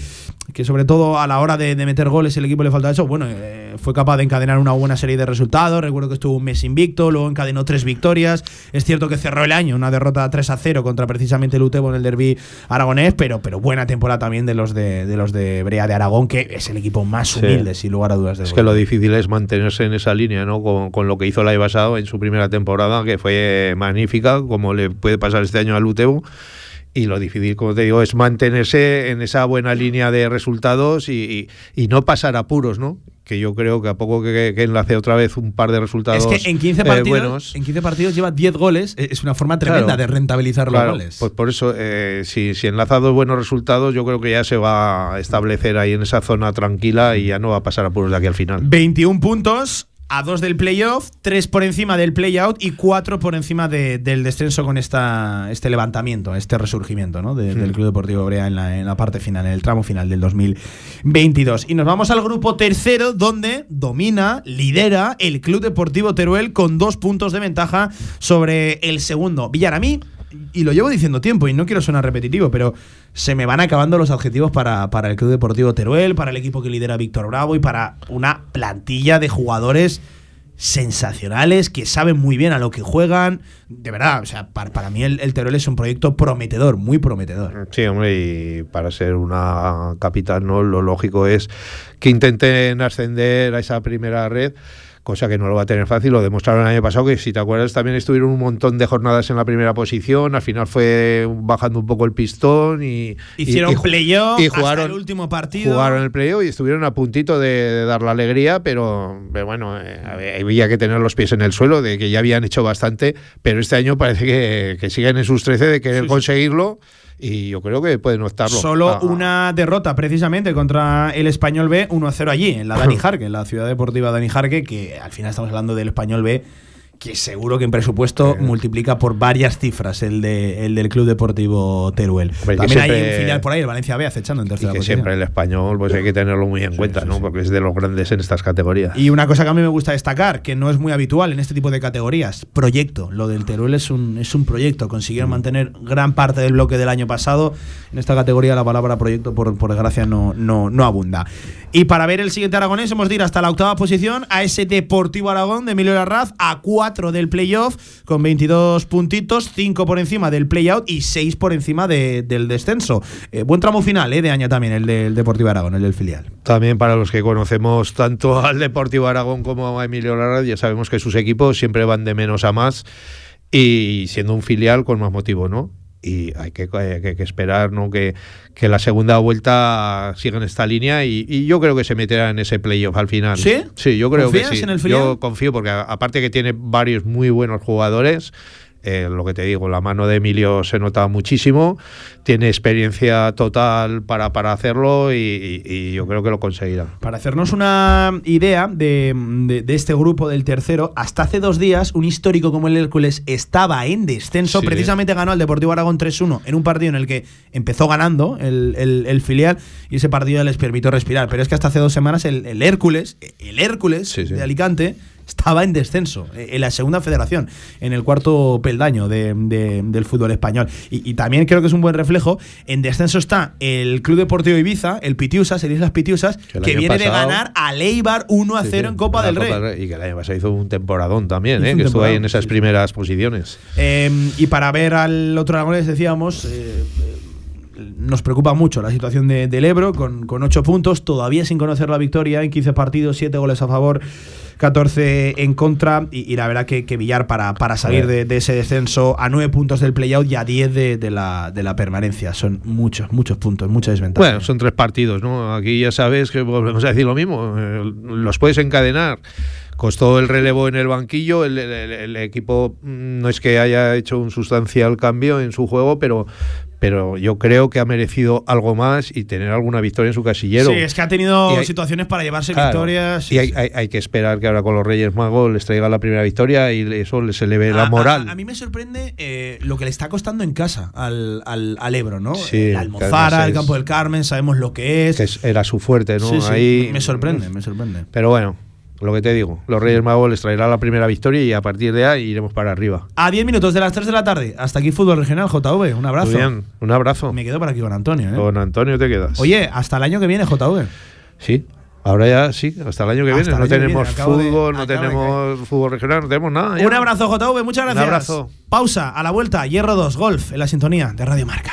que sobre todo a la hora de, de meter goles el equipo le faltaba eso. Bueno, eh, fue capaz de encadenar una buena serie de resultados. Recuerdo que estuvo un mes invicto, luego encadenó tres victorias. Es cierto que cerró el año, una derrota 3 a 0 contra precisamente el Utebo en el derby aragonés, pero, pero buena temporada también de los de, de los de Brea de Aragón, que es el equipo más Sí. humilde, sin lugar a dudas. Es que lo difícil es mantenerse en esa línea, ¿no? Con, con lo que hizo el año pasado en su primera temporada, que fue magnífica, como le puede pasar este año al Utebo. Y lo difícil, como te digo, es mantenerse en esa buena línea de resultados y, y- y no pasar apuros, ¿no? Que yo creo que a poco que, que enlace otra vez un par de resultados Es que en 15 eh, partidos, buenos, en 15 partidos lleva 10 goles. e, Es una forma tremenda Claro. de rentabilizar Claro, los goles. Pues por eso, eh, si, si enlaza dos buenos resultados, yo creo que ya se va a establecer ahí en esa zona tranquila y ya no va a pasar apuros de aquí al final. 21 puntos. A dos del playoff, tres por encima del playout y cuatro por encima de- del descenso con esta, este levantamiento, este resurgimiento ¿no? de- del Club Deportivo Brea en la, en la parte final, en el tramo final del 2022. Y nos vamos al grupo tercero, donde domina, lidera el Club Deportivo Teruel con dos puntos de ventaja sobre el segundo. Villaramí, y lo llevo diciendo tiempo y no quiero sonar repetitivo, pero se me van acabando los adjetivos para, para el Club Deportivo Teruel, para el equipo que lidera Víctor Bravo y para una plantilla de jugadores sensacionales que saben muy bien a lo que juegan. De verdad, o sea, para, para mí el, el Teruel es un proyecto prometedor, muy prometedor. Sí, hombre, y para ser una capital, ¿no? Lo lógico es que intenten ascender a esa primera red. Cosa que no lo va a tener fácil, lo demostraron el año pasado, que si te acuerdas también estuvieron un montón de jornadas en la primera posición, al final fue bajando un poco el pistón y... Hicieron y- playoff y hasta jugaron, el último partido. Jugaron el playoff y estuvieron a puntito de, de dar la alegría, pero, pero bueno, eh, había- que tener los pies en el suelo, de que ya habían hecho bastante, pero este año parece que, que siguen en sus 13 de querer conseguirlo y yo creo que pueden optarlo. Solo Ah, una derrota precisamente contra el Español B, 1-0 allí, en la Dani Jarque, en la ciudad deportiva Dani Jarque, que al final estamos hablando del Español B, que seguro que en presupuesto multiplica por varias cifras el, de, el del Club Deportivo Teruel. También hay siempre- un filial por ahí, el Valencia B, acechando en y tercera que posición. siempre el español pues hay que tenerlo muy en cuenta, ¿no? Porque es de los grandes en estas categorías. Y una cosa que a mí me gusta destacar, que no es muy habitual en este tipo de categorías, proyecto. Lo del Teruel es un, es un proyecto. Consiguieron mantener gran parte del bloque del año pasado. En esta categoría la palabra proyecto, por, por desgracia, no, no, no abunda. Y para ver el siguiente aragonés, hemos de ir hasta la octava posición, a ese Deportivo Aragón de Emilio Larraz, a 4 del playoff, con 22 puntitos, 5 por encima del playout y 6 por encima de- del descenso. Eh, buen tramo final eh, de año también, el del Deportivo Aragón, el del filial. También para los que conocemos tanto al Deportivo Aragón como a Emilio Lara, ya sabemos que sus equipos siempre van de menos a más y siendo un filial con más motivo, ¿no? Y hay que, hay que- esperar ¿no? que, que la segunda vuelta siga en esta línea y, y yo creo que se meterá en ese playoff al final. ¿Sí? Sí, yo creo que ¿Confías sí. en el filial? Yo confío porque aparte que tiene varios muy buenos jugadores, eh, lo que te digo, la mano de Emilio se nota muchísimo, tiene experiencia total para, para hacerlo y, y- y yo creo que lo conseguirá. Para hacernos una idea de, de- de este grupo del tercero, hasta hace dos días un histórico como el Hércules estaba en descenso. Sí. Precisamente ganó al Deportivo Aragón 3-1 en un partido en el que empezó ganando el, el- el filial y ese partido les permitió respirar. Pero es que hasta hace dos semanas el, el Hércules, el Hércules de Alicante, estaba en descenso eh, en la segunda federación, en el cuarto peldaño de- de- del fútbol español. Y, y también creo que es un buen reflejo. En descenso está el Club Deportivo Ibiza, el Pitiusas, el Islas Pitiusas, que viene de pasado- ganar al Eibar 1 a 0 Sí, sí, en Copa del Copa Rey. Y que el año pasado hizo un temporadón también, ¿eh? que estuvo ahí en esas primeras posiciones. Eh, y para ver al otro Aragonés, decíamos, eh, nos preocupa mucho la situación de- del Ebro, con, con 8 puntos, todavía sin conocer la victoria, en 15 partidos, 7 goles a favor, 14 en contra. Y, y la verdad que, que Villar, para, para salir de, de ese descenso a 9 puntos del playout y a 10 de, de la, de la permanencia. Son muchos, muchos puntos, mucha desventaja. Bueno, son tres partidos, ¿no? Aquí ya sabes que volvemos a decir lo mismo. eh, los puedes encadenar. Costó el relevo en el banquillo. El, el- el- el equipo mm, no es que haya hecho un sustancial cambio en su juego, pero, pero yo creo que ha merecido algo más y tener alguna victoria en su casillero. Sí, es que ha tenido hay- situaciones para llevarse Claro. victorias. Y hay, hay- hay que esperar que ahora con los Reyes Magos les traiga la primera victoria y eso les eleve la moral. A, a mí me sorprende eh, lo que le está costando en casa al, al, al Ebro, ¿no? Sí, la Almozara, el Campo del Carmen, sabemos lo que es. que es- era su fuerte, ¿no? Sí, sí, Ahí, me sorprende, me sorprende. Pero bueno, lo que te digo, los Reyes Magos les traerá la primera victoria y a partir de ahí iremos para arriba. A 10 minutos de las 3 de la tarde. Hasta aquí Fútbol Regional, JV. Un abrazo. Muy bien, un abrazo. Me quedo por aquí con Antonio. ¿eh? Con Antonio te quedas. Oye, hasta el año que viene, JV. Sí. Ahora ya sí, hasta el año que Hasta viene. No tenemos viene, acabo de- fútbol, no de tenemos fútbol regional, no tenemos nada. ya. Un abrazo, JV. Muchas Un gracias. abrazo. Pausa. A la vuelta. Hierro 2, Golf, en la sintonía de Radio Marca.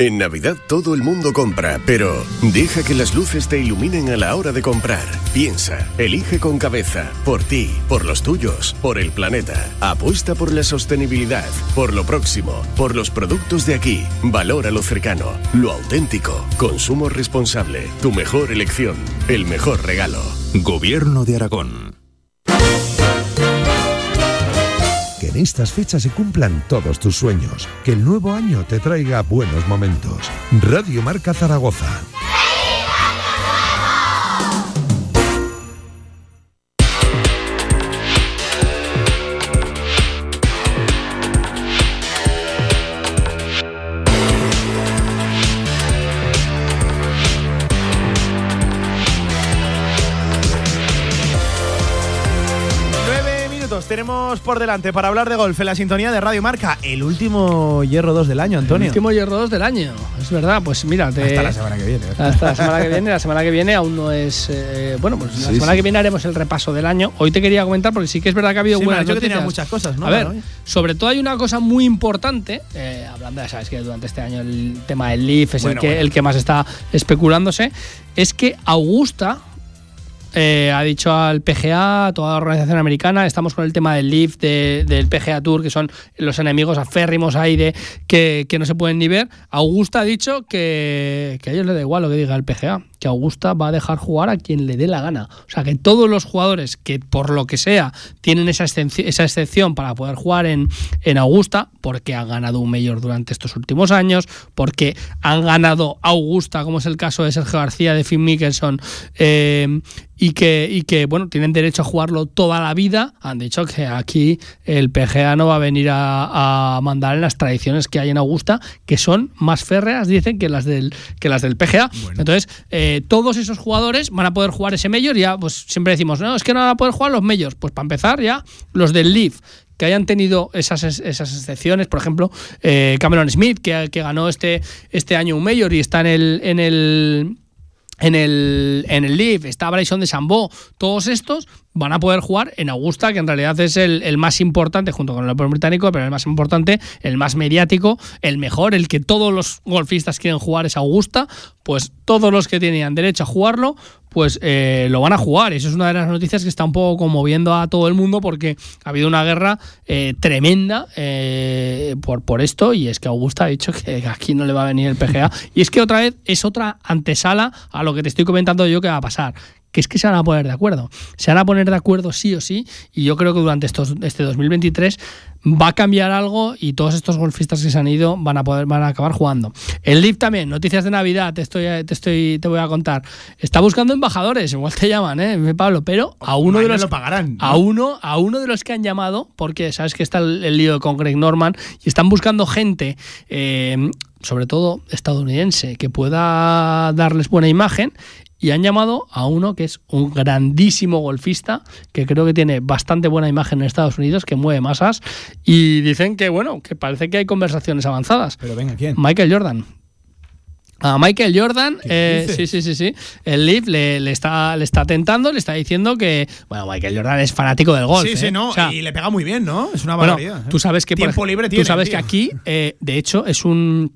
En Navidad todo el mundo compra, pero deja que las luces te iluminen a la hora de comprar. Piensa, elige con cabeza, por ti, por los tuyos, por el planeta. Apuesta por la sostenibilidad, por lo próximo, por los productos de aquí. Valora lo cercano, lo auténtico. Consumo responsable, tu mejor elección, el mejor regalo. Gobierno de Aragón. En estas fechas se cumplan todos tus sueños. Que el nuevo año te traiga buenos momentos. Radio Marca Zaragoza. Por delante para hablar de golf en la sintonía de Radio Marca. El último Hierro 2 del año, Antonio. El último Hierro 2 del año, es verdad. Pues mira, te- Hasta la semana que viene. Hasta la semana que viene. La semana que viene aún no es. eh, bueno, pues la Sí, semana sí. que viene haremos el repaso del año. Hoy te quería comentar porque sí que es verdad que ha habido Sí, buenas que tenía muchas cosas, ¿no? A ver, sobre todo hay una cosa muy importante. eh, hablando, ya sabes que durante este año el tema del Leaf es Bueno, el, que, bueno. el que más está especulándose. Es que Augusta. Eh, ha dicho al PGA, a toda la organización americana, estamos con el tema del Leaf, de- del PGA Tour, que son los enemigos aférrimos ahí de que, que no se pueden ni ver. Augusta ha dicho que, que a ellos les da igual lo que diga el PGA, que Augusta va a dejar jugar a quien le dé la gana. O sea, que todos los jugadores que por lo que sea tienen esa, excepci- esa excepción para poder jugar en, en Augusta, porque han ganado un mayor durante estos últimos años, porque han ganado Augusta, como es el caso de Sergio García, de Phil Mickelson, eh, y que, y que bueno, tienen derecho a jugarlo toda la vida, han dicho que aquí el PGA no va a venir a, a mandar en las tradiciones que hay en Augusta, que son más férreas, dicen, que las del, que las del PGA. Entonces, eh, todos esos jugadores van a poder jugar ese mayor, ya pues siempre decimos, no, es que no van a poder jugar los majors. Pues para empezar, ya los del Leaf que hayan tenido esas, esas excepciones, por ejemplo, eh, Cameron Smith, que, que ganó este, este año un mayor y está en el, en el en el, en el Leaf, está Bryson de Sambo, todos estos van a poder jugar en Augusta, que en realidad es el, el más importante, junto con el Open británico, pero el más importante, el más mediático, el mejor, el que todos los golfistas quieren jugar es Augusta, pues todos los que tenían derecho a jugarlo, pues eh, lo van a jugar. Eso es una de las noticias que está un poco conmoviendo a todo el mundo porque ha habido una guerra eh, tremenda eh, por, por esto y es que Augusta ha dicho que aquí no le va a venir el PGA. y es que otra vez es otra antesala a lo que te estoy comentando yo que va a pasar que es que se van a poner de acuerdo. Se van a poner de acuerdo sí o sí y yo creo que durante estos, este 2023 va a cambiar algo y todos estos golfistas que se han ido van a poder van a acabar jugando. El Leaf también, noticias de Navidad, te estoy te estoy te voy a contar. Está buscando embajadores, igual te llaman, eh, Pablo, pero a uno de los lo pagarán, ¿no? a uno a uno de los que han llamado porque sabes que está el, el lío con Greg Norman y están buscando gente eh, sobre todo estadounidense que pueda darles buena imagen y han llamado a uno que es un grandísimo golfista, que creo que tiene bastante buena imagen en Estados Unidos, que mueve masas, y dicen que, bueno, que parece que hay conversaciones avanzadas. Pero venga, ¿quién? Michael Jordan. A Michael Jordan, eh, sí, sí, sí, sí. El Leaf le, le está, le está tentando, le está diciendo que. Bueno, Michael Jordan es fanático del golf. Sí, sí, ¿eh? no. O sea, y le pega muy bien, ¿no? Es una bueno, barbaridad. ¿eh? tú sabes que Tiempo libre tú tiene, sabes tío. que aquí, eh, de hecho, es un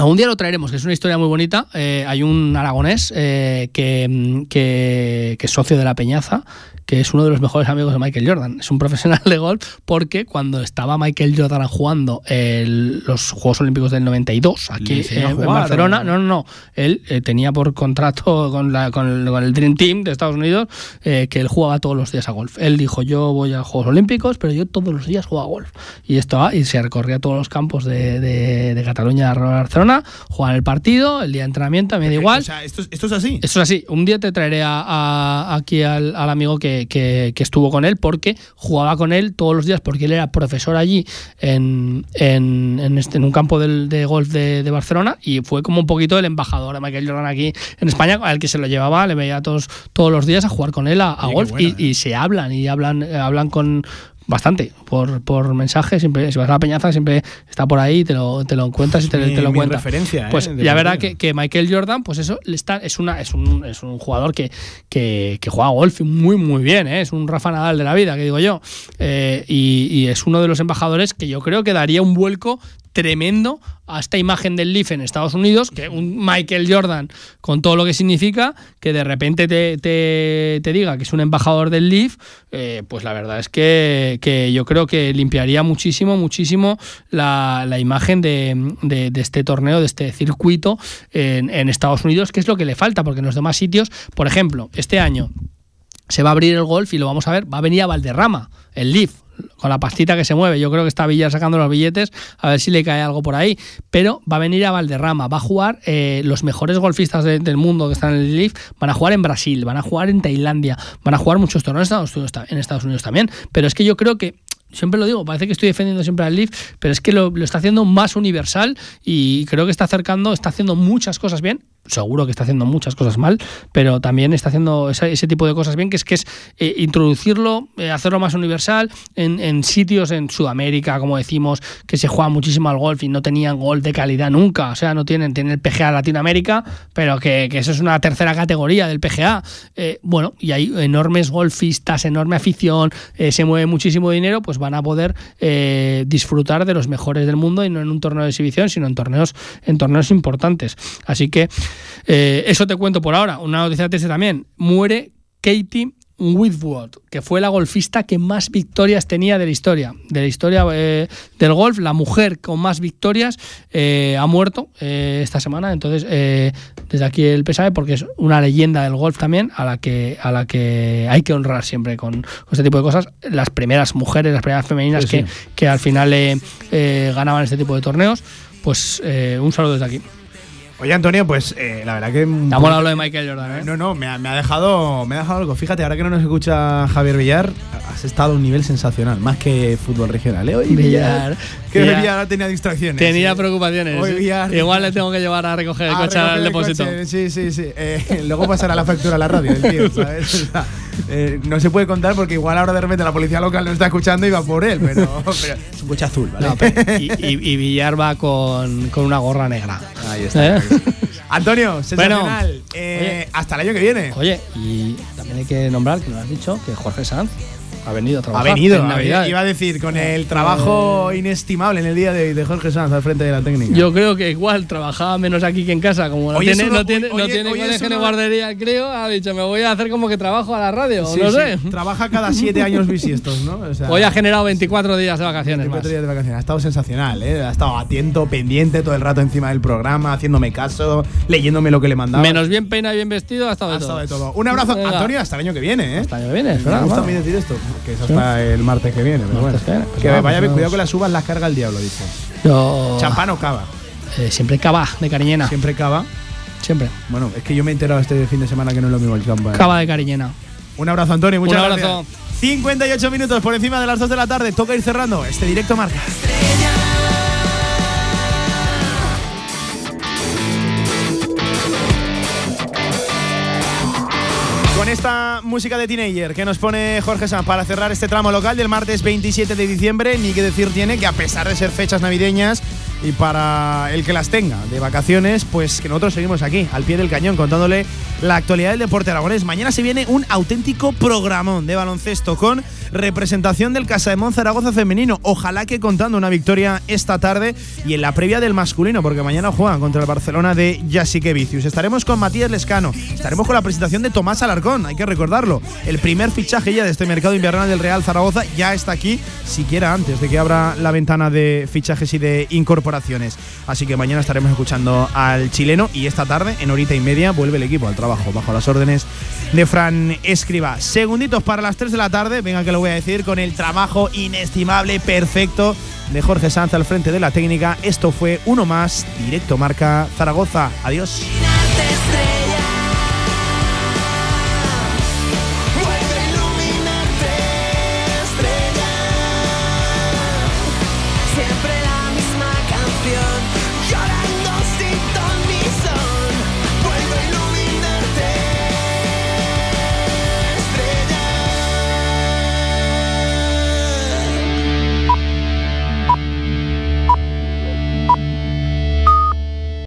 Algún día lo traeremos, que es una historia muy bonita. Eh, hay un aragonés eh, que, que, que es socio de la Peñaza, que es uno de los mejores amigos de Michael Jordan. Es un profesional de golf porque cuando estaba Michael Jordan jugando el- los Juegos Olímpicos del 92 aquí eh, a en Barcelona, no, no, no. Él eh, tenía por contrato con, la- con el, con el Dream Team de Estados Unidos eh, que él jugaba todos los días a golf. Él dijo, yo voy a Juegos Olímpicos, pero yo todos los días juego a golf. Y esto y se recorría todos los campos de, de, de Cataluña a Barcelona, jugaba el partido, el día de entrenamiento, me da igual. O sea, esto, es- esto es así. Esto es así. Un día te traeré a- a- aquí al, al amigo que, que- que estuvo con él porque jugaba con él todos los días porque él era profesor allí en, en, en este, en un campo del- de golf de, de Barcelona y fue como un poquito el embajador de Michael Jordan aquí en España, al que se lo llevaba, le veía todos, todos los días a jugar con él a, golf y, y se hablan y hablan, eh, hablan con bastante por, por mensaje siempre si vas a la peñaza siempre está por ahí te lo, te lo encuentras y te, mi- te lo mi cuenta referencia, ¿eh? pues de ya verá que, que Michael Jordan, pues eso está, es una, es un, es un jugador que, que, que juega golf muy muy bien, ¿eh? es un Rafa Nadal de la vida, que digo yo. Eh, y, y es uno de los embajadores que yo creo que daría un vuelco tremendo a esta imagen del Leaf en Estados Unidos, que un Michael Jordan, con todo lo que significa, que de repente te, te- diga que es un embajador del Leaf, eh, pues la verdad es que, yo creo que limpiaría muchísimo, muchísimo la, imagen de este torneo, de este circuito en, en Estados Unidos, que es lo que le falta, porque en los demás sitios, por ejemplo, este año se va a abrir el golf y lo vamos a ver, va a venir a Valderrama, el Leaf, con la pastita que se mueve. Yo creo que está Villar sacando los billetes, a ver si le cae algo por ahí. Pero va a venir a Valderrama, va a jugar eh, los mejores golfistas de- del mundo que están en el Leaf, van a jugar en Brasil, van a jugar en Tailandia, van a jugar muchos torneos en Estados Unidos, también. Pero es que yo creo que Siempre lo digo, parece que estoy defendiendo siempre al Leaf, pero es que lo está haciendo más universal y creo que está acercando, está haciendo muchas cosas bien. Seguro que está haciendo muchas cosas mal, pero también está haciendo ese, ese tipo de cosas bien, que es que es eh, introducirlo, eh, hacerlo más universal en, en sitios en Sudamérica, como decimos, que se juega muchísimo al golf y no tenían golf de calidad nunca. O sea, no tienen, tienen el PGA Latinoamérica, pero que, eso es una tercera categoría del PGA. Eh, bueno, y hay enormes golfistas, enorme afición, se mueve muchísimo dinero, pues van a poder disfrutar de los mejores del mundo y no en un torneo de exhibición, sino en torneos, en torneos importantes. Así que eh, eso te cuento por ahora. Una noticia triste también. Muere Katie Whitwood, que fue la golfista que más victorias tenía de la historia. De la historia eh, del golf, la mujer con más victorias eh, ha muerto eh, esta semana. Entonces, desde aquí el pésame, porque es una leyenda del golf también, a la que, a la que hay que honrar siempre con, con este tipo de cosas. Las primeras mujeres, las primeras femeninas Sí, sí. que, que al final ganaban este tipo de torneos. Pues un saludo desde aquí. Oye, Antonio, pues eh, la verdad que. Te ha molado lo de Michael Jordan, ¿eh? No, no, me ha, me ha dejado, me ha dejado algo. Fíjate, ahora que no nos escucha Javier Villar, has estado a un nivel sensacional, más que fútbol regional. ¿eh? Hoy Villar, Que Villar. Villar tenía distracciones. Tenía ¿eh? preocupaciones. Villar- Igual le tengo que llevar a recoger el A coche al recoger depósito. coche, Sí, sí, sí. Eh, luego pasará la factura a la radio, el tío, ¿sabes? O sea, eh, no se puede contar porque igual ahora de repente la policía local lo está escuchando y va por él, pero, pero es un coche azul, ¿vale? No, pero- y, y- y Villar va con, con una gorra negra. Ahí está. Antonio, sensacional. Eh, hasta el año que viene. Oye, y también hay que nombrar, que lo has dicho, que Jorge Sanz ha venido a Ha trabajar. venido, en ha- Navidad. iba a decir, con el trabajo inestimable en el día de hoy de Jorge Sanz al frente de la técnica. Yo creo que igual trabajaba menos aquí que en casa, como no tiene, uno- no tiene, no oye, tiene uno- guardería, creo, ha dicho, me voy a hacer como que trabajo a la radio, Sí, no sí, sé. Trabaja cada siete años bisiestos, ¿no? O sea, Hoy ha generado 24 días de vacaciones 24 más. días de vacaciones. Ha estado sensacional, ¿eh? Ha estado atento, pendiente todo el rato encima del programa, haciéndome caso, leyéndome lo que le mandaba. Menos bien peinado y bien vestido, ha estado de Ha todo. estado de todo. Un abrazo. Antonio, hasta el año que viene, ¿eh? Hasta el año que viene, Me gusta a mí decir esto, que es Sí. hasta el martes que viene, pero bueno. Que viene, pues que vaya, pues cuidado con las uvas, las carga el diablo, dice. Yo- Champán o cava. Eh, siempre cava de cariñena. Siempre cava. Siempre. Bueno, es que yo me he enterado este fin de semana que no es lo mismo el champán. Cava de cariñena. Un abrazo, Antonio. Muchas Un abrazo. gracias. 58 minutos por encima de las 2 de la tarde. Toca ir cerrando este directo marca. Con esta música de Teenager que nos pone Jorge Sanz para cerrar este tramo local del martes 27 de diciembre, ni que decir tiene que a pesar de ser fechas navideñas y para el que las tenga de vacaciones, pues que nosotros seguimos aquí, al pie del cañón, contándole la actualidad del deporte aragonés. Mañana se viene un auténtico programón de baloncesto con representación del Casa de Zaragoza femenino. Ojalá que contando una victoria esta tarde y en la previa del masculino, porque mañana juegan contra el Barcelona de Jasique Vicius. Estaremos con Matías Lescano, estaremos con la presentación de Tomás Alarcón, hay que recordarlo. El primer fichaje ya de este mercado invernal del Real Zaragoza ya está aquí, siquiera antes de que abra la ventana de fichajes y de incorporaciones. Así que mañana estaremos escuchando al chileno y esta tarde, en horita y media, vuelve el equipo al trabajo bajo las órdenes de Fran Escriba. Segunditos para las 3 de la tarde, venga que lo voy a decir, con el trabajo inestimable, perfecto de Jorge Sanz al frente de la técnica. Esto fue uno más, directo marca Zaragoza. Adiós.